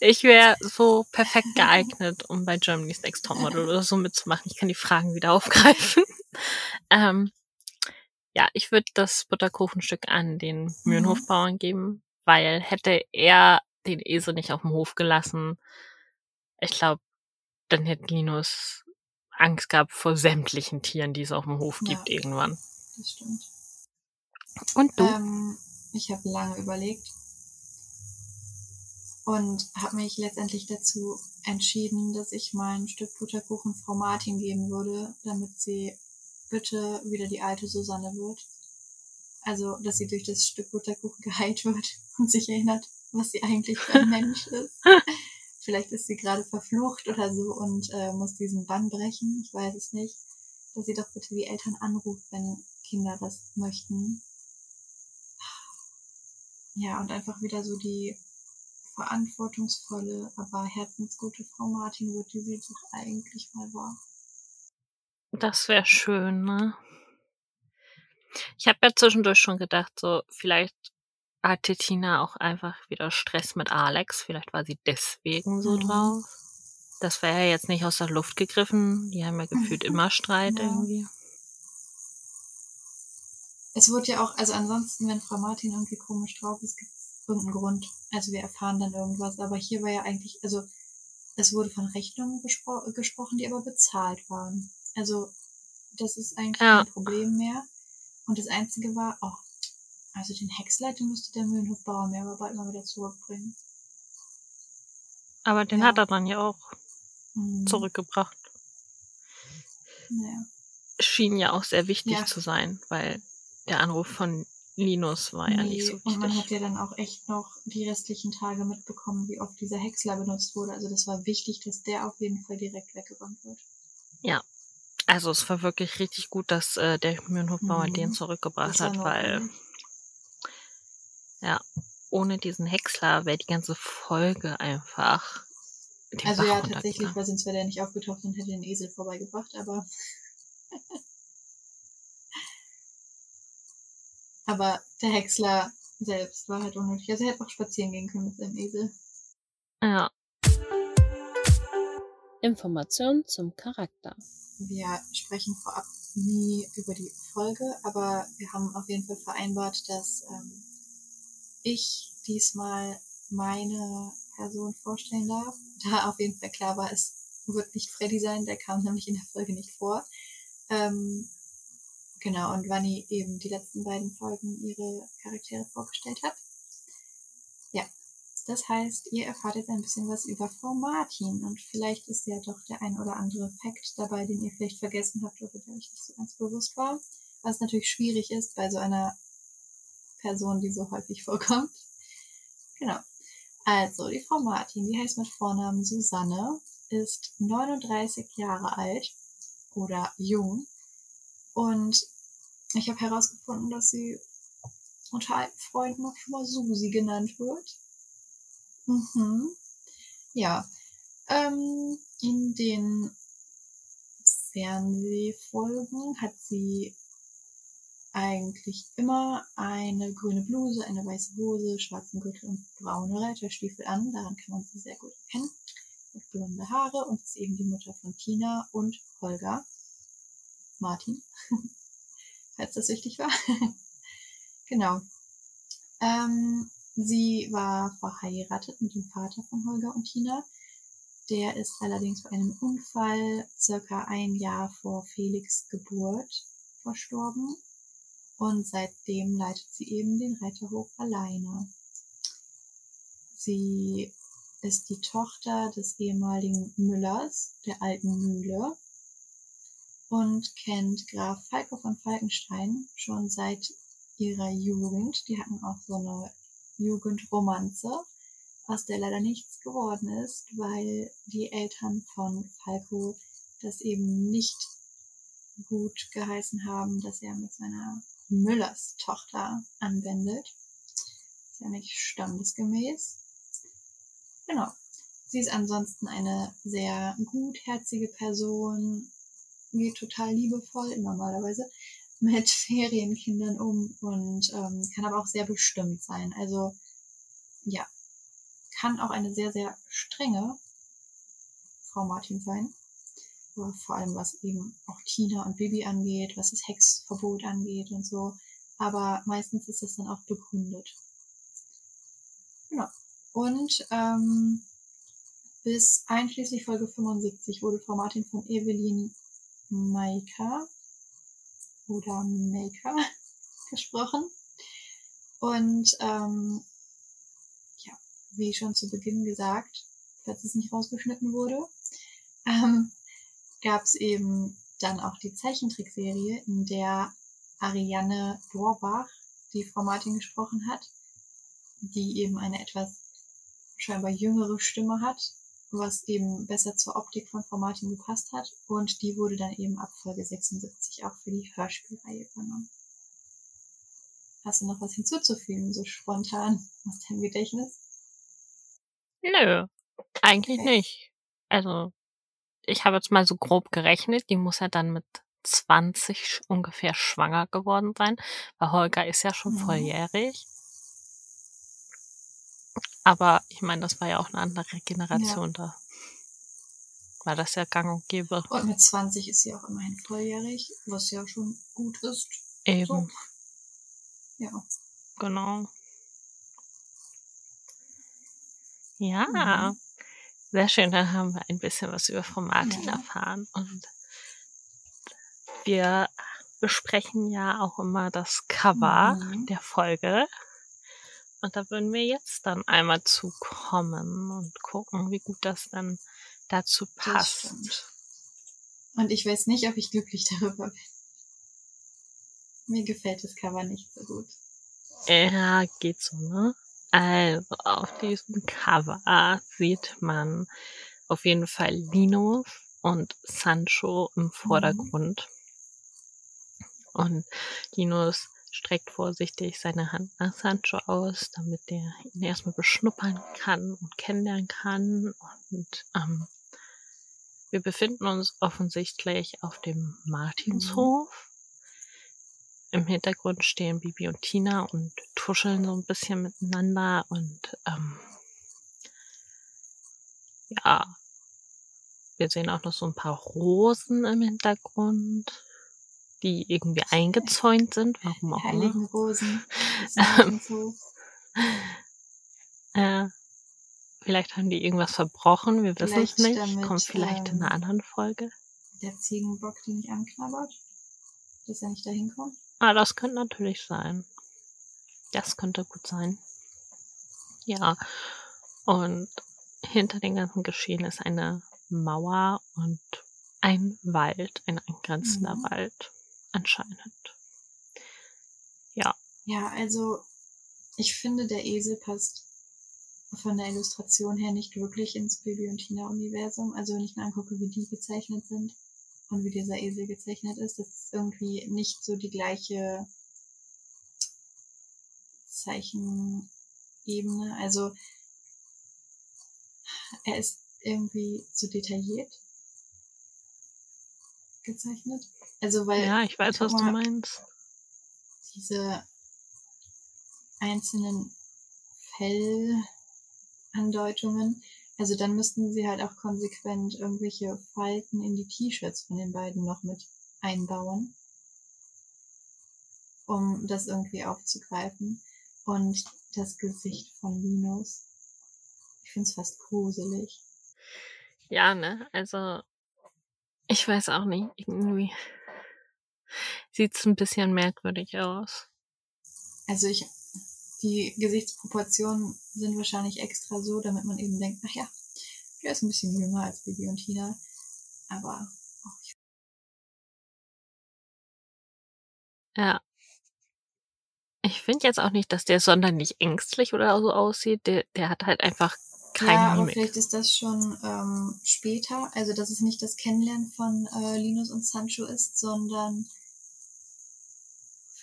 Ich wäre so perfekt geeignet, um bei Germany's Next Topmodel oder so mitzumachen. Ich kann die Fragen wieder aufgreifen. Ähm, ja, ich würde das Butterkuchenstück an den Mühlenhofbauern geben, weil hätte er den Esel nicht auf dem Hof gelassen, ich glaube, dann hätte Linus Angst gehabt vor sämtlichen Tieren, die es auf dem Hof Ja. gibt irgendwann. Das stimmt. Und du? Ähm, ich habe lange überlegt und habe mich letztendlich dazu entschieden, dass ich mein Stück Butterkuchen Frau Martin geben würde, damit sie bitte wieder die alte Susanne wird. Also, dass sie durch das Stück Butterkuchen geheilt wird und sich erinnert, was sie eigentlich für ein Mensch ist. Vielleicht ist sie gerade verflucht oder so und äh, muss diesen Bann brechen. Ich weiß es nicht. Dass sie doch bitte die Eltern anruft, wenn Kinder das möchten. Ja, und einfach wieder so die verantwortungsvolle, aber herzensgute Frau Martin wird, die sie doch eigentlich mal war. Das wäre schön, ne? Ich habe ja zwischendurch schon gedacht, so vielleicht hatte Tina auch einfach wieder Stress mit Alex. Vielleicht war sie deswegen so Mhm. drauf. Das wäre ja jetzt nicht aus der Luft gegriffen. Die haben ja gefühlt immer Streit Ja. irgendwie. Es wurde ja auch, also ansonsten, wenn Frau Martin irgendwie komisch drauf ist, gibt es irgendeinen Grund. Also wir erfahren dann irgendwas. Aber hier war ja eigentlich, also es wurde von Rechnungen gespro gesprochen, die aber bezahlt waren. Also das ist eigentlich Ja. kein Problem mehr. Und das Einzige war, oh, also den Häcksler, den müsste der Mühlenhofbauer mir aber bald mal wieder zurückbringen. Aber den Ja. hat er dann ja auch Hm, zurückgebracht. Naja. Schien ja auch sehr wichtig Ja. zu sein, weil der Anruf von Linus war ja nicht so Nee, Und man hat wichtig. ja dann auch echt noch die restlichen Tage mitbekommen, wie oft dieser Häcksler benutzt wurde. Also das war wichtig, dass der auf jeden Fall direkt weggeräumt wird. Also es war wirklich richtig gut, dass äh, der Mühlenhofbauer Mhm. den zurückgebracht hat, weil notwendig. ohne diesen Häcksler wäre die ganze Folge einfach den Also Bach ja, tatsächlich, weil sonst wäre der nicht aufgetaucht und hätte den Esel vorbeigebracht, aber. aber der Häcksler selbst war halt unnötig. Also er hätte auch spazieren gehen können mit seinem Esel. Ja, Informationen zum Charakter. Wir sprechen vorab nie über die Folge, aber wir haben auf jeden Fall vereinbart, dass ähm, ich diesmal meine Person vorstellen darf. Da auf jeden Fall klar war, es wird nicht Freddy sein, der kam nämlich in der Folge nicht vor. Ähm, genau, und Vanni eben die letzten beiden Folgen ihre Charaktere vorgestellt hat. Ja, das heißt, ihr erfahrt jetzt ein bisschen was über Frau Martin und vielleicht ist ja doch der ein oder andere Fakt dabei, den ihr vielleicht vergessen habt oder der euch nicht so ganz bewusst war. Was natürlich schwierig ist bei so einer Person, die so häufig vorkommt. Genau. Also, die Frau Martin, die heißt mit Vornamen Susanne, ist 39 Jahre alt oder jung und ich habe herausgefunden, dass sie unter alten Freunden noch mal Susi genannt wird. Mhm. Ja. Ähm, in den Fernsehfolgen hat sie eigentlich immer eine grüne Bluse, eine weiße Hose, schwarzen Gürtel und braune Reiterstiefel an. Daran kann man sie sehr gut erkennen. Mit blonde Haare und ist eben die Mutter von Tina und Holger. Martin. Falls das wichtig war. genau. Ähm, sie war verheiratet mit dem Vater von Holger und Tina. Der ist allerdings bei einem Unfall circa ein Jahr vor Felix Geburt verstorben. und seitdem leitet sie eben den Reiterhof alleine. Sie ist die Tochter des ehemaligen Müllers der alten Mühle und kennt Graf Falco von Falkenstein schon seit ihrer Jugend. Die hatten auch so eine Jugendromanze, aus der leider nichts geworden ist, weil die Eltern von Falco das eben nicht gut geheißen haben, dass er mit seiner Müllers Tochter anwendet. Ist ja nicht standesgemäß. Genau. Sie ist ansonsten eine sehr gutherzige Person, geht total liebevoll, normalerweise, mit Ferienkindern um und ähm, kann aber auch sehr bestimmt sein. Also ja, kann auch eine sehr, sehr strenge Frau Martin sein. Vor allem was eben auch Tina und Bibi angeht, was das Hexverbot angeht und so. Aber meistens ist das dann auch begründet. Genau. Und ähm, bis einschließlich Folge 75 wurde Frau Martin von Evelyn Maika oder Maker gesprochen. Und ähm, ja, wie schon zu Beginn gesagt, falls es nicht rausgeschnitten wurde, ähm, gab es eben dann auch die Zeichentrickserie, in der Ariane Dorbach die Frau Martin gesprochen hat, die eben eine etwas scheinbar jüngere Stimme hat was eben besser zur Optik von Frau Martin gepasst hat. Und die wurde dann eben ab Folge 76 auch für die Hörspielreihe übernommen. Hast du noch was hinzuzufügen, so spontan aus deinem Gedächtnis? Nö, eigentlich okay. nicht. Also, ich habe jetzt mal so grob gerechnet, die muss ja dann mit 20 ungefähr schwanger geworden sein, weil Holger ist ja schon mhm. volljährig. Aber ich meine, das war ja auch eine andere Generation ja. da. War das ja gang und gäbe. Und mit 20 ist sie auch immerhin volljährig, was ja schon gut ist. Eben. So. Ja. Genau. Ja, mhm. sehr schön. Dann haben wir ein bisschen was über Frau Martin ja. erfahren. Und wir besprechen ja auch immer das Cover mhm. der Folge. Und da würden wir jetzt dann einmal zukommen und gucken, wie gut das dann dazu passt. Und ich weiß nicht, ob ich glücklich darüber bin. Mir gefällt das Cover nicht so gut. Ja, geht so, ne? Also, auf diesem Cover sieht man auf jeden Fall Linus und Sancho im mhm. Vordergrund. Mhm. Und Linus streckt vorsichtig seine Hand nach Sancho aus, damit der ihn erstmal beschnuppern kann und kennenlernen kann. Und ähm, wir befinden uns offensichtlich auf dem Martinshof. Mhm. Im Hintergrund stehen Bibi und Tina und tuscheln so ein bisschen miteinander und ähm, ja, wir sehen auch noch so ein paar Rosen im Hintergrund die irgendwie eingezäunt sind, warum auch immer. Heiligen Rosen. so. äh, vielleicht haben die irgendwas verbrochen, wir wissen es nicht. Damit, Kommt vielleicht ähm, in einer anderen Folge. Der Ziegenbock, die nicht anknabbert, dass er nicht dahin kommt. Ah, das könnte natürlich sein. Das könnte gut sein. Ja. Und hinter dem ganzen Geschehen ist eine Mauer und ein Wald, ein angrenzender mhm. Wald anscheinend. Ja. Ja, also ich finde, der Esel passt von der Illustration her nicht wirklich ins Baby und Tina-Universum. Also wenn ich mir angucke, wie die gezeichnet sind und wie dieser Esel gezeichnet ist, das ist irgendwie nicht so die gleiche Zeichenebene. Also er ist irgendwie zu detailliert gezeichnet. Also weil. Ja, ich weiß, was du meinst. Diese einzelnen Fellandeutungen. Also dann müssten sie halt auch konsequent irgendwelche Falten in die T-Shirts von den beiden noch mit einbauen, um das irgendwie aufzugreifen. Und das Gesicht von Linus. Ich finde es fast gruselig. Ja, ne? Also, ich weiß auch nicht, irgendwie sieht's ein bisschen merkwürdig aus. Also ich, die Gesichtsproportionen sind wahrscheinlich extra so, damit man eben denkt, ach ja, der ist ein bisschen jünger als Bibi und Tina. Aber auch ich Ja. Ich finde jetzt auch nicht, dass der sonderlich ängstlich oder so aussieht. Der, der hat halt einfach keine ja, aber Mimik. vielleicht ist das schon ähm, später, also dass es nicht das Kennenlernen von äh, Linus und Sancho ist, sondern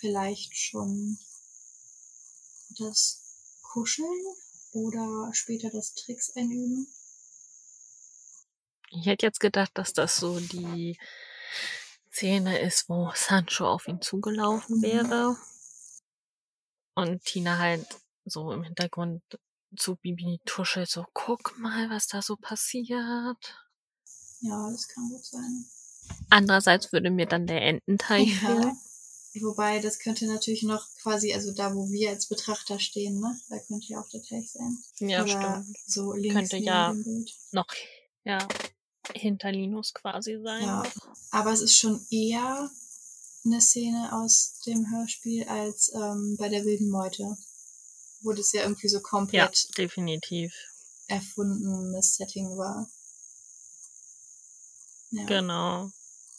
vielleicht schon das Kuscheln oder später das Tricks einüben. Ich hätte jetzt gedacht, dass das so die Szene ist, wo Sancho auf ihn zugelaufen Mhm. wäre. Und Tina halt so im Hintergrund zu Bibi tuschelt, so, guck mal, was da so passiert. Ja, das kann gut sein. Andererseits würde mir dann der Ententeich Ja. fehlen. Wobei, das könnte natürlich noch quasi, also da, wo wir als Betrachter stehen, ne? Da könnte ja auch der Teich sein. Ja, Oder stimmt. so links Könnte ja dem Bild. Noch, ja, hinter Linus quasi sein. Ja. Aber es ist schon eher eine Szene aus dem Hörspiel als ähm, bei der wilden Meute. Wo das ja irgendwie so Ja, komplett definitiv. erfundenes Setting war. Ja. Genau.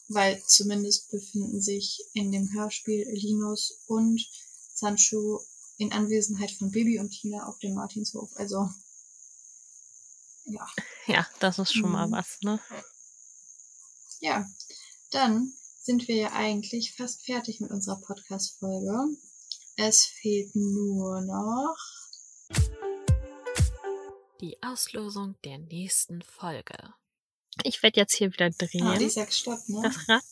Weil zumindest befinden sich in dem Hörspiel Linus und Sancho in Anwesenheit von Bibi und Tina auf dem Martinshof. Also, ja. Ja, das ist schon mal Mhm. was, ne? Ja, dann sind wir ja eigentlich fast fertig mit unserer Podcast-Folge. Es fehlt nur noch. Die Auslosung der nächsten Folge. Ich werde jetzt hier wieder drehen. Ah, ich sag Stopp, ne? das Rad.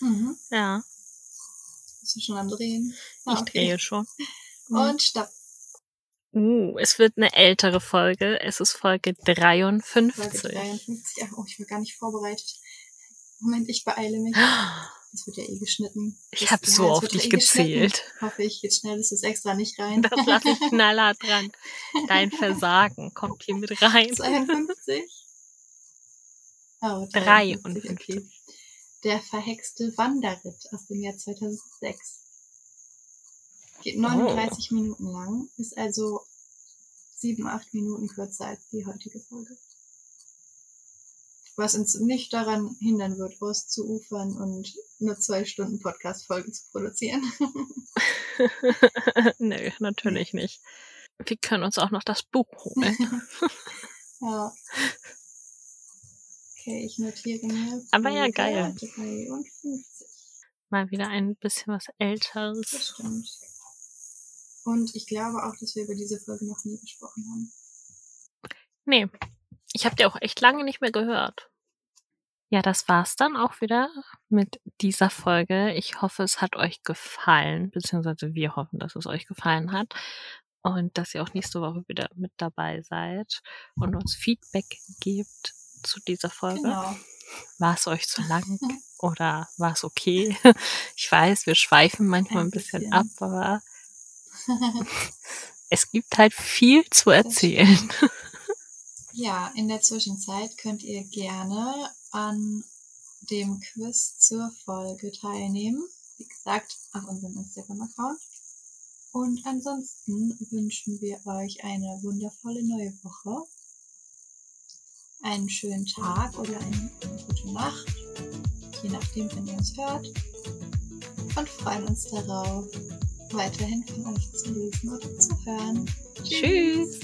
Mhm. Ja, Bist du schon am Drehen? ich Ah, okay. drehe schon. Und Stopp. Uh, es wird eine ältere Folge. Es ist Folge 53. Folge 53. Ach, oh, ich war gar nicht vorbereitet. Moment, ich beeile mich. Das wird ja eh geschnitten. Ich habe ja, so auf dich eh gezählt. Hoffe ich, jetzt schnell ist es extra nicht rein. Das lasse ich knallhart dran. Dein Versagen kommt hier mit rein. 52? Oh, 53. okay. Der verhexte Wanderritt aus dem Jahr 2006. Geht 39 Minuten lang, ist also 7, 8 Minuten kürzer als die heutige Folge. Was uns nicht daran hindern wird, auszuufern und eine zwei Stunden Podcast-Folge zu produzieren. Nö, natürlich nicht. Wir können uns auch noch das Buch holen. ja. Okay, ich notiere mir. Aber ja, geil. 53. Mal wieder ein bisschen was Das Älteres. stimmt. Und ich glaube auch, dass wir über diese Folge noch nie gesprochen haben. Nee, ich habe die auch echt lange nicht mehr gehört. Ja, das war's dann auch wieder mit dieser Folge. Ich hoffe, es hat euch gefallen, beziehungsweise wir hoffen, dass es euch gefallen hat und dass ihr auch nächste Woche wieder mit dabei seid und uns Feedback gebt zu dieser Folge. Genau. War es euch zu lang oder war es okay? Ich weiß, wir schweifen manchmal ein Ein bisschen bisschen. ab, aber es gibt halt viel zu erzählen. ja, in der Zwischenzeit könnt ihr gerne an dem Quiz zur Folge teilnehmen. Wie gesagt, auf unserem Instagram-Account. Und ansonsten wünschen wir euch eine wundervolle neue Woche. Einen schönen Tag oder eine, gute Nacht. Je nachdem, wenn ihr uns hört. Und freuen uns darauf, weiterhin von euch zu lesen oder zu hören. Tschüss.